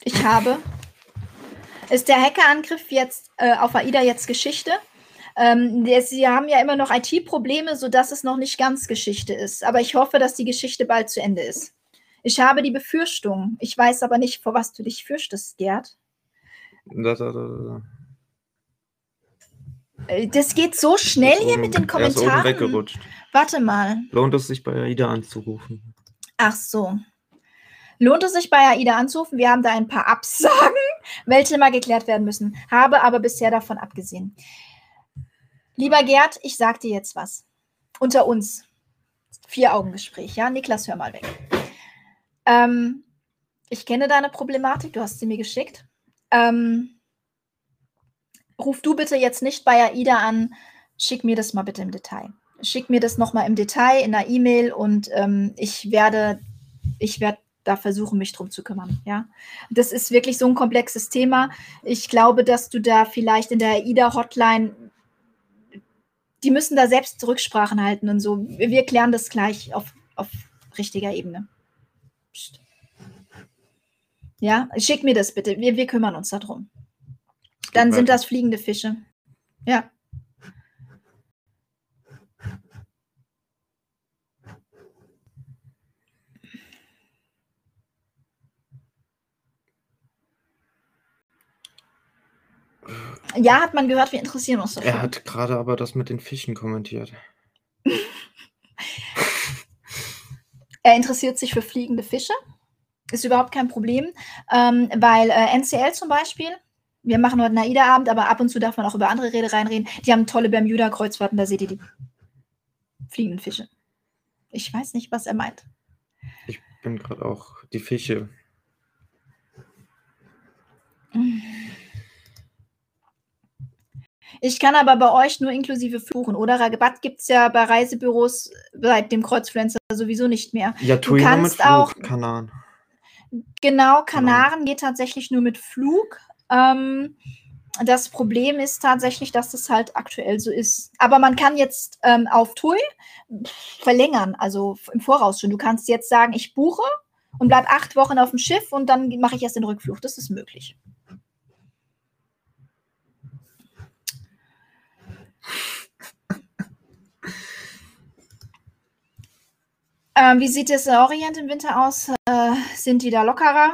Ich habe. Ist der Hackerangriff jetzt äh, auf AIDA jetzt Geschichte? Ähm, sie haben ja immer noch IT-Probleme, sodass es noch nicht ganz Geschichte ist. Aber ich hoffe, dass die Geschichte bald zu Ende ist. Ich habe die Befürchtung. Ich weiß aber nicht, vor was du dich fürchtest, Gerd. Da, da, da, da. Das geht so schnell hier mit den er ist oben Kommentaren. weggerutscht. Warte mal. Lohnt es sich bei AIDA anzurufen? Ach so. Lohnt es sich bei AIDA anzurufen? Wir haben da ein paar Absagen, <laughs> welche mal geklärt werden müssen. Habe aber bisher davon abgesehen. Lieber Gerd, ich sag dir jetzt was. Unter uns. Vier-Augen-Gespräch, ja? Niklas, hör mal weg. Ähm, ich kenne deine Problematik, du hast sie mir geschickt. Ähm, ruf du bitte jetzt nicht bei AIDA an, schick mir das mal bitte im Detail. Schick mir das nochmal im Detail in einer E-Mail und ähm, ich werde, ich werde da versuchen, mich drum zu kümmern. Ja, das ist wirklich so ein komplexes Thema. Ich glaube, dass du da vielleicht in der AIDA-Hotline, die müssen da selbst Rücksprachen halten und so. Wir, klären das gleich auf, auf richtiger Ebene. Psst. Ja, schick mir das bitte. Wir, wir kümmern uns darum. Dann sind das fliegende Fische. Ja. Ja, hat man gehört, wir interessieren uns dafür. Er hat gerade aber das mit den Fischen kommentiert. <laughs> Er interessiert sich für fliegende Fische. Ist überhaupt kein Problem, ähm, weil äh, NCL zum Beispiel, wir machen heute einen AIDA-Abend, aber ab und zu darf man auch über andere Reedereien reden. Die haben tolle Bermuda-Kreuzfahrten, da seht ihr die fliegenden Fische. Ich weiß nicht, was er meint. Ich bin gerade auch die Fische. Ich kann aber bei euch nur inklusive Fluchen, oder? Rabatt gibt es ja bei Reisebüros seit dem Kreuzfluencer sowieso nicht mehr. Ja, tu ihn nur mit kannst auch- Flug, Kanaren. Genau, Kanaren geht tatsächlich nur mit Flug. Ähm, das Problem ist tatsächlich, dass das halt aktuell so ist. Aber man kann jetzt ähm, auf TUI verlängern, also im Voraus schon. Du kannst jetzt sagen, ich buche und bleib acht Wochen auf dem Schiff und dann mache ich erst den Rückflug. Das ist möglich. Ähm, wie sieht es in Orient im Winter aus? Äh, sind die da lockerer?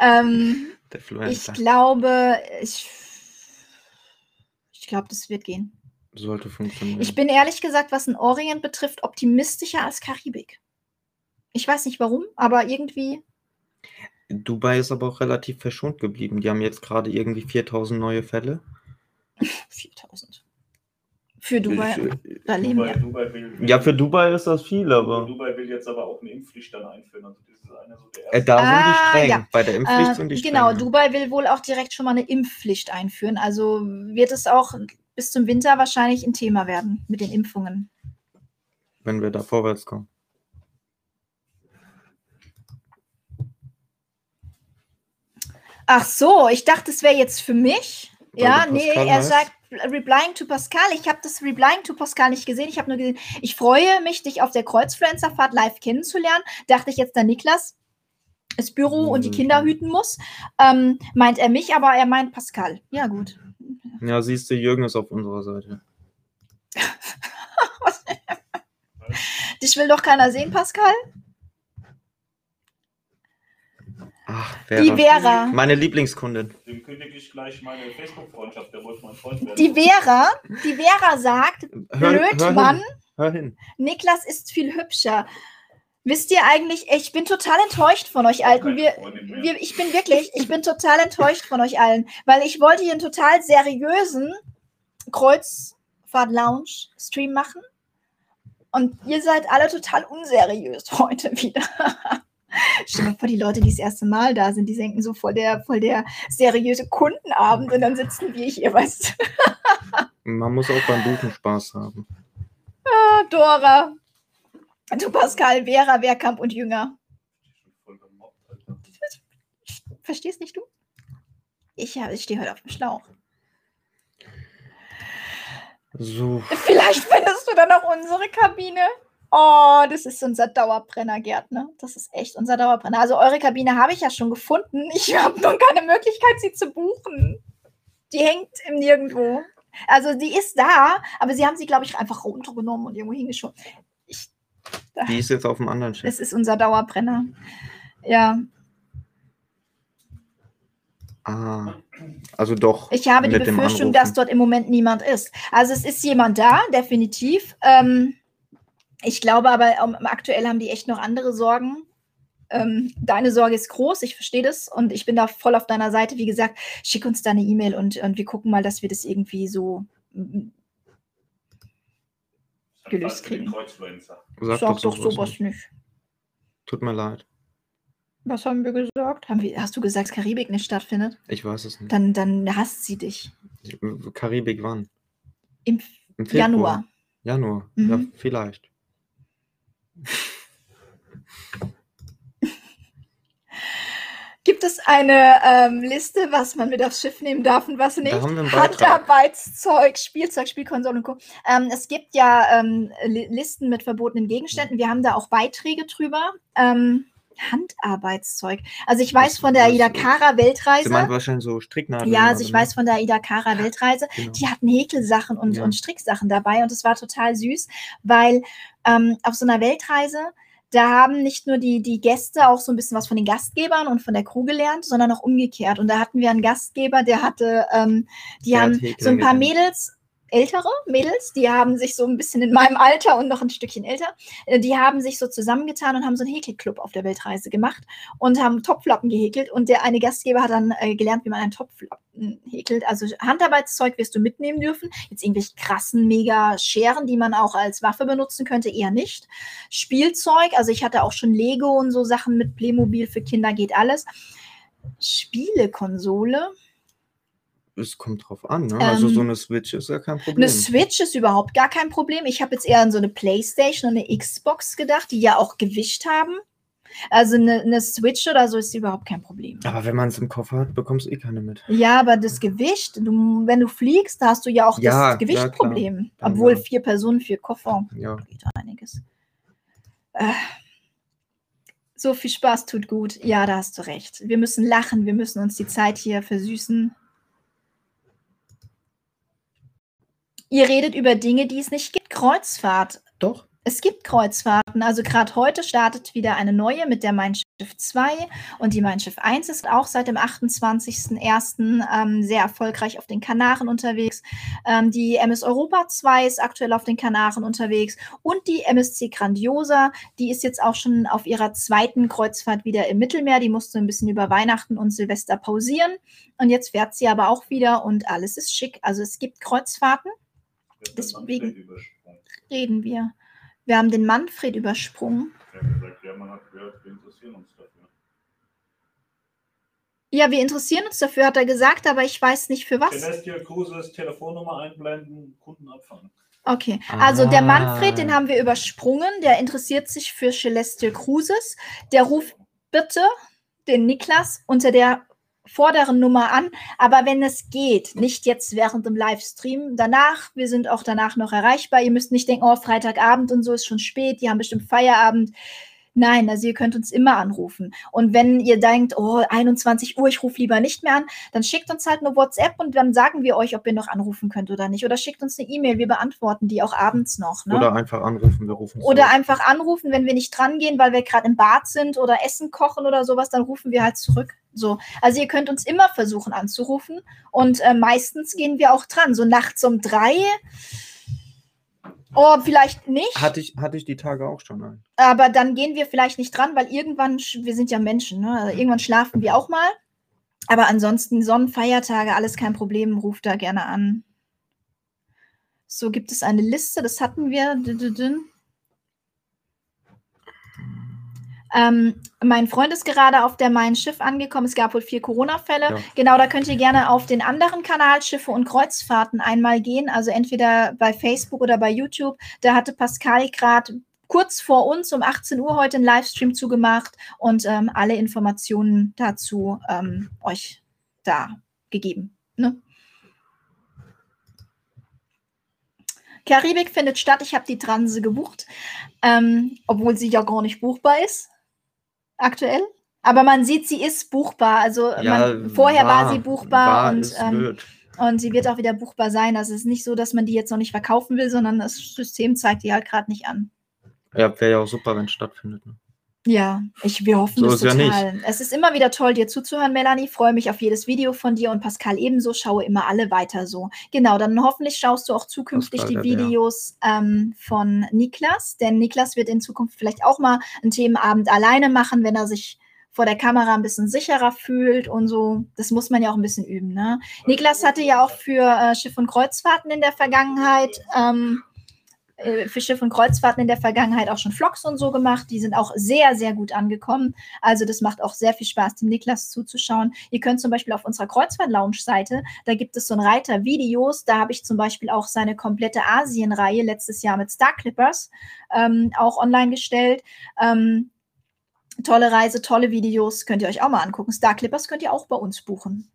Ähm, <laughs> ich glaube, ich, ich glaube, das wird gehen. Sollte funktionieren. Ich bin ehrlich gesagt, was den Orient betrifft, optimistischer als Karibik. Ich weiß nicht warum, aber irgendwie. Dubai ist aber auch relativ verschont geblieben. Die haben jetzt gerade irgendwie 4000 neue Fälle. <laughs> 4000. Für Dubai, da leben Dubai, wir. Dubai will, Ja, für Dubai ist das viel, aber Dubai will jetzt aber auch eine Impfpflicht dann einführen. Also das ist einer so der äh, da sind die Ah, streng. ja. Bei der Impfpflicht Äh, sind die streng. genau, Dubai will wohl auch direkt schon mal eine Impfpflicht einführen. Also wird es auch bis zum Winter wahrscheinlich ein Thema werden mit den Impfungen. Wenn wir da vorwärts kommen. Ach so, ich dachte, es wäre jetzt für mich. Weil ja, nee, er heißt? sagt Replying to Pascal. Ich habe das Replying to Pascal nicht gesehen. Ich habe nur gesehen, ich freue mich, dich auf der Kreuzfluencerfahrt live kennenzulernen. Dachte ich jetzt, der Niklas das Büro und die Mhm. Kinder hüten muss. Ähm, meint er mich, aber er meint Pascal. Ja, gut. Ja, siehst du, Jürgen ist auf unserer Seite. <laughs> Dich will doch keiner sehen, Pascal? Ach, Die Vera. Vera. Meine Lieblingskundin. Dem kündige ich gleich meine Facebook-Freundschaft, der wollte mein Freund werden. Die Vera, die Vera sagt, Hör, blöd, hör Mann, hin. Hör hin. Niklas ist viel hübscher. Wisst ihr eigentlich, ich bin total enttäuscht von euch Alten. Wir, wir, ich bin wirklich, ich bin total enttäuscht von euch allen, weil ich wollte hier einen total seriösen Kreuzfahrt-Lounge-Stream machen und ihr seid alle total unseriös <laughs> heute wieder. Stell dir mal vor, die Leute, die das erste Mal da sind, die denken so voll der, voll der seriöse Kundenabend und dann sitzen wir hier, weißt du. Man muss auch beim Buchen Spaß haben. Ah, Dora. Du Pascal, Vera, Wehrkamp und Jünger. Verstehst nicht du? Ich, ja, ich stehe heute auf dem Schlauch. So, Vielleicht findest du dann auch unsere Kabine. Oh, das ist unser Dauerbrenner, Gerd, ne? Das ist echt unser Dauerbrenner. Also eure Kabine habe ich ja schon gefunden. <laughs> Ich habe nur keine Möglichkeit, sie zu buchen. Die hängt im Nirgendwo. Also die ist da, aber sie haben sie, glaube ich, einfach runtergenommen und irgendwo hingeschoben. Ich, die ist jetzt auf dem anderen Schiff. es ist unser Dauerbrenner. Ja, Ah, also doch. Ich habe die Befürchtung, dass dort im Moment niemand ist. Also es ist jemand da, definitiv. Ähm, ich glaube aber, ähm, aktuell haben die echt noch andere Sorgen. Ähm, deine Sorge ist groß, ich verstehe das und ich bin da voll auf deiner Seite. Wie gesagt, schick uns da eine E-Mail und, und wir gucken mal, dass wir das irgendwie so. gelöst kriegen. Sag, Sag doch sowas sowas nicht. nicht. Tut mir leid. Was haben wir gesagt? Haben wir, hast du gesagt, dass Karibik nicht stattfindet? Ich weiß es nicht. Dann, dann hasst sie dich. Karibik wann? Im Im Februar. Januar. Januar. Mhm. Ja, vielleicht. Gibt es eine ähm, Liste, was man mit aufs Schiff nehmen darf und was nicht? Handarbeitszeug, Spielzeug, Spielkonsolen und Co. Ähm, es gibt ja ähm, Li- Listen mit verbotenen Gegenständen. Wir haben da auch Beiträge drüber. Ähm, Handarbeitszeug. Also ich weiß von der Aida Kara Sie meint Weltreise. wahrscheinlich so Stricknadeln. Ja, also ich so, ne? weiß von der Aida Kara Weltreise, Genau. die hatten Häkelsachen und, Ja. und Stricksachen dabei und es war total süß, weil ähm, auf so einer Weltreise, da haben nicht nur die, die Gäste auch so ein bisschen was von den Gastgebern und von der Crew gelernt, sondern auch umgekehrt. Und da hatten wir einen Gastgeber, der hatte, ähm, die Der haben so ein paar gelernt. Mädels, ältere Mädels, die haben sich so ein bisschen in meinem Alter und noch ein Stückchen älter, äh, die haben sich so zusammengetan und haben so einen Häkelclub auf der Weltreise gemacht und haben Topflappen gehäkelt. Und der eine Gastgeber hat dann äh, gelernt, wie man einen Topflappen häkelt. Also Handarbeitszeug wirst du mitnehmen dürfen. Jetzt irgendwelche krassen, mega Scheren, die man auch als Waffe benutzen könnte, eher nicht. Spielzeug, also ich hatte auch schon Lego und so Sachen mit Playmobil für Kinder, geht alles. Spielekonsole. Es kommt drauf an, ne? also Ähm, so eine Switch ist ja kein Problem. Eine Switch ist überhaupt gar kein Problem. Ich habe jetzt eher an so eine Playstation und eine Xbox gedacht, die ja auch Gewicht haben. Also eine, eine Switch oder so ist überhaupt kein Problem. Aber wenn man es im Koffer hat, bekommst du eh keine mit. Ja, aber das Gewicht, du, wenn du fliegst, da hast du ja auch Ja, ja, das Gewichtproblem. Dann Obwohl ja. vier Personen, vier Koffer, Ja. geht einiges. Äh, so viel Spaß tut gut. Ja, da hast du recht. Wir müssen lachen, wir müssen uns die Zeit hier versüßen. Ihr redet über Dinge, die es nicht gibt. Kreuzfahrt. Doch. Es gibt Kreuzfahrten. Also gerade heute startet wieder eine neue mit der Mein Schiff 2 und die Mein Schiff 1 ist auch seit dem 28.01. Ähm, sehr erfolgreich auf den Kanaren unterwegs. Ähm, die MS Europa 2 ist aktuell auf den Kanaren unterwegs und die MSC Grandiosa, die ist jetzt auch schon auf ihrer zweiten Kreuzfahrt wieder im Mittelmeer. Die musste ein bisschen über Weihnachten und Silvester pausieren und jetzt fährt sie aber auch wieder und alles ist schick. Also es gibt Kreuzfahrten, Deswegen- reden wir. Wir haben den Manfred übersprungen. Ja, gesagt, ja, man hat gehört, wir interessieren uns dafür. Ja, wir interessieren uns dafür, hat er gesagt, aber ich weiß nicht für was. Celestial Cruises, Telefonnummer einblenden, Kunden abfangen. Okay, also der Ah. Manfred, den haben wir übersprungen, der interessiert sich für Celestial Cruises. Der ruft bitte den Niklas unter der vorderen Nummer an, aber wenn es geht, nicht jetzt während dem Livestream, danach, wir sind auch danach noch erreichbar. Ihr müsst nicht denken, oh, Freitagabend und so ist schon spät, die haben bestimmt Feierabend. Nein, also ihr könnt uns immer anrufen. Und wenn ihr denkt, oh, 21 Uhr, ich rufe lieber nicht mehr an, dann schickt uns halt eine WhatsApp und dann sagen wir euch, ob ihr noch anrufen könnt oder nicht. Oder schickt uns eine E-Mail, wir beantworten die auch abends noch. Ne? Oder einfach anrufen, wir rufen Oder zurück. einfach anrufen, wenn wir nicht dran gehen, weil wir gerade im Bad sind oder Essen kochen oder sowas, dann rufen wir halt zurück. So, also ihr könnt uns immer versuchen anzurufen und äh, meistens gehen wir auch dran. So nachts um drei. Oh, vielleicht nicht. Hatte ich, hatte ich die Tage auch schon ein. Aber dann gehen wir vielleicht nicht dran, weil irgendwann, wir sind ja Menschen, ne? also irgendwann schlafen wir auch mal. Aber ansonsten Sonnenfeiertage, alles kein Problem, ruft da gerne an. So gibt es eine Liste, das hatten wir. Ähm, mein Freund ist gerade auf der Mein Schiff angekommen. Es gab wohl vier Corona-Fälle. Ja. Genau, da könnt ihr gerne auf den anderen Kanal Schiffe und Kreuzfahrten einmal gehen. Also entweder bei Facebook oder bei YouTube. Da hatte Pascal gerade kurz vor uns um 18 Uhr heute einen Livestream zugemacht und ähm, alle Informationen dazu ähm, euch da gegeben. Ne? Karibik findet statt. Ich habe die Transe gebucht, ähm, obwohl sie ja gar nicht buchbar ist. Aktuell. Aber man sieht, sie ist buchbar. Also man, vorher war, sie buchbar war, und, ähm, und sie wird auch wieder buchbar sein. Also es ist nicht so, dass man die jetzt noch nicht verkaufen will, sondern das System zeigt die halt gerade nicht an. Ja, wäre ja auch super, wenn es stattfindet. Ne? Ja, ich, wir hoffen So das ist ja total. es ist immer wieder toll, dir zuzuhören, Melanie. Freue mich auf jedes Video von dir und Pascal ebenso. Schaue immer alle weiter so. Genau, dann hoffentlich schaust du auch zukünftig Pascal, die. Videos ähm, von Niklas, denn Niklas wird in Zukunft vielleicht auch mal einen Themenabend alleine machen, wenn er sich vor der Kamera ein bisschen sicherer fühlt und so. Das muss man ja auch ein bisschen üben. Ne? Niklas hatte ja auch für äh, Schiff und Kreuzfahrten in der Vergangenheit ähm, äh, für Schiff und Kreuzfahrten in der Vergangenheit auch schon Vlogs und so gemacht. Die sind auch sehr, sehr gut angekommen. Also das macht auch sehr viel Spaß, dem Niklas zuzuschauen. Ihr könnt zum Beispiel auf unserer Kreuzfahrt-Lounge-Seite, da gibt es so einen Reiter Videos. Da habe ich zum Beispiel auch seine komplette Asien-Reihe letztes Jahr mit Star Clippers ähm, auch online gestellt. Ähm, tolle Reise, tolle Videos, könnt ihr euch auch mal angucken. Star Clippers könnt ihr auch bei uns buchen.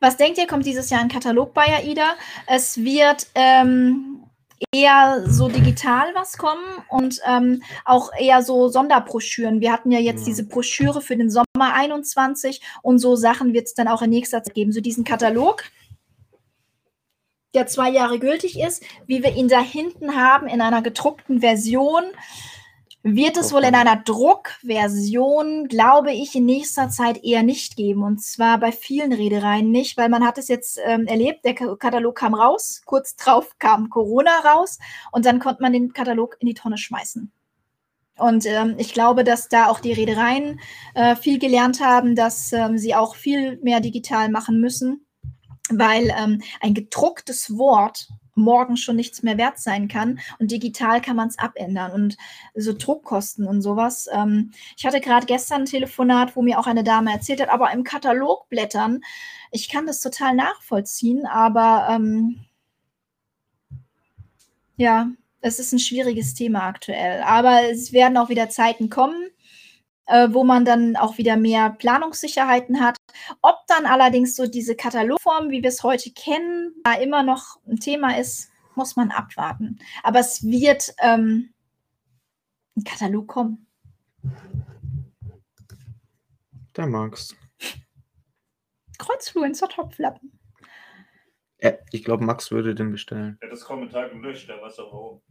Was denkt ihr, kommt dieses Jahr ein Katalog bei AIDA? Es wird ähm, eher so digital was kommen und ähm, auch eher so Sonderbroschüren. Wir hatten ja jetzt Ja. diese Broschüre für den Sommer 21 und so Sachen wird es dann auch in nächster Zeit geben. So diesen Katalog, der zwei Jahre gültig ist, wie wir ihn da hinten haben in einer gedruckten Version. Wird es wohl in einer Druckversion, glaube ich, in nächster Zeit eher nicht geben. Und zwar bei vielen Reedereien nicht, weil man hat es jetzt ähm, erlebt, der Ka- Katalog kam raus, kurz drauf kam Corona raus und dann konnte man den Katalog in die Tonne schmeißen. Und ähm, ich glaube, dass da auch die Reedereien äh, viel gelernt haben, dass ähm, sie auch viel mehr digital machen müssen, weil ähm, ein gedrucktes Wort morgen schon nichts mehr wert sein kann und digital kann man es abändern und so Druckkosten und sowas. Ähm, ich hatte gerade gestern ein Telefonat, wo mir auch eine Dame erzählt hat, aber im Katalog blättern, ich kann das total nachvollziehen, aber ähm, ja, es ist ein schwieriges Thema aktuell. Aber es werden auch wieder Zeiten kommen, äh, wo man dann auch wieder mehr Planungssicherheiten hat. Ob dann allerdings so diese Katalogform, wie wir es heute kennen, da immer noch ein Thema ist, muss man abwarten. Aber es wird ähm, ein Katalog kommen. Der mag's. Kreuzfluencer Topflappen. Äh, ich glaube, Max würde den bestellen. Er hat das Kommentar gelöscht, der weiß auch warum.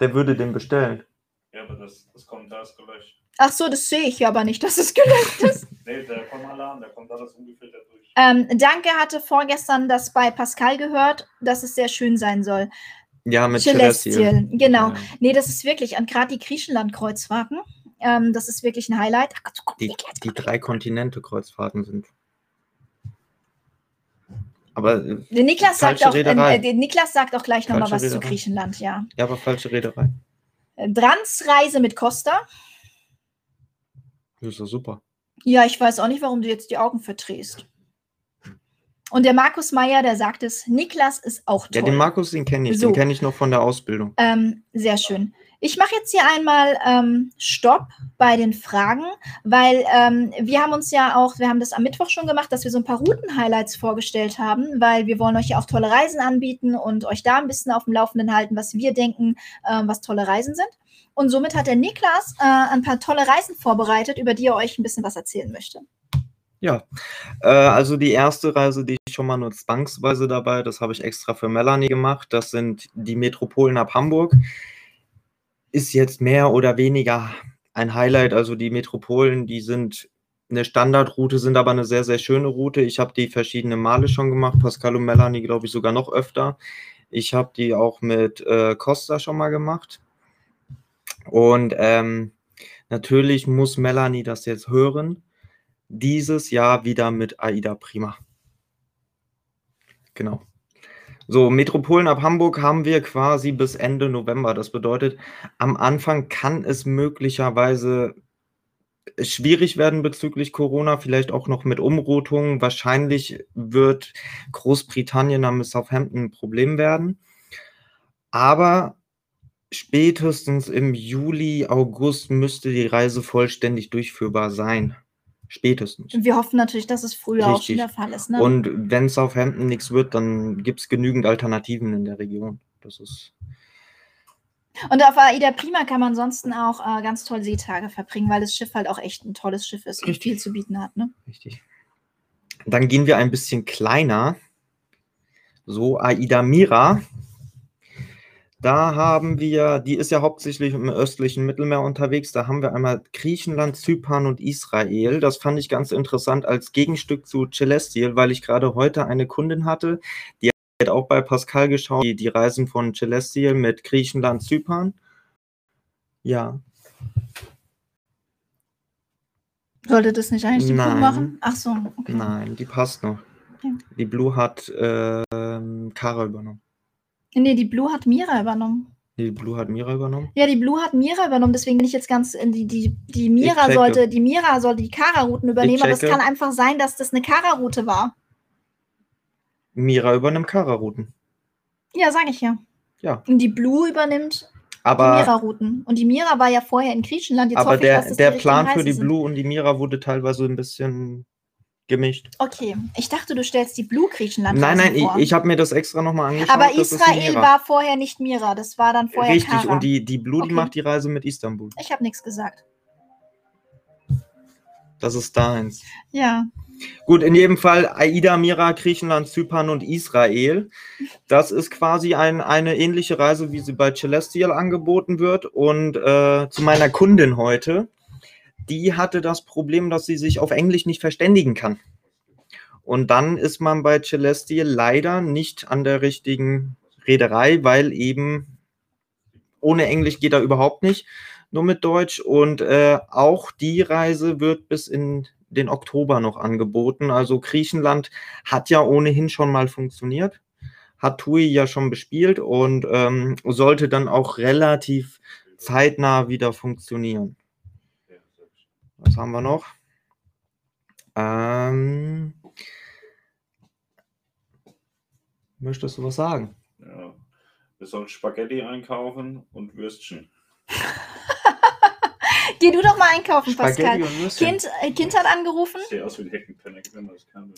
Der würde den bestellen. Ja, aber das, das Kommentar ist gelöscht. Ach so, das sehe ich ja aber nicht, dass es gelöscht ist. <laughs> Nee, der kommt Alarm, der kommt alles ungefiltert durch. ähm, Danke hatte vorgestern das bei Pascal gehört, dass es sehr schön sein soll. Ja, mit Celestial, genau. Ja. Nee, das ist wirklich, und gerade die Griechenland-Kreuzfahrten, ähm, das ist wirklich ein Highlight. Ach, Gott, Die, die drei Kontinente-Kreuzfahrten sind. Aber, äh, Der Niklas sagt, auch, äh, der Niklas sagt auch gleich nochmal was zu Reederei. Griechenland, ja. ja, aber falsche Reederei. Äh, Drans-Reise mit Costa. Das ist doch super. Ja, ich weiß auch nicht, warum du jetzt die Augen verdrehst. Und der Markus Meyer, der sagt es, Niklas ist auch toll. Ja, den Markus, den kenne ich. So. Den kenne ich noch von der Ausbildung. Ähm, sehr schön. Ich mache jetzt hier einmal ähm, Stopp bei den Fragen, weil ähm, wir haben uns ja auch, wir haben das am Mittwoch schon gemacht, dass wir so ein paar Routen-Highlights vorgestellt haben, weil wir wollen euch ja auch tolle Reisen anbieten und euch da ein bisschen auf dem Laufenden halten, was wir denken, äh, was tolle Reisen sind. Und somit hat der Niklas äh, ein paar tolle Reisen vorbereitet, über die er euch ein bisschen was erzählen möchte. Ja, äh, also die erste Reise, die ich schon mal nur zwangsweise dabei, das habe ich extra für Melanie gemacht. Das sind die Metropolen ab Hamburg ist jetzt mehr oder weniger ein Highlight. Also die Metropolen, die sind eine Standardroute, sind aber eine sehr, sehr schöne Route. Ich habe die verschiedene Male schon gemacht. Pascal und Melanie, glaube ich, sogar noch öfter. Ich habe die auch mit äh, Costa schon mal gemacht. Und ähm, natürlich muss Melanie das jetzt hören. Dieses Jahr wieder mit Aida Prima. Genau. So, Metropolen ab Hamburg haben wir quasi bis Ende November. Das bedeutet, am Anfang kann es möglicherweise schwierig werden bezüglich Corona, vielleicht auch noch mit Umrotungen. Wahrscheinlich wird Großbritannien am Southampton ein Problem werden. Aber spätestens im Juli, August müsste die Reise vollständig durchführbar sein. Spätestens. Wir hoffen natürlich, dass es früher Richtig. auch schon der Fall ist. Ne? Und wenn Southampton nichts wird, dann gibt es genügend Alternativen in der Region. Das ist. Und auf AIDA Prima kann man ansonsten auch äh, ganz toll Seetage verbringen, weil das Schiff halt auch echt ein tolles Schiff ist Richtig. und viel zu bieten hat. Ne? Richtig. Dann gehen wir ein bisschen kleiner. So, AIDA Mira da haben wir, die ist ja hauptsächlich im östlichen Mittelmeer unterwegs. Da haben wir einmal Griechenland, Zypern und Israel. Das fand ich ganz interessant als Gegenstück zu Celestial, weil ich gerade heute eine Kundin hatte, die hat auch bei Pascal geschaut, die, die Reisen von Celestial mit Griechenland, Zypern. Ja. Sollte das nicht eigentlich die Blue machen? Ach so. Okay. Nein, die passt noch. Ja. Die Blue hat äh, Kara übernommen. Nee, die Blue hat Mira übernommen. Die Blue hat Mira übernommen? Ja, die Blue hat Mira übernommen, deswegen bin ich jetzt ganz die, die, die Mira sollte, die Mira sollte die Kara-Routen übernehmen, aber es kann einfach sein, dass das eine Kara-Route war. Mira übernimmt Kara-Routen. Ja, sage ich ja. Ja. Und die Blue übernimmt aber, die Mira-Routen. Und die Mira war ja vorher in Griechenland. Jetzt aber der, ich, der Plan für die Blue und die Mira wurde teilweise ein bisschen gemischt. Okay, ich dachte, du stellst die Blue Griechenland Nein, nein, vor. ich, ich habe mir das extra nochmal angeschaut. Aber Israel war vorher nicht Mira, das war dann vorher Richtig, Kara. und die, die Blue, okay. die macht die Reise mit Istanbul. Ich habe nichts gesagt. Das ist deins. Ja. Gut, in jedem Fall Aida, Mira, Griechenland, Zypern und Israel. Das ist quasi ein, eine ähnliche Reise, wie sie bei Celestial angeboten wird. Und äh, zu meiner Kundin heute, die hatte das Problem, dass sie sich auf Englisch nicht verständigen kann. Und dann ist man bei Celestial leider nicht an der richtigen Reederei, weil eben ohne Englisch geht er überhaupt nicht, nur mit Deutsch. Und äh, auch die Reise wird bis in den Oktober noch angeboten. Also Griechenland hat ja ohnehin schon mal funktioniert, hat TUI ja schon bespielt und ähm, sollte dann auch relativ zeitnah wieder funktionieren. Was haben wir noch? Ähm, möchtest du was sagen? Ja, wir sollen Spaghetti einkaufen und Würstchen. <laughs> Geh du doch mal einkaufen, Pascal. Kind, äh, kind hat angerufen. Ich sehe aus wie ein das kann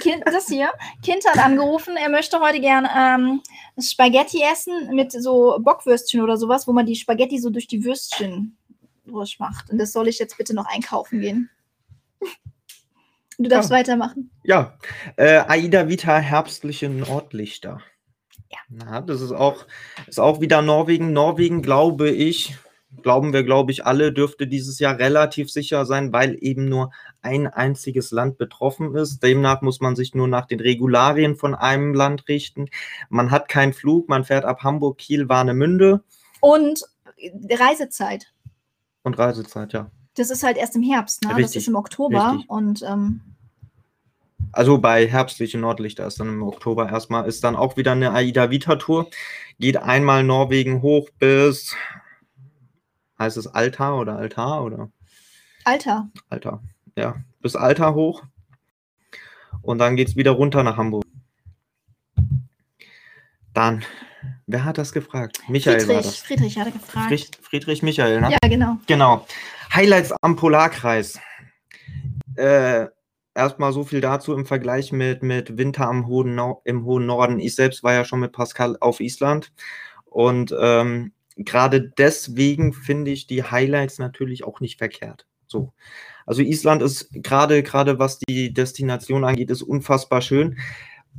kind, Das hier. Kind hat angerufen, er möchte heute gern ähm, Spaghetti essen mit so Bockwürstchen oder sowas, wo man die Spaghetti so durch die Würstchen durchmacht. Und das soll ich jetzt bitte noch einkaufen gehen. Du darfst ja. weitermachen. Ja, äh, Aida Vita herbstliche Nordlichter. Ja. Na, das ist auch, ist auch wieder Norwegen. Norwegen, glaube ich, glauben wir, glaube ich, alle, dürfte dieses Jahr relativ sicher sein, weil eben nur ein einziges Land betroffen ist. Demnach muss man sich nur nach den Regularien von einem Land richten. Man hat keinen Flug, man fährt ab Hamburg, Kiel, Warnemünde. Und Reisezeit. Und Reisezeit, ja. Das ist halt erst im Herbst, ne? Richtig, das ist im Oktober. richtig. Und ähm, Also bei herbstliche Nordlichter ist dann im Oktober erstmal, ist dann auch wieder eine Aida Vita Tour. Geht einmal Norwegen hoch bis, heißt es Altar oder Altar oder? Alter. Altar, ja. Bis Altar hoch. Und dann geht es wieder runter nach Hamburg. Dann Wer hat das gefragt? Michael war Friedrich, das. Friedrich hatte gefragt. Friedrich, Friedrich Michael, ne? Ja, genau. Genau. Highlights am Polarkreis. Äh, erstmal so viel dazu im Vergleich mit, mit Winter am hohen Nor im hohen Norden. Ich selbst war ja schon mit Pascal auf Island und ähm, gerade deswegen finde ich die Highlights natürlich auch nicht verkehrt. So. Also Island ist gerade, gerade was die Destination angeht, ist unfassbar schön.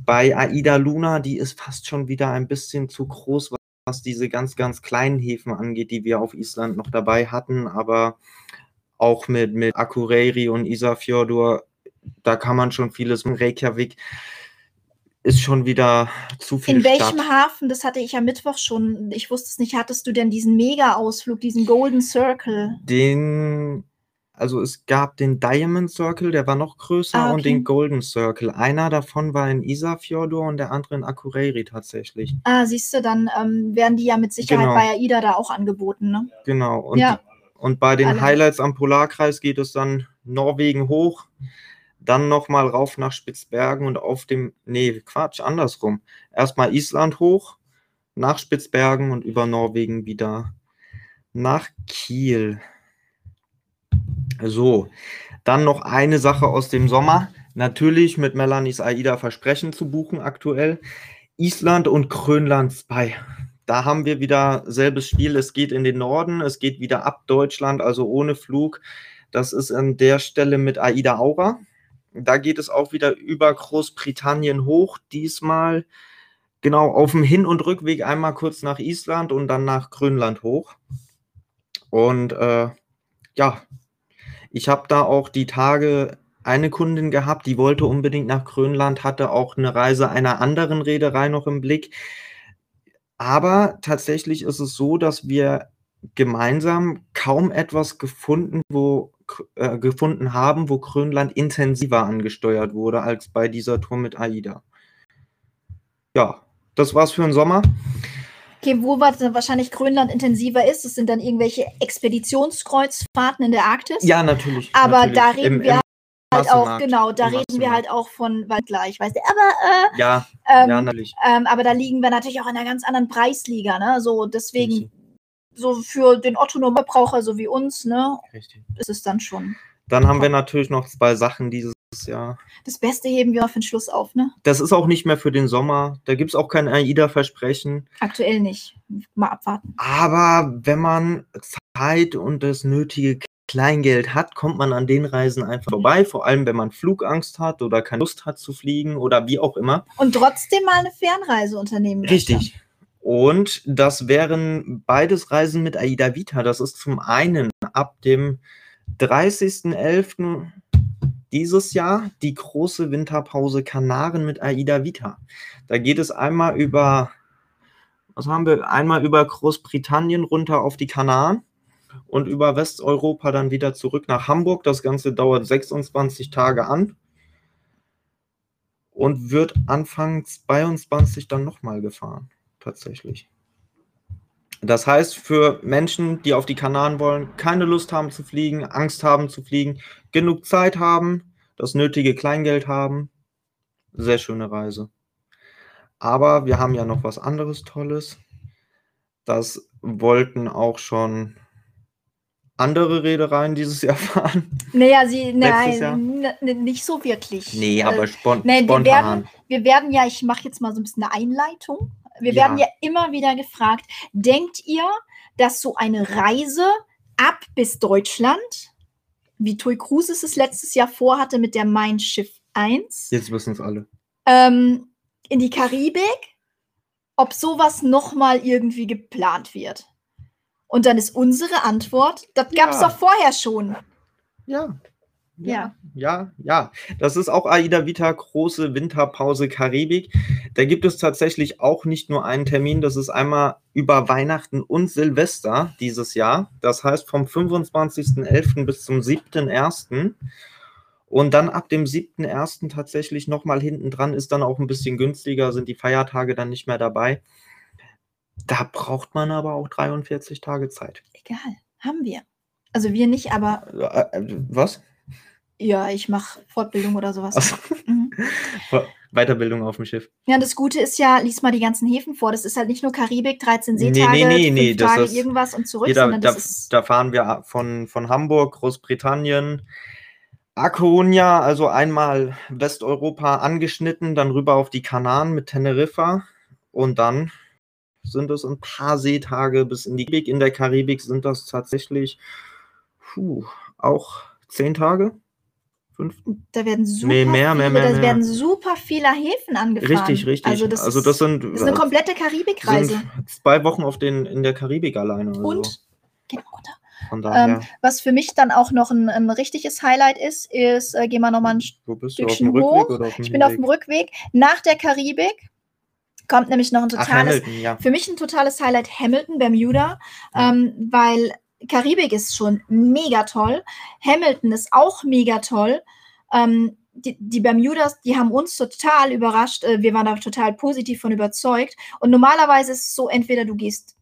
Bei Aida Luna, die ist fast schon wieder ein bisschen zu groß, was, diese ganz, ganz kleinen Häfen angeht, die wir auf Island noch dabei hatten, aber auch mit, mit Akureyri und Isafjordur, da kann man schon vieles. Reykjavik ist schon wieder zu viel In welchem Stadt. Hafen, das hatte ich am Mittwoch schon, ich wusste es nicht, hattest du denn diesen Mega-Ausflug, diesen Golden Circle? Den, also es gab den Diamond Circle, der war noch größer, Ah, und okay. den Golden Circle. Einer davon war in Isafjordur und der andere in Akureyri tatsächlich. Ah, siehst du, dann ähm, werden die ja mit Sicherheit Genau. bei AIDA da auch angeboten, ne? Genau. Und, Ja. und bei den Alle. Highlights am Polarkreis geht es dann Norwegen hoch, dann nochmal rauf nach Spitzbergen und auf dem, nee, Quatsch, andersrum. Erstmal Island hoch, nach Spitzbergen und über Norwegen wieder nach Kiel. So, dann noch eine Sache aus dem Sommer. Natürlich mit Melanies AIDA Versprechen zu buchen aktuell. Island und Grönland Spy. Da haben wir wieder selbes Spiel. Es geht in den Norden, es geht wieder ab Deutschland, also ohne Flug. Das ist an der Stelle mit AIDA Aura. Da geht es auch wieder über Großbritannien hoch. Diesmal genau auf dem Hin- und Rückweg einmal kurz nach Island und dann nach Grönland hoch. Und äh, ja, ich habe da auch die Tage eine Kundin gehabt, die wollte unbedingt nach Grönland, hatte auch eine Reise einer anderen Reederei noch im Blick. Aber tatsächlich ist es so, dass wir gemeinsam kaum etwas gefunden, wo, äh, gefunden haben, wo Grönland intensiver angesteuert wurde als bei dieser Tour mit AIDA. Ja, das war's für den Sommer. Okay, wo war denn wahrscheinlich Grönland intensiver ist, das sind dann irgendwelche Expeditionskreuzfahrten in der Arktis. Ja, natürlich. Aber natürlich. da reden Im- wir im halt auch, genau, da reden wir halt auch von Waldgleich, weißt du. Aber, Ja, äh, ähm, ja, natürlich. ähm, aber da liegen wir natürlich auch in einer ganz anderen Preisliga, ne? So, deswegen, Richtig. so für den Otto-Normalbraucher, so wie uns, ne, Richtig. ist es dann schon. Dann haben wir natürlich noch zwei Sachen dieses Jahr. Das Beste heben wir auf den Schluss auf, ne? Das ist auch nicht mehr für den Sommer. Da gibt es auch kein AIDA-Versprechen. Aktuell nicht. Mal abwarten. Aber wenn man Zeit und das nötige Kleingeld hat, kommt man an den Reisen einfach vorbei. Vor allem, wenn man Flugangst hat oder keine Lust hat zu fliegen oder wie auch immer. Und trotzdem mal eine Fernreise unternehmen. möchte. Richtig. Und das wären beides Reisen mit AIDA Vita. Das ist zum einen ab dem 30.11. dieses Jahr die große Winterpause Kanaren mit AIDA Vita. Da geht es einmal über, was haben wir? Einmal über Großbritannien runter auf die Kanaren und über Westeuropa dann wieder zurück nach Hamburg. Das Ganze dauert 26 Tage an und wird Anfang 22 dann nochmal gefahren, tatsächlich. Das heißt, für Menschen, die auf die Kanaren wollen, keine Lust haben zu fliegen, Angst haben zu fliegen, genug Zeit haben, das nötige Kleingeld haben, sehr schöne Reise. Aber wir haben ja noch was anderes Tolles. Das wollten auch schon andere Reedereien dieses Jahr <laughs> fahren. Naja, sie, nein, nicht so wirklich. Nee, Äh, aber spon nee, wir spontan. werden, wir werden ja, ich mache jetzt mal so ein bisschen eine Einleitung. Wir Ja. werden ja immer wieder gefragt, denkt ihr, dass so eine Reise ab bis Deutschland, wie Tui Cruises es letztes Jahr vorhatte mit der Mein Schiff 1, Jetzt wissen es alle. ähm, in die Karibik, ob sowas nochmal irgendwie geplant wird? Und dann ist unsere Antwort, das gab es Ja. doch vorher schon. Ja. Ja. Ja, ja. Das ist auch Aida Vita, große Winterpause Karibik. Da gibt es tatsächlich auch nicht nur einen Termin, das ist einmal über Weihnachten und Silvester dieses Jahr. Das heißt vom 25.11. bis zum 7.1. Und dann ab dem 7.1. tatsächlich nochmal hinten dran ist dann auch ein bisschen günstiger, sind die Feiertage dann nicht mehr dabei. Da braucht man aber auch 43 Tage Zeit. Egal, haben wir. Also wir nicht, aber Äh, äh, Was? Ja, ich mache Fortbildung oder sowas. Achso. Mhm. <laughs> Weiterbildung auf dem Schiff. Ja, und das Gute ist ja, lies mal die ganzen Häfen vor. Das ist halt nicht nur Karibik, 13 Nee, nee, Seetage, nee, nee, fünf das Tage irgendwas und zurück, sondern da, das ist da fahren wir von, von Hamburg, Großbritannien, A Coruña, also einmal Westeuropa angeschnitten, dann rüber auf die Kanaren mit Teneriffa und dann sind es ein paar Seetage bis in die Karibik. In der Karibik sind das tatsächlich puh, auch zehn Tage? Fünf? Da werden super Nee, mehr, viele, mehr, da mehr. werden super viele Häfen angefahren. Richtig, richtig. Also das, also ist, das sind, das ist eine komplette Karibikreise. sind zwei Wochen auf den, in der Karibik alleine. Also Und von daher, Ähm, was für mich dann auch noch ein, ein richtiges Highlight ist, ist, äh, gehen wir nochmal ein Stückchen hoch. oder Ich bin auf dem? Rückweg. Nach der Karibik kommt nämlich noch ein Ach, totales, Hamilton, ja. für mich ein totales Highlight Hamilton, Bermuda, Ja. ähm, weil Karibik ist schon mega toll. Hamilton ist auch mega toll. Ähm, die, die Bermudas, die haben uns total überrascht. Äh, wir waren da total positiv von überzeugt. Und normalerweise ist es so, entweder du gehst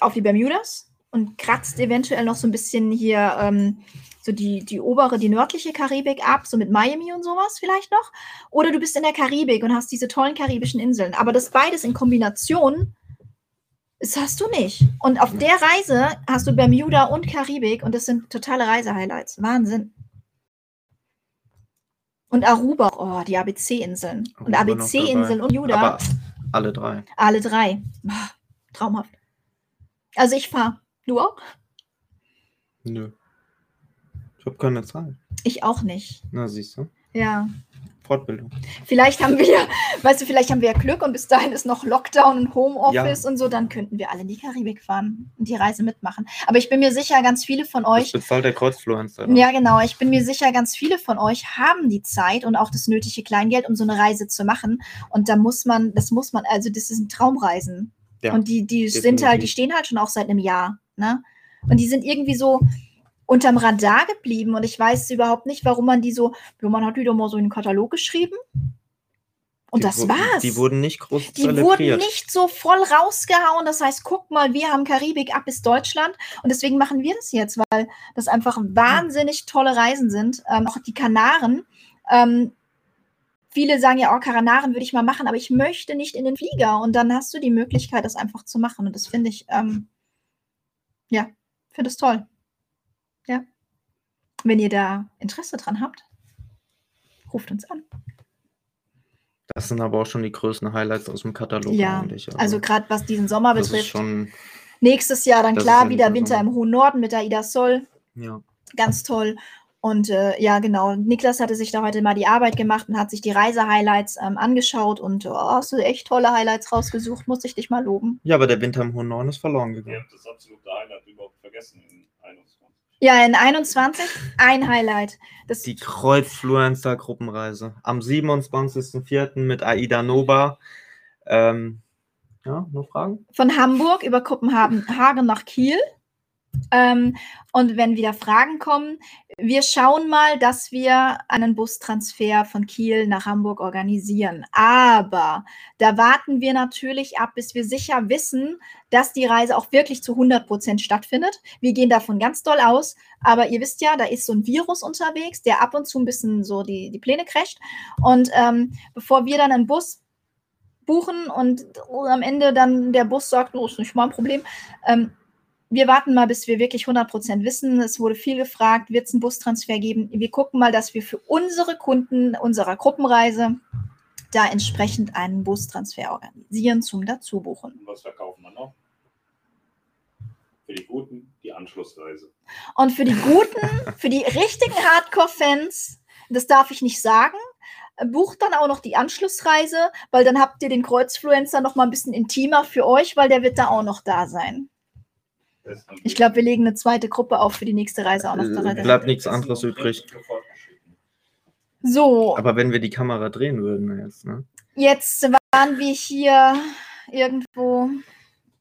auf die Bermudas und kratzt eventuell noch so ein bisschen hier ähm, so die, die obere, die nördliche Karibik ab, so mit Miami und sowas vielleicht noch. Oder du bist in der Karibik und hast diese tollen karibischen Inseln. Aber das beides in Kombination, das hast du nicht. Und auf der Reise hast du Bermuda und Karibik und das sind totale Reisehighlights. Wahnsinn. Und Aruba, oh, die ABC-Inseln. Und ABC-Inseln und Juda, Aber alle drei. alle drei. Ah, Traumhaft. Also ich fahre. Du auch? Nö. Ich habe keine Zeit. Ich auch nicht. Na, siehst du. Ja. Fortbildung. Vielleicht haben wir, weißt du, vielleicht haben wir ja Glück und bis dahin ist noch Lockdown und Homeoffice und so, dann könnten wir alle in die Karibik fahren und die Reise mitmachen. Aber ich bin mir sicher, ganz viele von Das euch, bezahlt der Kreuzfluencer. ja genau, ich bin mir sicher, ganz viele von euch haben die Zeit und auch das nötige Kleingeld, um so eine Reise zu machen. Und da muss man, das muss man, also das sind Traumreisen. Ja, und die, die sind halt, die stehen halt schon auch seit einem Jahr. Ne? Und die sind irgendwie so unterm Radar geblieben und ich weiß überhaupt nicht, warum man die so, ja, man hat wieder mal so in den Katalog geschrieben. Und Die das wurden- war's. Die wurden nicht groß Die wurden zelebriert. nicht so voll rausgehauen. Das heißt, guck mal, wir haben Karibik ab bis Deutschland. Und deswegen machen wir das jetzt, weil das einfach wahnsinnig tolle Reisen sind. Ähm, auch die Kanaren. Ähm, viele sagen ja, oh, Kanaren würde ich mal machen, aber ich möchte nicht in den Flieger. Und dann hast du die Möglichkeit, das einfach zu machen. Und das finde ich, ähm, ja, finde es toll. Ja. Wenn ihr da Interesse dran habt, ruft uns an. Das sind aber auch schon die größten Highlights aus dem Katalog Ja, eigentlich. Also gerade was diesen Sommer das ist betrifft. schon, Nächstes Jahr dann klar ja wieder Winter mehr im hohen Norden mit der Ida Sol. ja. Ganz toll. Und äh, ja, genau. Niklas hatte sich da heute mal die Arbeit gemacht und hat sich die Reise-Highlights ähm, angeschaut und oh, hast du echt tolle Highlights rausgesucht, muss ich dich mal loben. Ja, aber der Winter im hohen Norden ist verloren Ihr gegangen. habt das absolute Highlight überhaupt vergessen in 21. Ja, in 21 ein Highlight. Das, Die Kreuzfluencer-Gruppenreise. Am 27.04. mit Aida Nova. Ähm, ja, noch Fragen? von Hamburg über Kopenhagen Hagen nach Kiel. Ähm, und wenn wieder Fragen kommen, wir schauen mal, dass wir einen Bustransfer von Kiel nach Hamburg organisieren. Aber da warten wir natürlich ab, bis wir sicher wissen, dass die Reise auch wirklich zu 100 Prozent stattfindet. Wir gehen davon ganz doll aus. Aber ihr wisst ja, da ist so ein Virus unterwegs, der ab und zu ein bisschen so die, die Pläne crasht. Und ähm, bevor wir dann einen Bus buchen und am Ende dann der Bus sagt, oh, ist nicht mein Problem. Ähm, wir warten mal, bis wir wirklich 100% wissen. Es wurde viel gefragt, wird es einen Bustransfer geben? Wir gucken mal, dass wir für unsere Kunden unserer Gruppenreise da entsprechend einen Bustransfer organisieren zum Dazubuchen. Und was verkaufen wir noch? Für die Guten die Anschlussreise. Und für die guten, <laughs> für die richtigen Hardcore-Fans, das darf ich nicht sagen, bucht dann auch noch die Anschlussreise, weil dann habt ihr den Kreuzfluencer noch mal ein bisschen intimer für euch, weil der wird da auch noch da sein. Ich glaube, wir legen eine zweite Gruppe auf für die nächste Reise auch noch. Äh, bleibt nichts anderes übrig. So, Aber wenn wir die Kamera drehen würden jetzt, ne? jetzt waren wir hier irgendwo.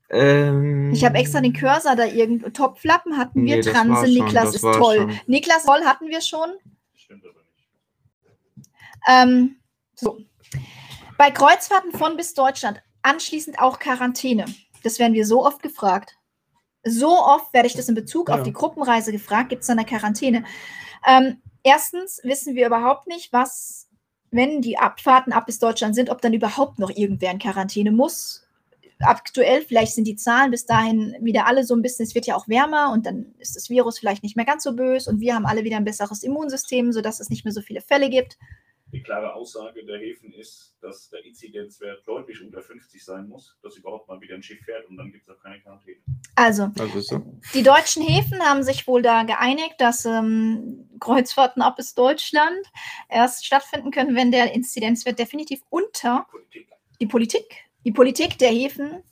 Ähm, Ich habe extra den Cursor da irgendwo. Topflappen hatten wir. Nee, das Transe, Niklas das ist toll. schon. Niklas toll hatten wir schon. Stimmt aber nicht. Ähm, so. Bei Kreuzfahrten von bis Deutschland anschließend auch Quarantäne. Das werden wir so oft gefragt. So oft werde ich das in Bezug auf Ja. die Gruppenreise gefragt. Gibt es da eine Quarantäne? Ähm, erstens wissen wir überhaupt nicht, was wenn die Abfahrten ab bis Deutschland sind, ob dann überhaupt noch irgendwer in Quarantäne muss. Aktuell, vielleicht sind die Zahlen bis dahin wieder alle so ein bisschen, es wird ja auch wärmer und dann ist das Virus vielleicht nicht mehr ganz so böse und wir haben alle wieder ein besseres Immunsystem, sodass es nicht mehr so viele Fälle gibt. Die klare Aussage der Häfen ist, dass der Inzidenzwert deutlich unter 50 sein muss, dass überhaupt mal wieder ein Schiff fährt und dann gibt es auch keine Quarantäne. Also, Also so. die deutschen Häfen haben sich wohl da geeinigt, dass ähm, Kreuzfahrten ab bis Deutschland erst stattfinden können, wenn der Inzidenzwert definitiv unter Politik. die Politik, die Politik der Häfen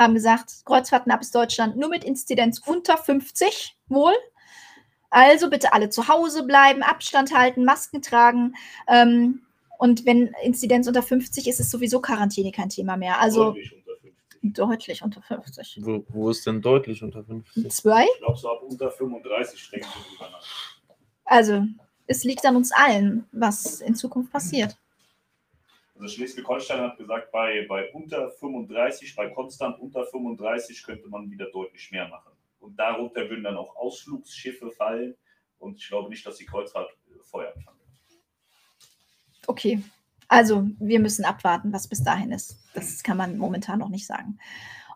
haben gesagt, Kreuzfahrten ab bis Deutschland nur mit Inzidenz unter 50 wohl. Also bitte alle zu Hause bleiben, Abstand halten, Masken tragen. Ähm, und wenn Inzidenz unter 50 ist, ist sowieso Quarantäne kein Thema mehr. Also deutlich unter 50. deutlich unter 50. Wo, wo ist denn deutlich unter 50? Zwei? Ich glaube, so ab unter 35 strengt sich drüber nach. Also es liegt an uns allen, was in Zukunft passiert. Also Schleswig-Holstein hat gesagt, bei, bei unter 35, bei konstant unter 35 könnte man wieder deutlich mehr machen. Und darunter würden dann auch Ausflugsschiffe fallen. Und ich glaube nicht, dass die Kreuzfahrt äh, Feuer fangen. Okay. Also, wir müssen abwarten, was bis dahin ist. Das kann man momentan noch nicht sagen.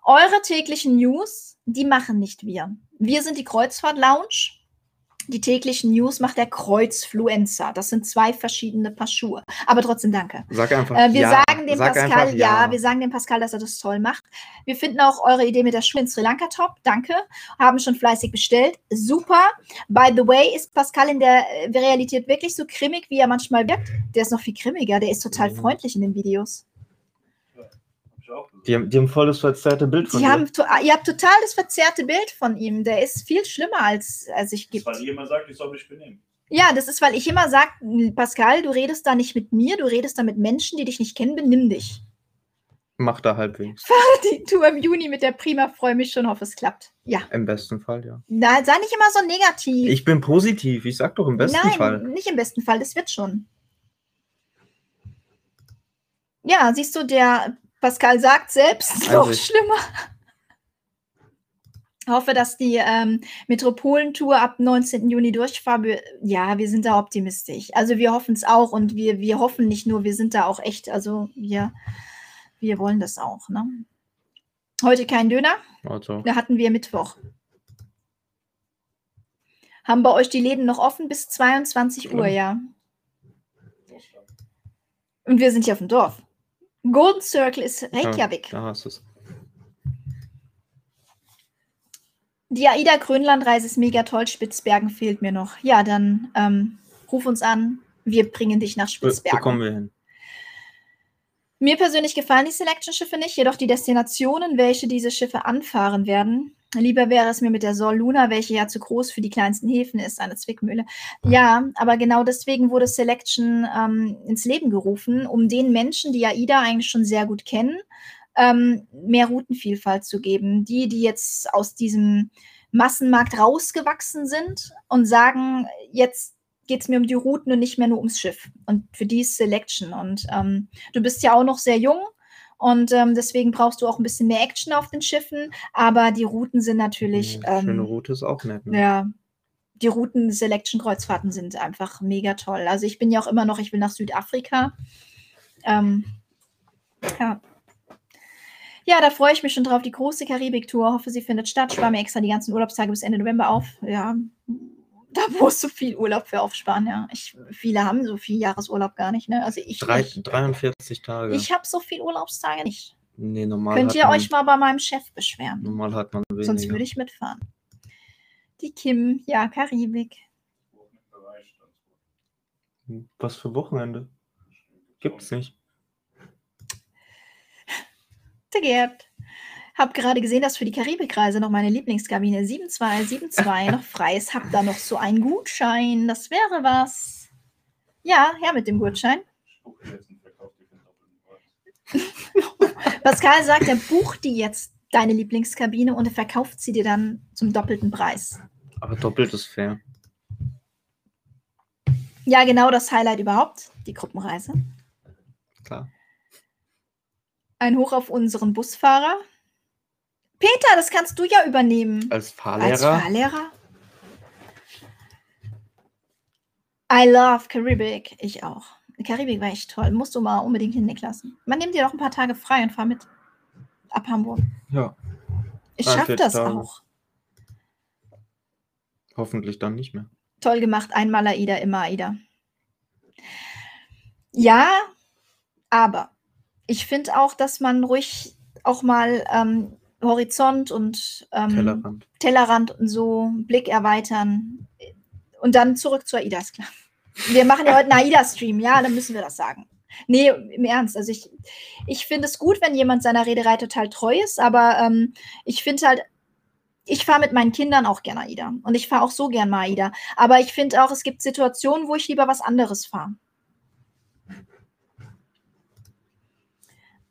Eure täglichen News, die machen nicht wir. Wir sind die Kreuzfahrt Lounge. Die täglichen News macht der Kreuzfluencer. Das sind zwei verschiedene Paar Schuhe. Aber trotzdem danke. Sag einfach Äh, wir ja. sagen dem Sag Pascal, ja. ja. wir sagen dem Pascal, dass er das toll macht. Wir finden auch eure Idee mit der Schuhe in Sri Lanka top. Danke. Haben schon fleißig bestellt. Super. By the way, ist Pascal in der äh, Realität wirklich so grimmig, wie er manchmal wirkt? Der ist noch viel grimmiger. Der ist total Mhm. freundlich in den Videos. Hab ich auch gesagt. Die haben, die haben voll das verzerrte Bild von Die haben, to- ihr habt total das verzerrte Bild von ihm. Der ist viel schlimmer, als er sich Das, gibt. weil jemand sagt, ich soll mich benehmen. Ja, das ist, weil ich immer sage, Pascal, du redest da nicht mit mir, du redest da mit Menschen, die dich nicht kennen, benimm dich. Macht er halbwegs. Die Tour im Juni mit der Prima, freue mich schon, hoffe es klappt. Ja. Im besten Fall, ja. Na, sei nicht immer so negativ. Ich bin positiv. Ich sag doch im besten Nein, Fall. nicht im besten Fall, das wird schon. Ja, siehst du, der Pascal sagt selbst, Also noch ich- schlimmer. Hoffe, dass die ähm, Metropolentour ab 19. Juni durchfahrt. Ja, wir sind da optimistisch. Also wir hoffen es auch und wir, wir hoffen nicht nur, wir sind da auch echt, also wir, wir wollen das auch. Ne? Heute kein Döner, Also, da hatten wir Mittwoch. Haben bei euch die Läden noch offen bis 22 Uhr, ja. Und wir sind hier auf dem Dorf. Golden Circle ist Reykjavik. da hast du es. Die AIDA-Grönland-Reise ist mega toll. Spitzbergen fehlt mir noch. Ja, dann ähm, ruf uns an. Wir bringen dich nach Be Spitzbergen. bekommen wir hin. Mir persönlich gefallen die Selection-Schiffe nicht, jedoch die Destinationen, welche diese Schiffe anfahren werden. Lieber wäre es mir mit der Sol Luna, welche ja zu groß für die kleinsten Häfen ist, eine Zwickmühle. Ja, aber genau deswegen wurde Selection ähm, ins Leben gerufen, um den Menschen, die AIDA eigentlich schon sehr gut kennen, ähm, mehr Routenvielfalt zu geben. Die, die jetzt aus diesem Massenmarkt rausgewachsen sind und sagen, jetzt geht es mir um die Routen und nicht mehr nur ums Schiff. Und für die ist Selection. Und ähm, du bist ja auch noch sehr jung und ähm, deswegen brauchst du auch ein bisschen mehr Action auf den Schiffen. Aber die Routen sind natürlich. Ja, Schöne Ähm, Route ist auch nett. Ne? ja, die Routen Selection Kreuzfahrten sind einfach mega toll. Also ich bin ja auch immer noch, ich will nach Südafrika. Ähm, ja. Ja, da freue ich mich schon drauf. Die große Karibik-Tour. Hoffe, sie findet statt. Spare mir extra die ganzen Urlaubstage bis Ende November auf. Ja, da musst du viel Urlaub für aufsparen. Ja, ich, viele haben so viel Jahresurlaub gar nicht. Ne? Also ich, Drei, nicht. 43 Tage. ich habe so viel Urlaubstage nicht. nee, normal Könnt ihr man, euch mal bei meinem Chef beschweren? Normal hat man weniger. Sonst würde ich mitfahren. Die Kim, ja, Karibik. Was für Wochenende? Gibt's nicht. Der Gerd. Hab gerade gesehen, dass für die Karibikreise noch meine Lieblingskabine 7272 noch frei ist. Hab da noch so einen Gutschein. Das wäre was. Ja, her mit dem Gutschein. <laughs> Pascal sagt, er bucht die jetzt deine Lieblingskabine und er verkauft sie dir dann zum doppelten Preis. Aber doppelt ist fair. Ja, genau das Highlight überhaupt, die Gruppenreise. Klar. Ein Hoch auf unseren Busfahrer. Peter, das kannst du ja übernehmen. Als Als Fahrlehrer. Fahrlehrer? I love Karibik. Ich auch. Karibik war echt toll. Musst du mal unbedingt hin, Niklas. Man nimmt dir doch ein paar Tage frei und fahr mit. Ab Hamburg. Ja, Ich schaff 43 das Tage. auch. hoffentlich dann nicht mehr. Toll gemacht. Einmal AIDA, immer AIDA. Ja, aber ich finde auch, dass man ruhig auch mal ähm, Horizont und ähm, Tellerrand. Tellerrand und so, Blick erweitern und dann zurück zu AIDA, ist klar. Wir machen ja heute einen AIDA-Stream, ja, dann müssen wir das sagen. Nee, im Ernst. Also ich, ich finde es gut, wenn jemand seiner Reederei total treu ist, aber ähm, ich finde halt, ich fahre mit meinen Kindern auch gerne AIDA und ich fahre auch so gern mal AIDA. Aber ich finde auch, es gibt Situationen, wo ich lieber was anderes fahre.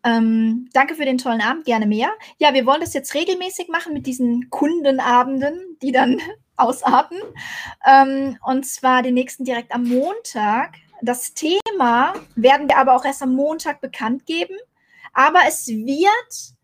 Ähm, danke für den tollen Abend, gerne mehr. Ja, wir wollen das jetzt regelmäßig machen mit diesen Kundenabenden, die dann <laughs> ausarten. Ähm, und zwar den nächsten direkt am Montag. Das Thema werden wir aber auch erst am Montag bekannt geben. Aber es wird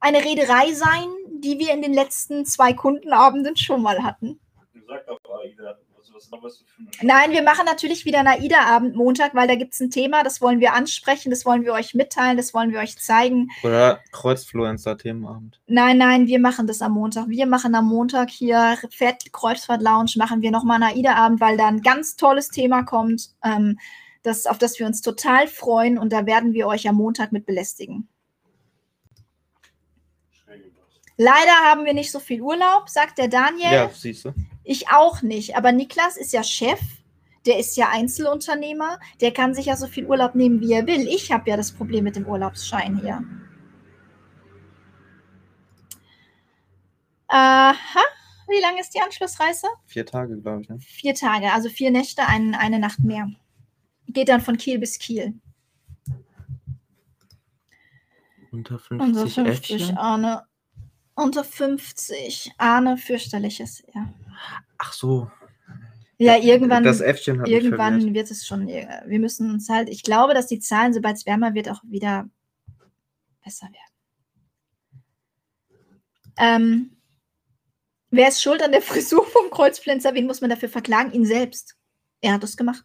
eine Reederei sein, die wir in den letzten zwei Kundenabenden schon mal hatten. Sag doch, Aida, was, was du für eine Nein, wir machen natürlich wieder einen AIDA-Abend Montag, weil da gibt es ein Thema, das wollen wir ansprechen, das wollen wir euch mitteilen, das wollen wir euch zeigen. Oder Kreuzfluencer-Themenabend. Nein, nein, wir machen das am Montag. Wir machen am Montag hier Fett Kreuzfahrt Lounge, machen wir nochmal einen AIDA-Abend, weil da ein ganz tolles Thema kommt, ähm, das, auf das wir uns total freuen und da werden wir euch am Montag mit belästigen. Leider haben wir nicht so viel Urlaub, sagt der Daniel. Ja, siehst du. Ich auch nicht. Aber Niklas ist ja Chef, der ist ja Einzelunternehmer, der kann sich ja so viel Urlaub nehmen, wie er will. Ich habe ja das Problem mit dem Urlaubsschein hier. Aha. Wie lange ist die Anschlussreise? Vier Tage, glaube ich. Ne? Vier Tage, also vier Nächte, ein, eine Nacht mehr. Geht dann von Kiel bis Kiel. Unter 50, Unter 50, Äffchen. Arne. Unter 50. Arne, fürchterliches. Ja, Ach so. ja irgendwann. Irgendwann wird es schon, äh, wir müssen uns halt, ich glaube, dass die Zahlen, sobald es wärmer wird, auch wieder besser werden. Ähm, wer ist schuld an der Frisur vom Kreuzpflanzer? Wen muss man dafür verklagen? Ihn selbst. Er hat es gemacht.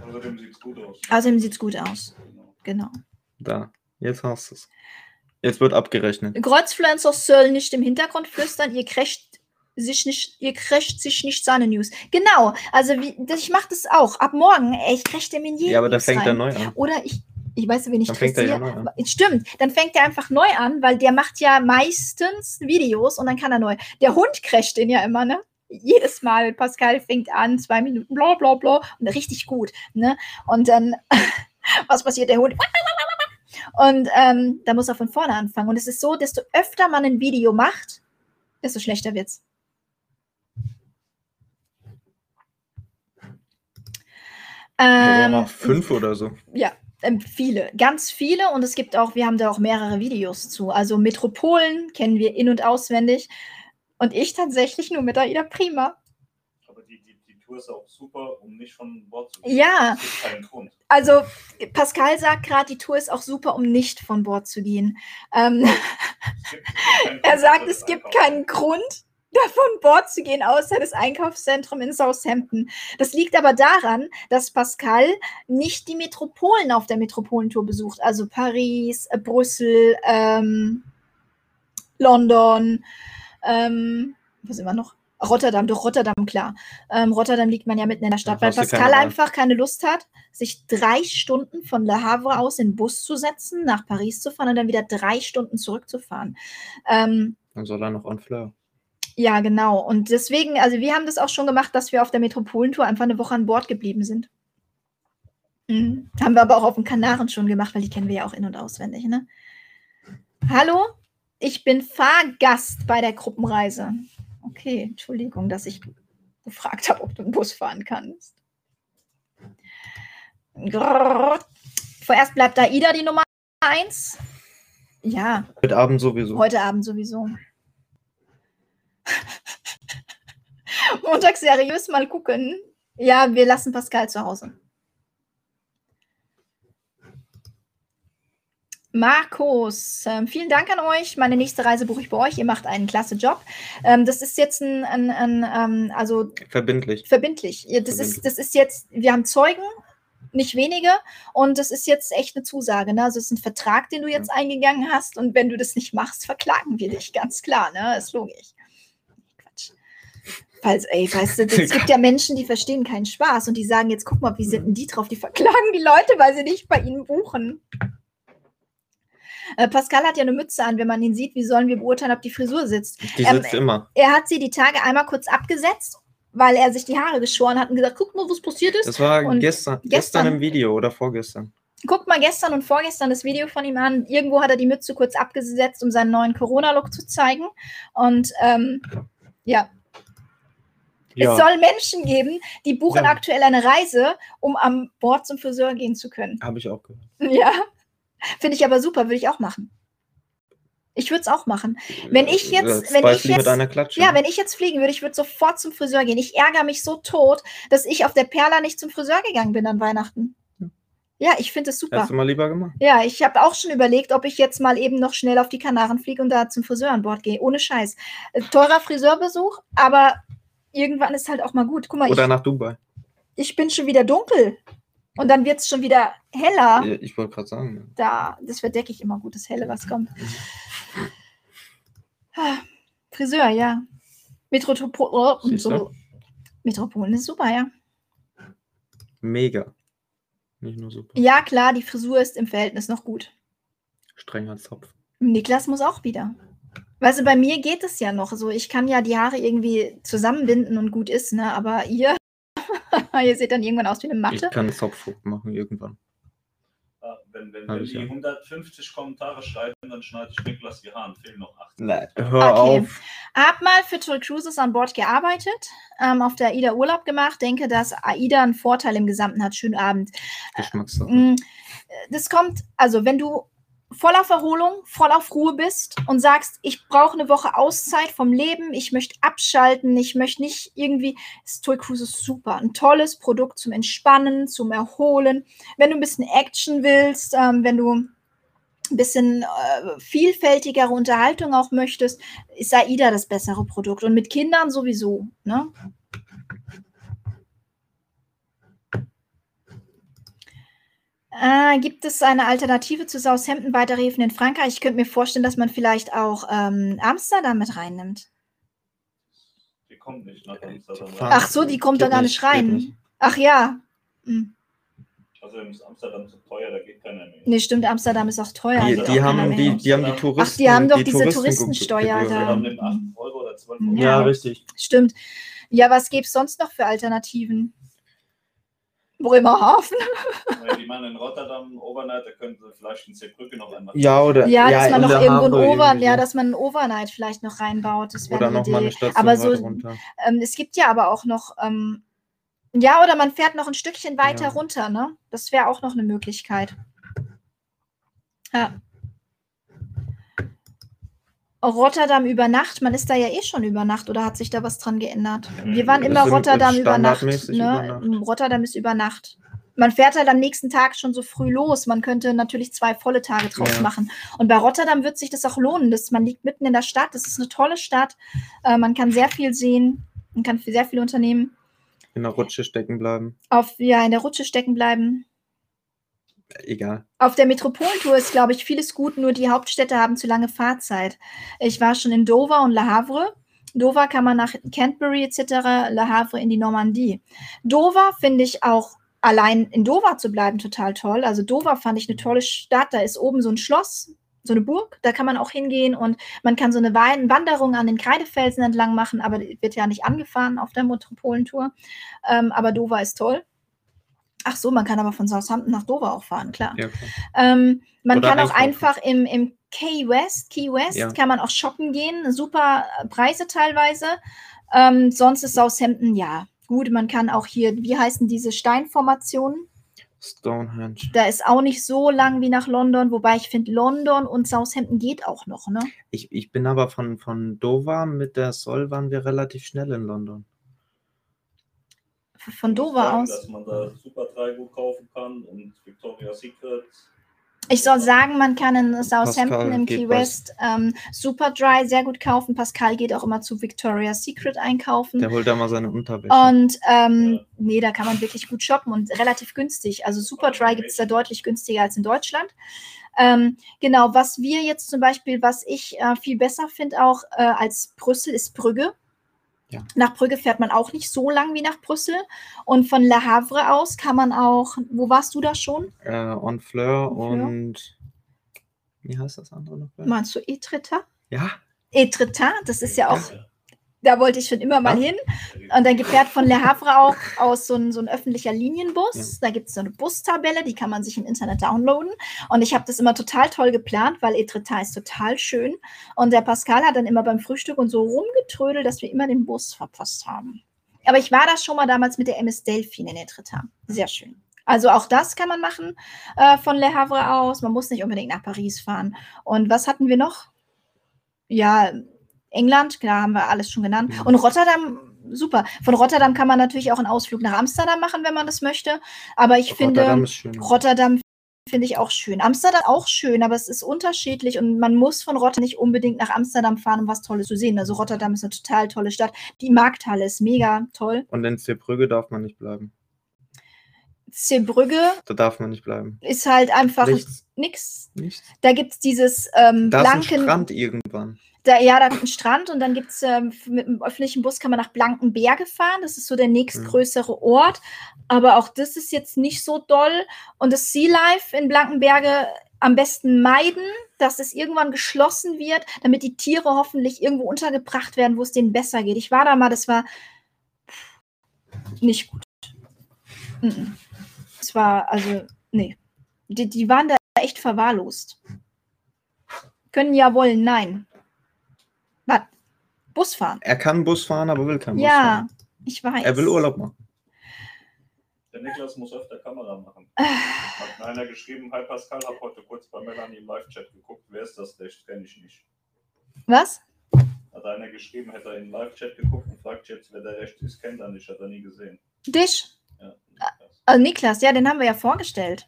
Außerdem sieht es gut aus. Außerdem sieht es gut aus. Genau. Da, jetzt hast du es. Jetzt wird abgerechnet. Kreuzpflanzer soll nicht im Hintergrund flüstern, ihr kriegt sich nicht, ihr kriegt sich nicht seine News. Genau, also wie, das, ich mache das auch. Ab morgen, ey, ich kriege dem in jeden Ja, aber da fängt er neu an. Oder ich, ich weiß, wen ich Dann fängt er ja neu an. Stimmt, dann fängt er einfach neu an, weil der macht ja meistens Videos und dann kann er neu. Der Hund crasht den ja immer, ne? Jedes Mal, Pascal fängt an, zwei Minuten, bla bla bla, und richtig gut, ne? Und dann, <laughs> was passiert? Der Hund. Und ähm, da muss er von vorne anfangen. Und es ist so, desto öfter man ein Video macht, desto schlechter wird's. Ähm, noch fünf oder so. ja, ähm, viele, ganz viele. Und es gibt auch, wir haben da auch mehrere Videos zu. Also Metropolen kennen wir in- und auswendig. Und ich tatsächlich nur mit Aida Prima. Aber die, die, die Tour ist auch super, um nicht von Bord zu gehen. Ja, also Pascal sagt gerade, die Tour ist auch super, um nicht von Bord zu gehen. Ähm, er sagt, es gibt keinen <laughs> Grund, da von Bord zu gehen, außer das Einkaufszentrum in Southampton. Das liegt aber daran, dass Pascal nicht die Metropolen auf der Metropolentour besucht, also Paris, äh, Brüssel, ähm, London, ähm, sind wir noch? Rotterdam, doch Rotterdam, klar. Ähm, Rotterdam liegt man ja mitten in der Stadt, Da weil Pascal keine einfach keine Lust hat, sich drei Stunden von Le Havre aus in den Bus zu setzen, nach Paris zu fahren und dann wieder drei Stunden zurückzufahren. Ähm, Dann soll er noch on Fleur. Ja, genau. Und deswegen, also wir haben das auch schon gemacht, dass wir auf der Metropolentour einfach eine Woche an Bord geblieben sind. Mhm. Haben wir aber auch auf den Kanaren schon gemacht, weil die kennen wir ja auch in- und auswendig. Ne? Hallo, ich bin Fahrgast bei der Gruppenreise. Okay, Entschuldigung, dass ich gefragt habe, ob du einen Bus fahren kannst. Grrrr. Vorerst bleibt Aida die Nummer eins. Ja, Heute Abend sowieso. Heute Abend sowieso. <laughs> Montag seriös mal gucken. Ja, wir lassen Pascal zu Hause. Markus, ähm, vielen Dank an euch. Meine nächste Reise buche ich bei euch. Ihr macht einen klasse Job. Ähm, das ist jetzt ein, ein, ein ähm, also Verbindlich. verbindlich. Das Verbindlich. ist, das ist jetzt, wir haben Zeugen, nicht wenige, und das ist jetzt echt eine Zusage. Ne? Also es ist ein Vertrag, den du jetzt eingegangen hast, und wenn du das nicht machst, verklagen wir dich, ganz klar, ne? Ist logisch. Falls, ey, weißt du, <laughs> es gibt ja Menschen, die verstehen keinen Spaß und die sagen jetzt, guck mal, wie sind denn die drauf? Die verklagen die Leute, weil sie nicht bei ihnen buchen. Äh, Pascal hat ja eine Mütze an. Wenn man ihn sieht, wie sollen wir beurteilen, ob die Frisur sitzt? Die Ähm, sitzt immer. Er hat sie die Tage einmal kurz abgesetzt, weil er sich die Haare geschoren hat und gesagt, guck mal, was passiert ist. Das war und gestern, gestern- gestern im Video oder vorgestern. Guckt mal gestern und vorgestern das Video von ihm an. Irgendwo hat er die Mütze kurz abgesetzt, um seinen neuen Corona-Look zu zeigen. Und ähm, ja, es soll Menschen geben, die buchen Ja. aktuell eine Reise, um am Bord zum Friseur gehen zu können. Habe ich auch gehört. Ja, finde ich aber super, würde ich auch machen. Ich würde es auch machen. Wenn ich jetzt- wenn ich jetzt-. Ja, wenn ich jetzt fliegen würde, ich würde sofort zum Friseur gehen. Ich ärgere mich so tot, dass ich auf der Perla nicht zum Friseur gegangen bin an Weihnachten. Ja, ich finde es super. Hättest du mal lieber gemacht. Ja, ich habe auch schon überlegt, ob ich jetzt mal eben noch schnell auf die Kanaren fliege und da zum Friseur an Bord gehe. Ohne Scheiß. Äh, Teurer Friseurbesuch, aber irgendwann ist halt auch mal gut. Guck mal, Oder ich, nach Dubai. ich bin schon wieder dunkel. Und dann wird es schon wieder heller. Ja, Ich wollte gerade sagen. Da, das verdecke ich immer gut, das Helle, was kommt. Ah, Friseur, ja. Metropol du? so. Metropolen ist super, ja. Mega. Nicht nur super. Ja, klar, die Frisur ist im Verhältnis noch gut. Strenger Zopf. Niklas muss auch wieder. Weißt du, bei mir geht es ja noch so. Ich kann ja die Haare irgendwie zusammenbinden und gut ist, ne? Aber ihr, <laughs> ihr seht dann irgendwann aus wie eine Ich Matte. kann Zopfhook machen irgendwann. Ah, Wenn, wenn, wenn ich die ja. 150 Kommentare schreiben, dann schneide ich Niklas die Haaren. Fehlen noch 8. Nein. Hör Okay. auf. Hab mal für Toll Cruises an Bord gearbeitet, ähm, auf der AIDA Urlaub gemacht. Denke, dass AIDA einen Vorteil im Gesamten hat. Schönen Abend. Geschmackssache. Mm, Das kommt, also wenn du voll auf Erholung, voll auf Ruhe bist und sagst, ich brauche eine Woche Auszeit vom Leben, ich möchte abschalten, ich möchte nicht irgendwie, ist Toy Cruises super, ein tolles Produkt zum Entspannen, zum Erholen. Wenn du ein bisschen Action willst, ähm, wenn du ein bisschen äh, vielfältigere Unterhaltung auch möchtest, ist AIDA das bessere Produkt und mit Kindern sowieso. Ne? Äh, gibt es eine Alternative zu Southampton weiterhäfen in Frankreich? Ich könnte mir vorstellen, dass man vielleicht auch ähm, Amsterdam mit reinnimmt. Die kommt nicht nach Amsterdam. fahren- Ach so, die kommt doch gar nicht rein. nicht. Ach ja. Hm. Also ist Amsterdam zu teuer, da geht keiner mehr. Nee, stimmt, Amsterdam ist auch teuer. Die, auch die, haben, die, die haben die Touristen. Ach, die haben doch diese Touristen- Touristensteuer Gebühren. da. Wir haben den 8 Euro oder 12 Euro. Ja. Ja, richtig. Stimmt. Ja, was gäbe es sonst noch für Alternativen? Bremerhaven? Weil Die machen in Rotterdam Overnight, da können sie vielleicht in Zeebrücke noch einmal. Ja, oder. Ja, dass man in noch irgendwo ein Over, ja, dass man ein Overnight vielleicht noch reinbaut. Das wäre Oder eine nochmal Idee. eine Station Aber so, weiter runter. ähm, es gibt ja aber auch noch, ähm, ja, oder man fährt noch ein Stückchen weiter Ja. runter, ne? Das wäre auch noch eine Möglichkeit. Ja. Rotterdam über Nacht, man ist da ja eh schon über Nacht oder hat sich da was dran geändert? Wir waren immer Rotterdam über Nacht. Ne? über Nacht. Rotterdam ist über Nacht. Man fährt halt am nächsten Tag schon so früh los. Man könnte natürlich zwei volle Tage draus Ja. machen. Und bei Rotterdam wird sich das auch lohnen. Das, man liegt mitten in der Stadt. Das ist eine tolle Stadt. Äh, man kann sehr viel sehen. Man kann sehr viel unternehmen. In der Rutsche stecken bleiben. Auf, ja, in der Rutsche stecken bleiben. Egal. Auf der Metropolentour ist, glaube ich, vieles gut, nur die Hauptstädte haben zu lange Fahrzeit. Ich war schon in Dover und Le Havre. Dover kann man nach Canterbury etc., Le Havre in die Normandie. Dover finde ich auch allein in Dover zu bleiben total toll. Also Dover fand ich eine tolle Stadt. Da ist oben so ein Schloss, so eine Burg. Da kann man auch hingehen und man kann so eine Wanderung an den Kreidefelsen entlang machen, aber wird ja nicht angefahren auf der Metropolentour. Ähm, aber Dover ist toll. Ach so, man kann aber von Southampton nach Dover auch fahren, klar. Ja, klar. Ähm, man Oder kann auch einfach im, im Key West, Key West, Ja. kann man auch shoppen gehen. Super äh, Preise teilweise. Ähm, sonst ist Southampton, ja, gut. Man kann auch hier, wie heißen diese Steinformationen? Stonehenge. Da ist auch nicht so lang wie nach London, wobei ich finde, London und Southampton geht auch noch, ne? Ich, ich bin aber von, von Dover mit der Sol waren wir relativ schnell in London. Von Dover sagen, aus. Dass man da super Dreigut kaufen kann und Victoria's Secret. Ich soll sagen, man kann in Southampton Pascal im Key West ähm, Superdry sehr gut kaufen. Pascal geht auch immer zu Victoria's Secret einkaufen. Der holt da mal seine Unterwäsche. Und ähm, nee, da kann man wirklich gut shoppen und relativ günstig. Also Superdry gibt es da deutlich günstiger als in Deutschland. Ähm, genau, was wir jetzt zum Beispiel, was ich äh, viel besser finde auch äh, als Brüssel, ist Brügge. Ja. Nach Brügge fährt man auch nicht so lang wie nach Brüssel. Und von Le Havre aus kann man auch, wo warst du da schon? äh, Honfleur und wie heißt das andere noch? Meinst du Etretat? Ja, Etretat, das ist ja auch, da wollte ich schon immer mal Ja. hin. Und dann fährt von Le Havre auch aus so ein, so ein öffentlicher Linienbus. Da gibt es so eine Bustabelle, die kann man sich im Internet downloaden. Und ich habe das immer total toll geplant, weil Etretat ist total schön. Und der Pascal hat dann immer beim Frühstück und so rumgetrödelt, dass wir immer den Bus verpasst haben. Aber ich war da schon mal damals mit der MS Delphine in Etretat. Sehr schön. Also auch das kann man machen äh, von Le Havre aus. Man muss nicht unbedingt nach Paris fahren. Und was hatten wir noch? Ja, England, klar, haben wir alles schon genannt. Ja. Und Rotterdam, super. Von Rotterdam kann man natürlich auch einen Ausflug nach Amsterdam machen, wenn man das möchte. Aber ich Rotterdam finde, ist schön. Rotterdam finde ich auch schön. Amsterdam auch schön, aber es ist unterschiedlich und man muss von Rotterdam nicht unbedingt nach Amsterdam fahren, um was Tolles zu sehen. Also Rotterdam ist eine total tolle Stadt. Die Markthalle ist mega toll. Und in Zeebrügge darf man nicht bleiben. Zeebrügge Da darf man nicht bleiben. ist halt einfach Nichts. nix. Nichts. Da gibt es dieses ähm, Da ist ein Blanken. Strand irgendwann. Da, ja, da gibt es einen Strand und dann gibt es ähm, mit dem öffentlichen Bus kann man nach Blankenberge fahren. Das ist so der nächstgrößere Ort. Aber auch das ist jetzt nicht so doll. Und das Sea Life in Blankenberge am besten meiden, dass es irgendwann geschlossen wird, damit die Tiere hoffentlich irgendwo untergebracht werden, wo es denen besser geht. Ich war da mal, das war nicht gut. Mhm. Es war, also, nee. Die, die waren da echt verwahrlost. Können ja wollen, nein. Was? Bus fahren? Er kann Bus fahren, aber will kein Bus Ja, fahren. ich weiß. Er will Urlaub machen. Der Niklas muss öfter Kamera machen. Äh, Hat mir einer geschrieben, hi Pascal, hab heute kurz bei Melanie im Live-Chat geguckt. Wer ist das? Das kenne ich nicht. Was? Hat einer geschrieben, hätte er in den Live-Chat geguckt und fragt jetzt, wer der rechts ist, kennt er nicht, hat er nie gesehen. Dich? Also Niklas, ja, den haben wir ja vorgestellt.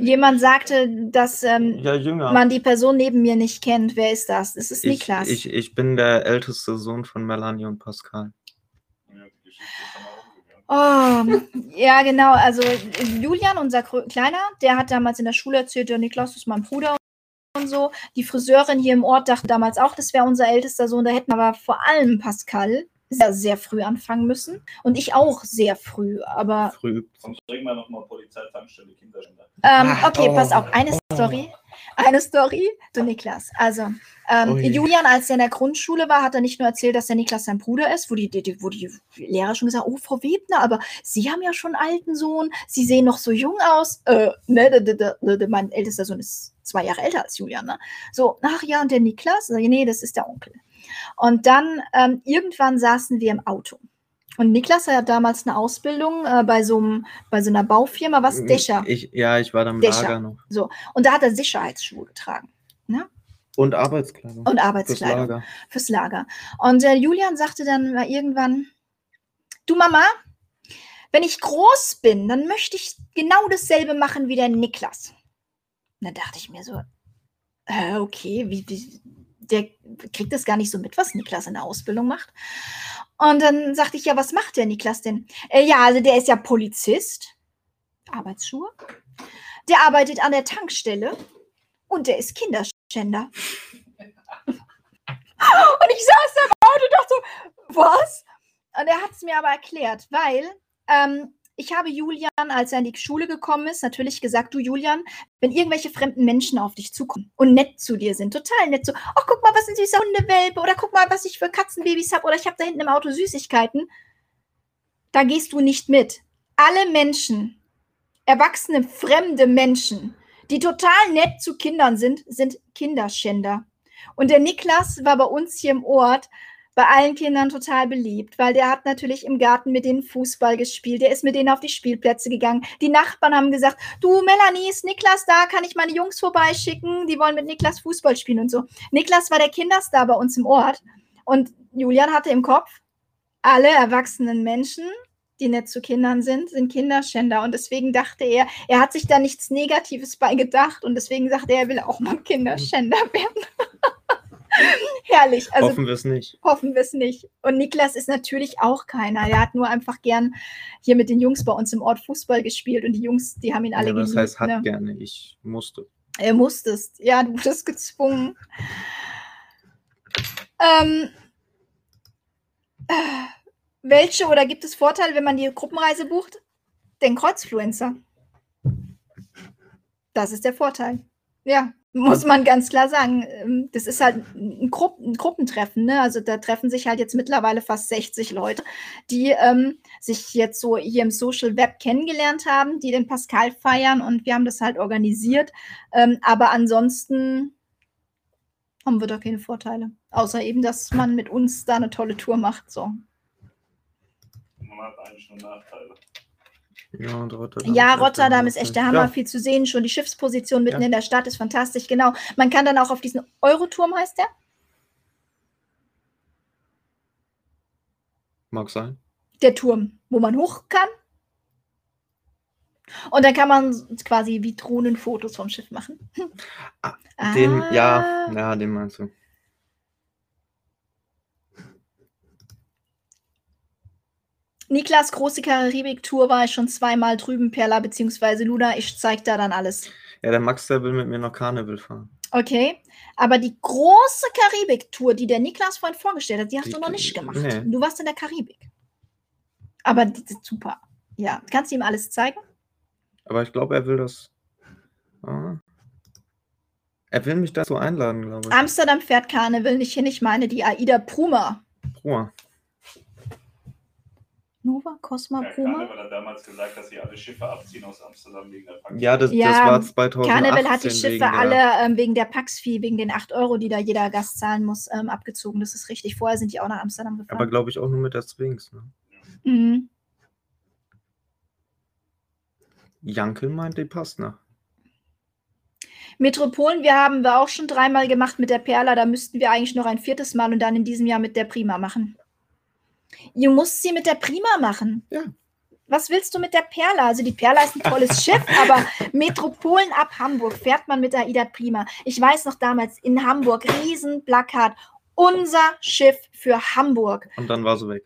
Jemand sagte, dass ähm, Ja, man die Person neben mir nicht kennt. Wer ist das? Das ist ich, Niklas. ich, ich bin der älteste Sohn von Melanie und Pascal. Oh, ja, genau. Also Julian, unser Kleiner, der hat damals in der Schule erzählt, der Niklas ist mein Bruder und so. Die Friseurin hier im Ort dachte damals auch, das wäre unser ältester Sohn. Da hätten aber vor allem Pascal sehr, sehr früh anfangen müssen. Und ich auch sehr früh. Aber Früh. Sonst bringen wir nochmal Polizeitankstelle Kinderschänder. Ähm, Ah, okay, oh, pass auf, eine oh. Story. Eine Story, du Niklas. Also, ähm. Julian, als er in der Grundschule war, hat er nicht nur erzählt, dass der Niklas sein Bruder ist, wo die, die, wo die Lehrer schon gesagt oh, Frau Webner, aber Sie haben ja schon einen alten Sohn, Sie sehen noch so jung aus. Äh, ne, mein ältester Sohn ist zwei Jahre älter als Julian, ne? So, ach ja, und der Niklas? Ich, nee, das ist der Onkel. Und dann, ähm, irgendwann saßen wir im Auto. Und Niklas hat damals eine Ausbildung äh, bei, so einem, bei so einer Baufirma, was Dächer. Ich, ja, ich war da im Dächer. Lager noch. Und da hat er Sicherheitsschuhe getragen Und Arbeitskleidung. und Fürs Arbeitskleidung Lager. fürs Lager. Und der Julian sagte dann mal irgendwann, du Mama, wenn ich groß bin, dann möchte ich genau dasselbe machen wie der Niklas. Und dann dachte ich mir so, äh, okay, wie, wie, der kriegt das gar nicht so mit, was Niklas in der Ausbildung macht. Und dann sagte ich, ja, was macht der Niklas denn? Äh, ja, also der ist ja Polizist, Arbeitsschuhe. Der arbeitet an der Tankstelle und der ist Kinderschänder. <laughs> Und ich saß da im Auto und dachte so, was? Und er hat es mir aber erklärt, weil ähm, ich habe Julian, als er in die Schule gekommen ist, natürlich gesagt, du Julian, wenn irgendwelche fremden Menschen auf dich zukommen und nett zu dir sind, total nett so, ach guck mal, was ein süßer Hundewelpe oder guck mal, was ich für Katzenbabys habe oder ich habe da hinten im Auto Süßigkeiten, da gehst du nicht mit. Alle Menschen, erwachsene, fremde Menschen, die total nett zu Kindern sind, sind Kinderschänder. Und der Niklas war bei uns hier im Ort bei allen Kindern total beliebt, weil der hat natürlich im Garten mit denen Fußball gespielt, der ist mit denen auf die Spielplätze gegangen. Die Nachbarn haben gesagt, du Melanie, ist Niklas da, kann ich meine Jungs vorbeischicken, die wollen mit Niklas Fußball spielen und so. Niklas war der Kinderstar bei uns im Ort und Julian hatte im Kopf, alle erwachsenen Menschen, die nett zu Kindern sind, sind Kinderschänder. Und deswegen dachte er, er hat sich da nichts Negatives bei gedacht und deswegen sagte er, er will auch mal Kinderschänder werden. <laughs> <laughs> Herrlich. Also, hoffen wir es nicht. Hoffen wir es nicht. Und Niklas ist natürlich auch keiner. Er hat nur einfach gern hier mit den Jungs bei uns im Ort Fußball gespielt und die Jungs, die haben ihn alle ja, Das heißt, hat ne? gerne. Ich musste. Er musstest. Ja, du wurdest gezwungen. Ähm, äh, welche oder gibt es Vorteile, wenn man die Gruppenreise bucht? Den Kreuzfluencer. Das ist der Vorteil. Ja, muss man ganz klar sagen. Ähm, das ist halt ein, Gru ein Gruppentreffen. Ne? Also da treffen sich halt jetzt mittlerweile fast 60 Leute, die ähm, sich jetzt so hier im Social Web kennengelernt haben, die den Pascal feiern und wir haben das halt organisiert. Ähm, aber ansonsten haben wir da keine Vorteile. Außer eben, dass man mit uns da eine tolle Tour macht. Man hat eigentlich nur Nachteile. Ja, Rotterdam. Ja, Rotterdam ist echt der Hammer, ja. viel zu sehen. Schon die Schiffsposition mitten ja. in der Stadt ist fantastisch, genau. Man kann dann auch auf diesen Euroturm, heißt der? Mag sein. Der Turm, wo man hoch kann. Und dann kann man quasi wie Drohnenfotos vom Schiff machen. Ah, den, ah. ja, ja, den meinst du. Niklas große Karibik-Tour war ich schon zweimal drüben, Perla bzw. Luna. Ich zeig da dann alles. Ja, der Max, der will mit mir noch Karneval fahren. Okay, aber die große Karibik-Tour, die der Niklas vorhin vorgestellt hat, die hast die, du noch nicht gemacht. Nee. Du warst in der Karibik. Aber die ist super. Ja, kannst du ihm alles zeigen? Aber ich glaube, er will das. Ah. Er will mich dazu einladen, glaube ich. Amsterdam fährt Karneval nicht hin. Ich meine die Aida Pruma. Pruma. Nova, Cosma, ja, Puma. Karneval hat damals gesagt, dass sie alle Schiffe abziehen aus Amsterdam wegen der Pax. Ja, das, ja, das war 2018. Karneval hat die Schiffe alle ähm, wegen der Pax-Fee, wegen den 8 Euro, die da jeder Gast zahlen muss, ähm, abgezogen. Das ist richtig. Vorher sind die auch nach Amsterdam gefahren. Aber glaube ich auch nur mit der Sphinx. Ne? Mhm. Jankel meint, die passt nach. Metropolen, wir haben wir auch schon dreimal gemacht mit der Perla. Da müssten wir eigentlich noch ein viertes Mal und dann in diesem Jahr mit der Prima machen. Du musst sie mit der Prima machen. Ja. Was willst du mit der Perla? Also die Perla ist ein tolles <laughs> Schiff, aber Metropolen ab Hamburg fährt man mit der Ida Prima. Ich weiß noch damals in Hamburg, Riesenplakat, unser Schiff für Hamburg. Und dann war sie weg.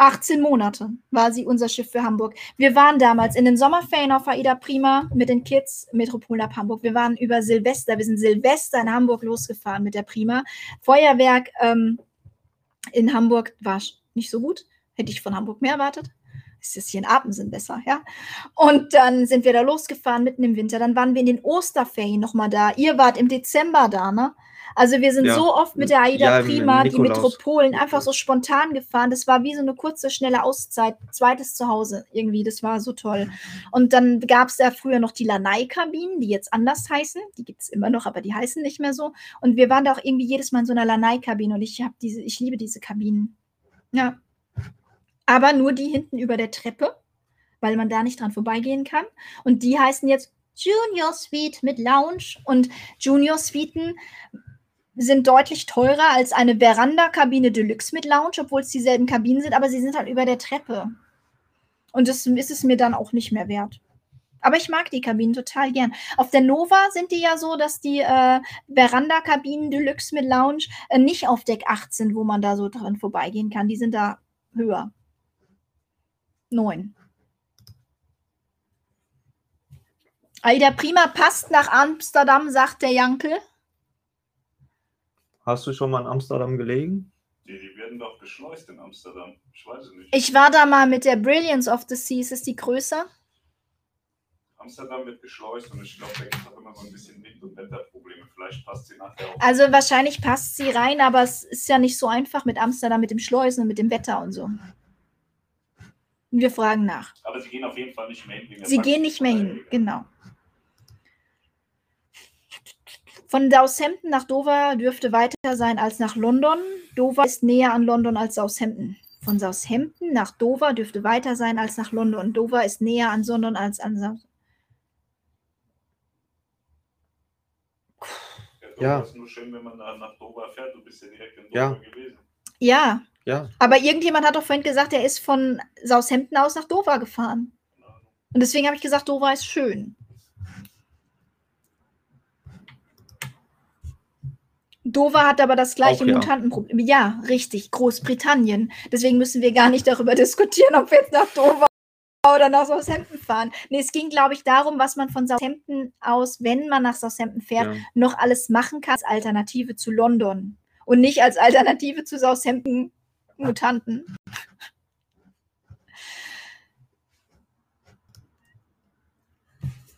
18 Monate war sie unser Schiff für Hamburg. Wir waren damals in den Sommerferien auf Aida Prima mit den Kids Metropolen ab Hamburg. Wir waren über Silvester, wir sind Silvester in Hamburg losgefahren mit der Prima. Feuerwerk ähm, in Hamburg war nicht so gut. Hätte ich von Hamburg mehr erwartet. Es ist hier in Apensen besser, ja. Und dann sind wir da losgefahren mitten im Winter. Dann waren wir in den Osterferien nochmal da. Ihr wart im Dezember da, ne? Also wir sind ja. so oft mit der AIDA ja, Prima, die Metropolen, einfach so spontan gefahren. Das war wie so eine kurze, schnelle Auszeit, zweites Zuhause irgendwie. Das war so toll. Und dann gab es ja früher noch die Lanai-Kabinen, die jetzt anders heißen. Die gibt es immer noch, aber die heißen nicht mehr so. Und wir waren da auch irgendwie jedes Mal in so einer Lanai-Kabine und ich habe diese, ich liebe diese Kabinen. Ja. Aber nur die hinten über der Treppe, weil man da nicht dran vorbeigehen kann. Und die heißen jetzt Junior Suite mit Lounge. Und Junior Suiten sind deutlich teurer als eine Veranda-Kabine Deluxe mit Lounge, obwohl es dieselben Kabinen sind, aber sie sind halt über der Treppe. Und das ist es mir dann auch nicht mehr wert. Aber ich mag die Kabinen total gern. Auf der Nova sind die ja so, dass die äh, Veranda-Kabinen Deluxe mit Lounge äh, nicht auf Deck 8 sind, wo man da so dran vorbeigehen kann. Die sind da höher. Neun. Aida Prima passt nach Amsterdam, sagt der Jankel. Hast du schon mal in Amsterdam gelegen? Die, die werden doch geschleust in Amsterdam. Ich weiß es nicht. Ich war da mal mit der Brilliance of the Seas. Ist die größer? Amsterdam wird geschleust und ich glaube, da gibt es auch immer so ein bisschen Wind- und Wetterprobleme. Vielleicht passt sie nachher auch. Also wahrscheinlich passt sie rein, aber es ist ja nicht so einfach mit Amsterdam, mit dem Schleusen und mit dem Wetter und so. Und wir fragen nach. Aber sie gehen auf jeden Fall nicht mehr hin. Sie gehen nicht mehr hin, genau. Von Southampton nach Dover dürfte weiter sein als nach London. Dover ist näher an London als Southampton. Von Southampton nach Dover dürfte weiter sein als nach London. Dover ist näher an London als an Ja. ist nur schön, wenn man da nach Dover fährt. Du bist ja direkt in Dover ja. gewesen. Ja, Ja, Aber irgendjemand hat doch vorhin gesagt, er ist von Southampton aus nach Dover gefahren. Und deswegen habe ich gesagt, Dover ist schön. Dover hat aber das gleiche Auch ja. Mutantenproblem. Ja, richtig, Großbritannien. Deswegen müssen wir gar nicht darüber diskutieren, ob wir jetzt nach Dover oder nach Southampton fahren. Nee, es ging, glaube ich, darum, was man von Southampton aus, wenn man nach Southampton fährt, ja. noch alles machen kann als Alternative zu London. Und nicht als Alternative zu Southampton Mutanten.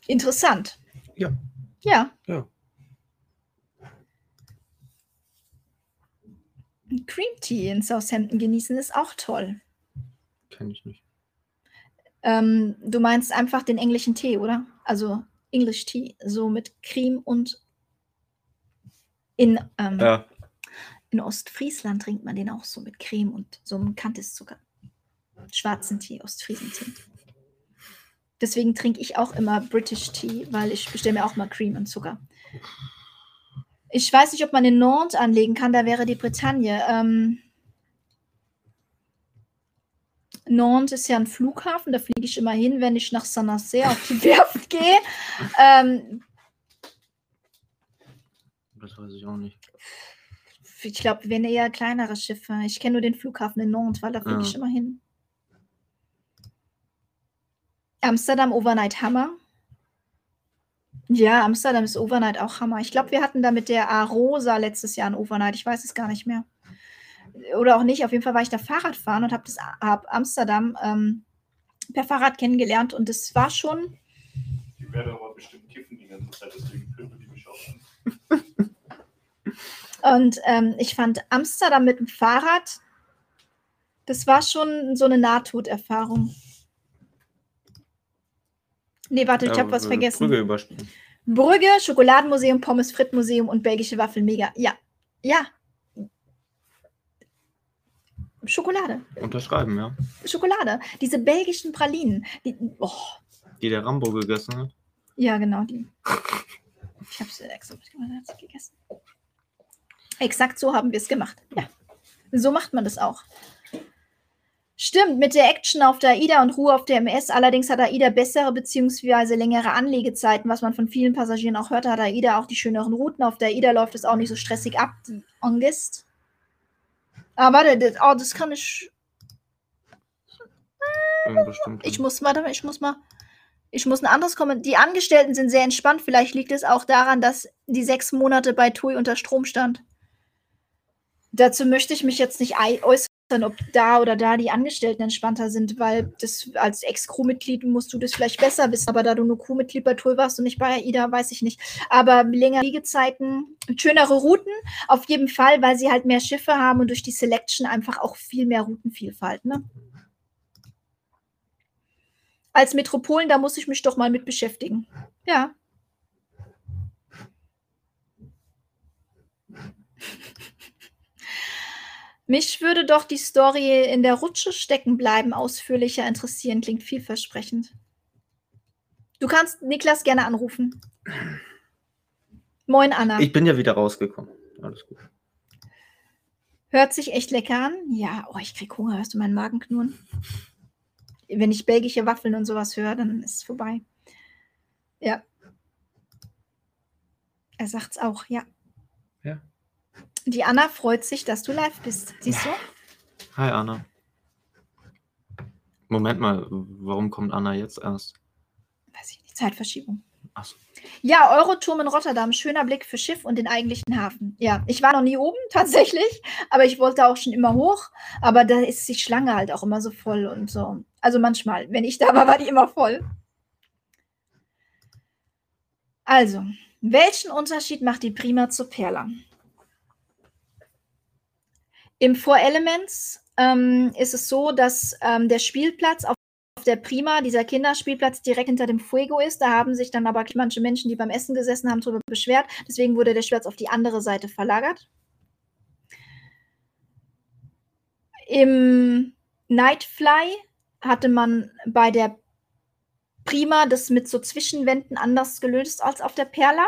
Interessant. Ja. Ja. Ja. Cream Tea in Southampton genießen ist auch toll. Kenne ich nicht. Ähm, du meinst einfach den englischen Tee, oder? Also English Tea, so mit Creme und in, ähm, Ja, in Ostfriesland trinkt man den auch so mit Creme und so einem Kantiszucker. Schwarzen Tee, Ostfriesentee. Deswegen trinke ich auch immer British Tea, weil ich bestelle mir auch mal Cream und Zucker. Ich weiß nicht, ob man in Nantes anlegen kann, da wäre die Bretagne. Ähm, Nantes ist ja ein Flughafen, da fliege ich immer hin, wenn ich nach Saint-Nazaire auf die <laughs> Werft gehe. Ähm, das weiß ich auch nicht. ich glaube, wir eher kleinere Schiffe. Ich kenne nur den Flughafen in Nantes, weil da fliege Ja. ich immer hin. Amsterdam Overnight Hammer. Ja, Amsterdam ist Overnight auch Hammer. Ich glaube, wir hatten da mit der Arosa letztes Jahr ein Overnight. Ich weiß es gar nicht mehr. Oder auch nicht. Auf jeden Fall war ich da Fahrradfahren und habe hab Amsterdam ähm, per Fahrrad kennengelernt und das war schon. Die werden aber bestimmt kiffen die ganze Zeit, deswegen filmen die mich auch an. <laughs> Und ähm, ich fand Amsterdam mit dem Fahrrad, das war schon so eine Nahtoderfahrung. Nee, warte, ich Ja, habe was äh, vergessen. Brügge überspringen. Brügge, Schokoladenmuseum, Pommes Frites Museum und belgische Waffel mega. Ja, ja. Schokolade, Unterschreiben, ja. Schokolade. Diese belgischen Pralinen. Die, oh, Die der Rambo gegessen hat. ja, genau die. Ich habe sie extra gegessen. Exakt so haben wir es gemacht. Ja, so macht man das auch. Stimmt, mit der Action auf der AIDA und Ruhe auf der MS. Allerdings hat AIDA bessere bzw. längere Anlegezeiten, was man von vielen Passagieren auch hört, hat AIDA auch die schöneren Routen. Auf der AIDA läuft es auch nicht so stressig ab, die Angst. Aber warte, das, oh, das kann ich. Ich muss, warte mal, ich muss mal. Ich muss ein anderes kommen. Die Angestellten sind sehr entspannt. Vielleicht liegt es auch daran, dass die sechs Monate bei TUI unter Strom stand. Dazu möchte ich mich jetzt nicht ei- äußern, ob da oder da die Angestellten entspannter sind, weil das als Ex-Crew-Mitglied musst du das vielleicht besser wissen. Aber da du nur Crew-Mitglied bei TUI warst und nicht bei AIDA, weiß ich nicht. Aber längere Liegezeiten, schönere Routen, auf jeden Fall, weil sie halt mehr Schiffe haben und durch die Selection einfach auch viel mehr Routenvielfalt. Ne? Als Metropolen, da muss ich mich doch mal mit beschäftigen. Ja. Mich würde doch die Story in der Rutsche stecken bleiben, ausführlicher interessieren. Klingt vielversprechend. Du kannst Niklas gerne anrufen. Moin, Anna. Ich bin ja wieder rausgekommen. Alles gut. Hört sich echt lecker an. Ja, oh, ich krieg Hunger. Hörst du meinen Magen knurren? Wenn ich belgische Waffeln und sowas höre, dann ist es vorbei. Ja. Er sagt's auch, ja. Ja. Die Anna freut sich, dass du live bist. Siehst du? <laughs> Hi, Anna. Moment mal, warum kommt Anna jetzt erst? Weiß ich nicht. Zeitverschiebung. Achso. Ja, Euroturm in Rotterdam. Schöner Blick für Schiff und den eigentlichen Hafen. Ja, ich war noch nie oben, <laughs> tatsächlich. Aber ich wollte auch schon immer hoch. Aber da ist die Schlange halt auch immer so voll und so. Also manchmal, wenn ich da war, war die immer voll. Also, welchen Unterschied macht die Prima zur Perla? Im Four Elements ähm, ist es so, dass ähm, der Spielplatz auf der Prima, dieser Kinderspielplatz direkt hinter dem Fuego ist. Da haben sich dann aber manche Menschen, die beim Essen gesessen haben, darüber beschwert. Deswegen wurde der Spielplatz auf die andere Seite verlagert. Im Nightfly hatte man bei der Prima das mit so Zwischenwänden anders gelöst als auf der Perla.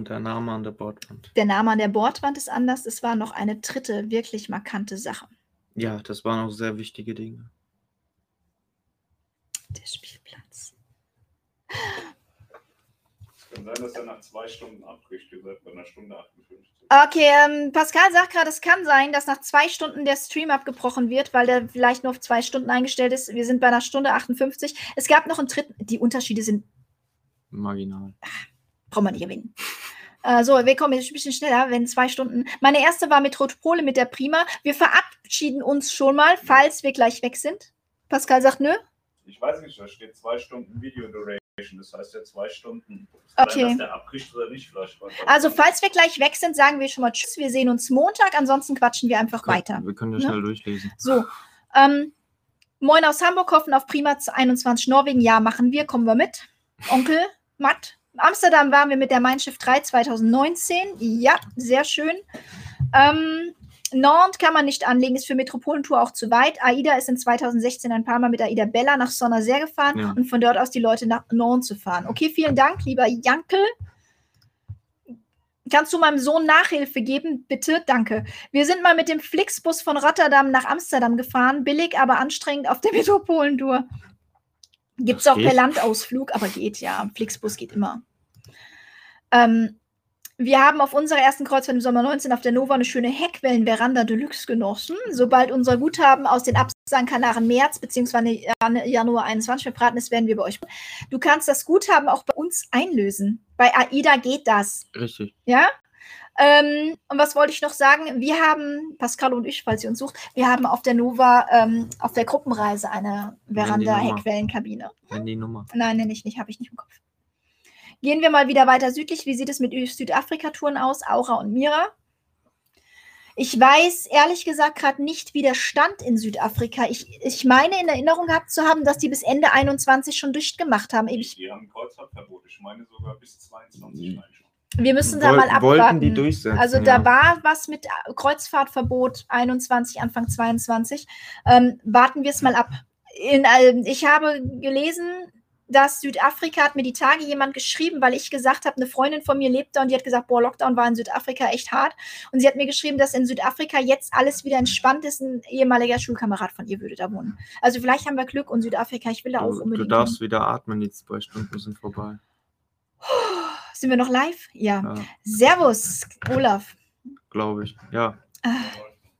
Und der Name an der Bordwand. Der Name an der Bordwand ist anders. Es war noch eine dritte, wirklich markante Sache. Ja, das waren auch sehr wichtige Dinge. Der Spielplatz. Es kann sein, dass er nach zwei Stunden abbricht, ihr seid bei einer Stunde 58. Okay, ähm, Pascal sagt gerade, es kann sein, dass nach zwei Stunden der Stream abgebrochen wird, weil der vielleicht nur auf zwei Stunden eingestellt ist. Wir sind bei einer Stunde 58. Es gab noch einen dritten. Die Unterschiede sind, Marginal. Braucht man nicht erwähnen. Äh, so, wir kommen jetzt ein bisschen schneller, wenn zwei Stunden. Meine erste war Metropole mit der Prima. Wir verabschieden uns schon mal, falls wir gleich weg sind. Pascal sagt nö. Ich weiß nicht, da steht zwei Stunden Video Duration. Das heißt ja zwei Stunden. Okay. Sein, dass der abbricht oder nicht, vielleicht. Also, falls wir gleich weg sind, sagen wir schon mal Tschüss. Wir sehen uns Montag. Ansonsten quatschen wir einfach weiter. Wir können ja Ne? schnell durchlesen. So, ähm, Moin aus Hamburg, hoffen auf Prima 21 Norwegen. Ja, machen wir, kommen wir mit. Onkel, Matt. Amsterdam waren wir mit der Mein Schiff 3 2019. Ja, sehr schön. Ähm, Nantes kann man nicht anlegen, ist für Metropolentour auch zu weit. AIDA ist in 2016 ein paar Mal mit AIDA Bella nach Sonnersee gefahren Ja. und von dort aus die Leute nach Nantes zu fahren. Okay, vielen Dank, lieber Jankel. Kannst du meinem Sohn Nachhilfe geben? Bitte, danke. Wir sind mal mit dem Flixbus von Rotterdam nach Amsterdam gefahren. Billig, aber anstrengend auf der <laughs> Metropolentour. Gibt es auch per geht. Landausflug, aber geht ja. Flixbus geht immer. Ähm, wir haben auf unserer ersten Kreuzfahrt im Sommer 19 auf der Nova eine schöne Heckwellen-Veranda Deluxe genossen. Sobald unser Guthaben aus den Absagenkanaren März bzw. Jan- Januar 21 verbraten ist, werden wir bei euch. Du kannst das Guthaben auch bei uns einlösen. Bei AIDA geht das. Richtig. Ja? Ähm, und was wollte ich noch sagen? Wir haben, Pascal und ich, falls ihr uns sucht, wir haben auf der Nova, ähm, auf der Gruppenreise eine Nummer. Veranda-Heckwellenkabine. Nenn die Nummer. Nein, nenne ich nicht, habe ich nicht im Kopf. Gehen wir mal wieder weiter südlich. Wie sieht es mit Südafrika-Touren aus? Aura und Mira. Ich weiß ehrlich gesagt gerade nicht, wie der Stand in Südafrika. Ich, ich meine in Erinnerung gehabt zu haben, dass die bis Ende 21 schon durchgemacht haben. Ich, Die haben Kreuzfahrtverbot. Ich meine sogar bis 22 Mhm. rein schon. Wir müssen da Woll- mal abwarten. Wollten die durchsetzen. Also ja. da war was mit Kreuzfahrtverbot 21, Anfang 22. Ähm, warten wir es mal ab. In, ähm, ich habe gelesen, dass Südafrika hat mir die Tage jemand geschrieben, weil ich gesagt habe, eine Freundin von mir lebt da und die hat gesagt, boah, Lockdown war in Südafrika echt hart. Und sie hat mir geschrieben, dass in Südafrika jetzt alles wieder entspannt ist. Ein ehemaliger Schulkamerad von ihr würde da wohnen. Also vielleicht haben wir Glück und Südafrika, ich will da auch Du, du unbedingt. darfst hin. wieder atmen, die zwei Stunden sind vorbei. Sind wir noch live? Ja. Ja, Servus, Olaf. glaube ich. Ja, Ah,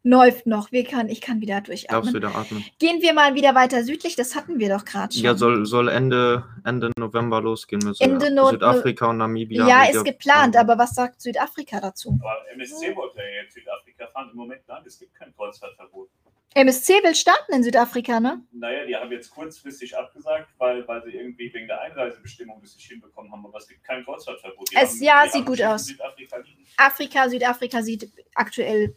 läuft noch. Wir kann, ich kann wieder darfst durchatmen. wieder atmen. Gehen wir mal wieder weiter südlich, das hatten wir doch gerade schon. Ja, soll, soll Ende, Ende November losgehen mit Ende Süd- No- Südafrika und Namibia. ja, ist geplant, aber was sagt Südafrika dazu? Aber MSC wollte ja jetzt Südafrika fahren. Im Moment nein, es gibt kein Kreuzfahrtverbot. MSC will starten in Südafrika, ne? Naja, die haben jetzt kurzfristig abgesagt, weil, weil sie irgendwie wegen der Einreisebestimmung das nicht hinbekommen haben. Aber es gibt kein Kreuzfahrtverbot. Die Es- haben, ja, sieht gut aus. Südafrika. Afrika, Südafrika sieht aktuell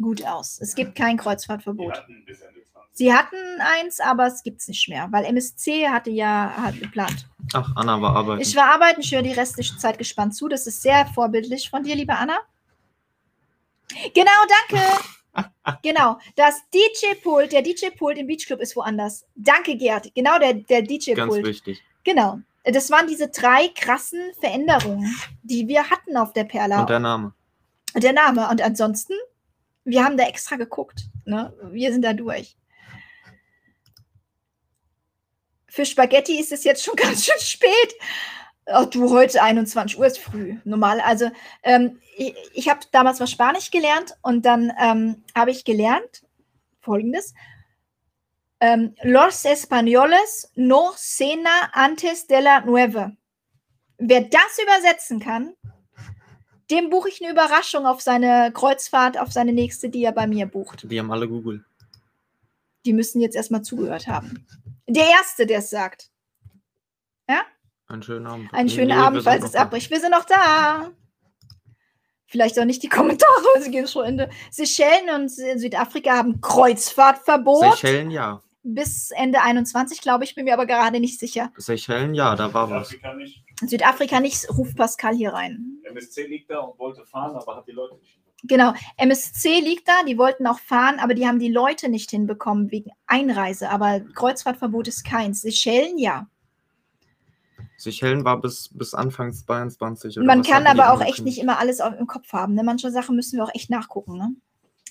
gut aus. Es gibt kein Die Kreuzfahrtverbot. hatten bis Ende 20. Sie hatten eins, aber es gibt es nicht mehr, weil MSC hatte ja hat geplant. Ach, Anna war arbeiten. Ich war arbeiten, ich höre die restliche Zeit gespannt zu. Das ist sehr vorbildlich von dir, liebe Anna. Genau, danke. Genau, das DJ-Pult, der DJ-Pult im Beachclub ist woanders. Danke, Gerd. Genau, der, der Ganz DJ-Pult. wichtig. Genau. Das waren diese drei krassen Veränderungen, die wir hatten auf der Perla. Und der Name. der Name. Und ansonsten, wir haben da extra geguckt. Ne? Wir sind da durch. Für Spaghetti ist es jetzt schon <laughs> ganz schön spät. Oh, du, heute 21 Uhr ist früh. Normal. Also, ähm, ich, ich habe damals mal Spanisch gelernt und dann ähm, habe ich gelernt folgendes. Ähm, Los españoles no cena antes de la nueve. Wer das übersetzen kann, dem buche ich eine Überraschung auf seine Kreuzfahrt, auf seine nächste, die er bei mir bucht. Die haben alle Google. Die müssen jetzt erstmal zugehört haben. Der Erste, der es sagt. Einen schönen Abend. Einen schönen Nee, Abend, falls es abbricht. Wir sind noch da. Vielleicht auch nicht die Kommentare, weil <laughs> sie gehen schon Ende. Seychellen und Sü- Südafrika haben Kreuzfahrtverbot Seychellen, ja. bis Ende 21, glaube ich, bin mir aber gerade nicht sicher. Seychellen, ja, da war was. Südafrika nicht. Südafrika nicht, ruft Pascal hier rein. MSC liegt da und wollte fahren, aber hat die Leute nicht hinbekommen. Genau, MSC liegt da, die wollten auch fahren, aber die haben die Leute nicht hinbekommen wegen Einreise. Aber Kreuzfahrtverbot ist keins. Seychellen, ja. Seychellen war bis, bis Anfang 22. oder Man kann aber auch echt nicht immer alles im Kopf haben. Ne? Manche Sachen müssen wir auch echt nachgucken. Ne?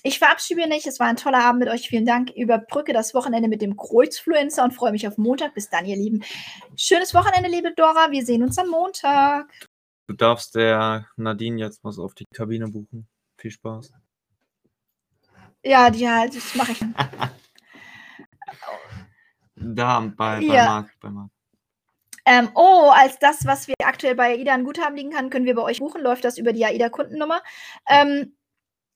Ich verabschiede mich. Es war ein toller Abend mit euch. Vielen Dank. Überbrücke das Wochenende mit dem Kreuzfluencer und freue mich auf Montag. Bis dann, ihr Lieben. Schönes Wochenende, liebe Dora. Wir sehen uns am Montag. Du darfst der Nadine jetzt was auf die Kabine buchen. Viel Spaß. Ja, ja, das mache ich. <laughs> Da bei, bei Ja. Marc. Bei Marc. Ähm, oh, als das, was wir aktuell bei AIDA an Guthaben liegen kann, können wir bei euch buchen. Läuft das über die AIDA-Kundennummer? Ähm,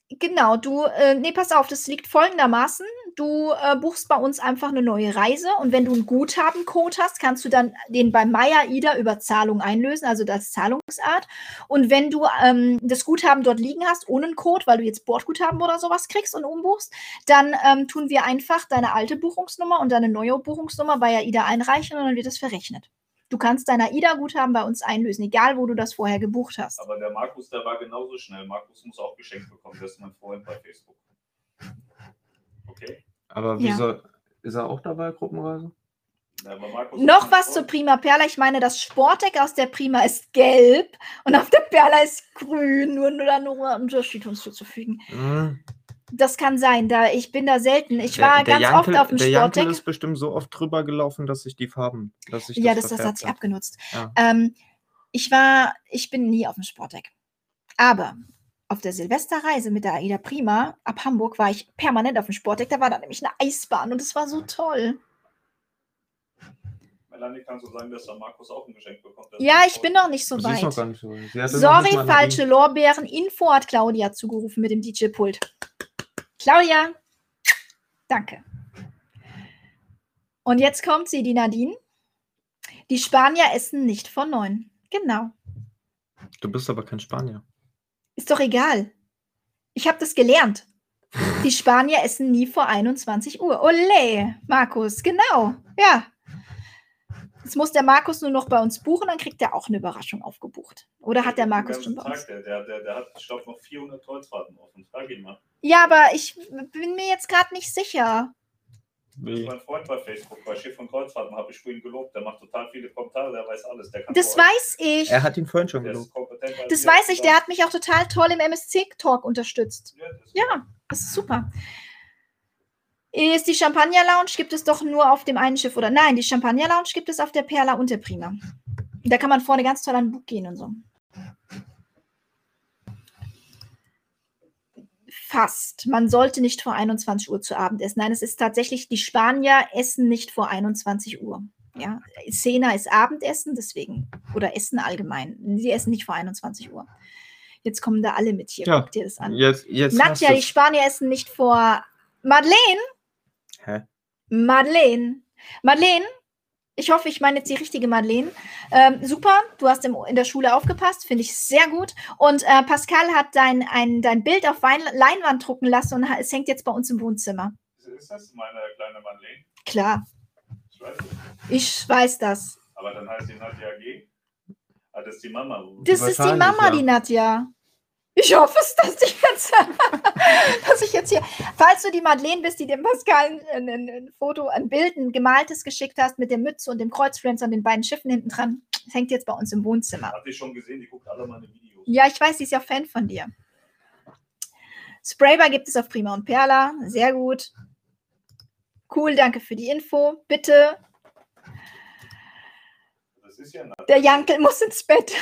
genau, du, äh, nee, pass auf, das liegt folgendermaßen. Du äh, buchst bei uns einfach eine neue Reise und wenn du einen Guthabencode hast, kannst du dann den bei Maya AIDA über Zahlung einlösen, also das Zahlungsart. Und wenn du ähm, das Guthaben dort liegen hast, ohne einen Code, weil du jetzt Bordguthaben oder sowas kriegst und umbuchst, dann ähm, tun wir einfach deine alte Buchungsnummer und deine neue Buchungsnummer bei AIDA einreichen und dann wird es verrechnet. Du kannst dein AIDA-Guthaben bei uns einlösen, egal wo du das vorher gebucht hast. Aber der Markus, der war genauso schnell. Markus muss auch geschenkt bekommen. Das ist mein Freund bei Facebook. Okay? Aber Ja. wieso ist er auch dabei, Gruppenreise? Ja, Noch was zur. Prima Perla. Ich meine, das Sportdeck aus der Prima ist gelb und auf der Perla ist grün. Nur, nur da nur ein Unterschied hinzuzufügen. Hm. Das kann sein. Da, ich bin da selten. Ich Der- war der ganz Jankel, oft auf dem Der Sportdeck. ist bestimmt so oft drüber gelaufen, dass sich die Farben. Dass sich Ja, das, das verfärbt hat sich abgenutzt. Ja. Ähm, ich war, ich bin nie auf dem Sportdeck. Aber auf der Silvesterreise mit der AIDA Prima ab Hamburg war ich permanent auf dem Sportdeck. Da war da nämlich eine Eisbahn und es war so toll. Melanie, kannst du sagen, dass der Markus auch ein Geschenk bekommt? Das Ja, ich bin noch nicht so noch weit. gar nicht so noch Sorry, falsche. Lorbeeren. Info hat Claudia zugerufen mit dem DJ-Pult. Claudia, danke. Und jetzt kommt sie, die Nadine. Die Spanier essen nicht vor neun. Genau. Du bist aber kein Spanier. Ist doch egal. Ich habe das gelernt. <laughs> Die Spanier essen nie vor 21 Uhr. Ole, Markus, genau. Ja. Jetzt muss der Markus nur noch bei uns buchen, dann kriegt er auch eine Überraschung aufgebucht. Oder hat der Markus schon bei uns? Der, der, der, der hat, ich glaube, noch 400 Kreuzfahrten offen. Frag ihn mal. Ja, aber ich bin mir jetzt gerade nicht sicher. Das ist mein Freund bei Facebook. Bei Schiff und Kreuzfahrten habe ich für ihn gelobt. Der macht total viele Kommentare. Der weiß alles. Der kann Das weiß ich. Er hat ihn vorhin schon gelobt. Das weiß ich. Der hat mich auch total toll im MSC-Talk unterstützt. Ja, das ist Ja, das ist super. Ist die Champagner Lounge gibt es doch nur auf dem einen Schiff oder nein, die Champagner Lounge gibt es auf der Perla und der Prima. Da kann man vorne ganz toll an den Bug gehen und so. Fast. Man sollte nicht vor 21 Uhr zu Abend essen. Nein, es ist tatsächlich, die Spanier essen nicht vor 21 Uhr. Ja, Cena ist Abendessen, deswegen, oder Essen allgemein. Sie essen nicht vor 21 Uhr. Jetzt kommen da alle mit hier. Ja. Guck dir das an. Jetzt, jetzt Nadja, die. Spanier essen nicht vor. Madeleine? Hä? Madeleine. Madeleine? Ich hoffe, ich meine jetzt die richtige Madeleine. Ähm, super, du hast im, in der Schule aufgepasst, finde ich sehr gut. Und äh, Pascal hat dein, ein, dein Bild auf Wein, Leinwand drucken lassen und es hängt jetzt bei uns im Wohnzimmer. Ist das meine kleine Madeleine? Klar, Ich weiß ich weiß das. Aber dann heißt die Nadja G. Ah, das ist die Mama. Das ist die Mama, ja. die Nadja. Ich hoffe es, dass ich jetzt, <laughs> dass ich jetzt hier, falls du die Madeleine bist, die dem Pascal ein, ein, ein Foto, ein Bild, ein gemaltes geschickt hast mit der Mütze und dem Kreuzfluencer und den beiden Schiffen hinten dran, das hängt jetzt bei uns im Wohnzimmer. Habt ihr schon gesehen? Die guckt alle meine Videos. Ja, ich weiß, sie ist ja Fan von dir. Spraybar gibt es auf Prima und Perla. Sehr gut. Cool, danke für die Info. Bitte, Das ist ja der Jankel muss ins Bett.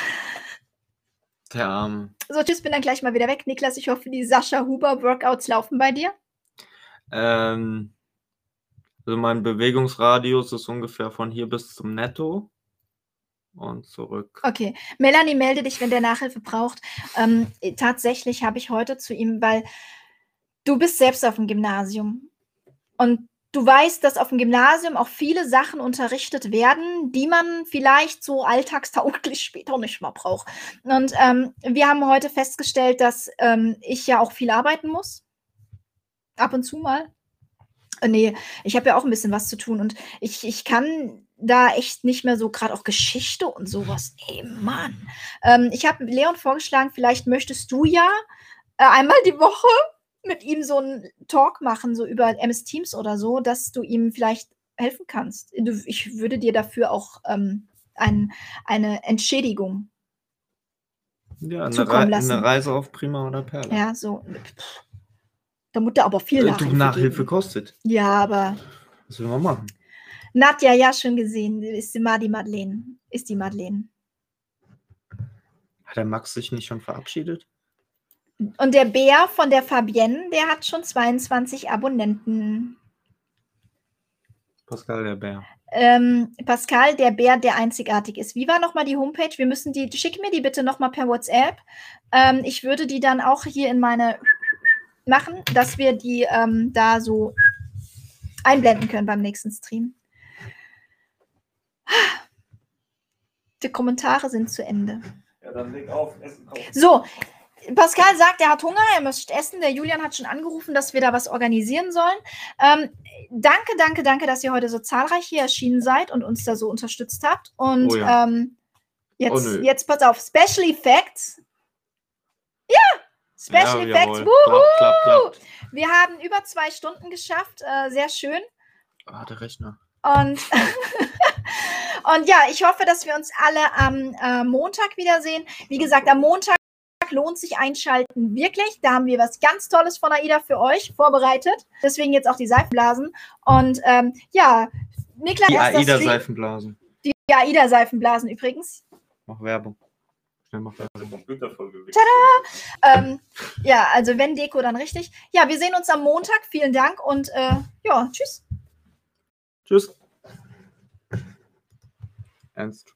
Der Arm. So, tschüss, bin dann gleich mal wieder weg. Niklas, ich hoffe, die Sascha Huber Workouts laufen bei dir. Ähm, also mein Bewegungsradius ist ungefähr von hier bis zum Netto und zurück. Okay, Melanie, melde dich, wenn der Nachhilfe braucht. Ähm, äh, tatsächlich habe ich heute zu ihm, weil du bist selbst auf dem Gymnasium und du weißt, dass auf dem Gymnasium auch viele Sachen unterrichtet werden, die man vielleicht so alltagstauglich <laughs> später nicht mehr braucht. Und ähm, wir haben heute festgestellt, dass ähm, ich ja auch viel arbeiten muss. Ab und zu mal. Äh, nee, ich habe ja auch ein bisschen was zu tun und ich, ich kann da echt nicht mehr so, gerade auch Geschichte und sowas. Ey, Mann. Ähm, ich habe Leon vorgeschlagen, vielleicht möchtest du ja äh, einmal die Woche mit ihm so einen Talk machen, so über MS Teams oder so, dass du ihm vielleicht helfen kannst. Ich würde dir dafür auch ähm, ein, eine Entschädigung. Ja, eine, zukommen Rei lassen. eine Reise auf Prima oder Perle. Ja, so. Da muss er aber viel Äh, Nachhilfe, du, Nachhilfe geben. kostet. Ja, aber Was will man machen? Nadja, ja, schon gesehen. Ist die Madeleine. Ist die Madeleine. Hat der Max sich nicht schon verabschiedet? Und der Bär von der Fabienne, der hat schon 22 Abonnenten. Pascal der Bär. Ähm, Pascal, der Bär, der einzigartig ist. Wie war nochmal die Homepage? Wir müssen die, schick mir die bitte nochmal per WhatsApp. Ähm, ich würde die dann auch hier in meine machen, dass wir die ähm, da so einblenden können beim nächsten Stream. Die Kommentare sind zu Ende. Ja, dann leg auf, Essen kaufen. So, Pascal sagt, er hat Hunger, er möchte essen. Der Julian hat schon angerufen, dass wir da was organisieren sollen. Ähm, danke, danke, danke, dass ihr heute so zahlreich hier erschienen seid und uns da so unterstützt habt. Und Oh ja. ähm, jetzt, Oh jetzt pass auf, Special Effects. Ja, Special Ja, Effects. Wuhu! Klappt, klappt, klappt. Wir haben über zwei Stunden geschafft. Äh, sehr schön. Ah, der Rechner. Und, <laughs> und ja, ich hoffe, dass wir uns alle am äh, Montag wiedersehen. Wie gesagt, am Montag lohnt sich einschalten wirklich. Da haben wir was ganz Tolles von AIDA für euch vorbereitet. Deswegen jetzt auch die Seifenblasen. Und ähm, ja, Niklas, Die AIDA-Seifenblasen. die AIDA-Seifenblasen übrigens. Mach Werbung. Schnell mach Werbung. Vollgewickt. Ähm, ja, also wenn Deko, dann richtig. Ja, wir sehen uns am Montag. Vielen Dank und äh, ja, tschüss. Tschüss. Ernst.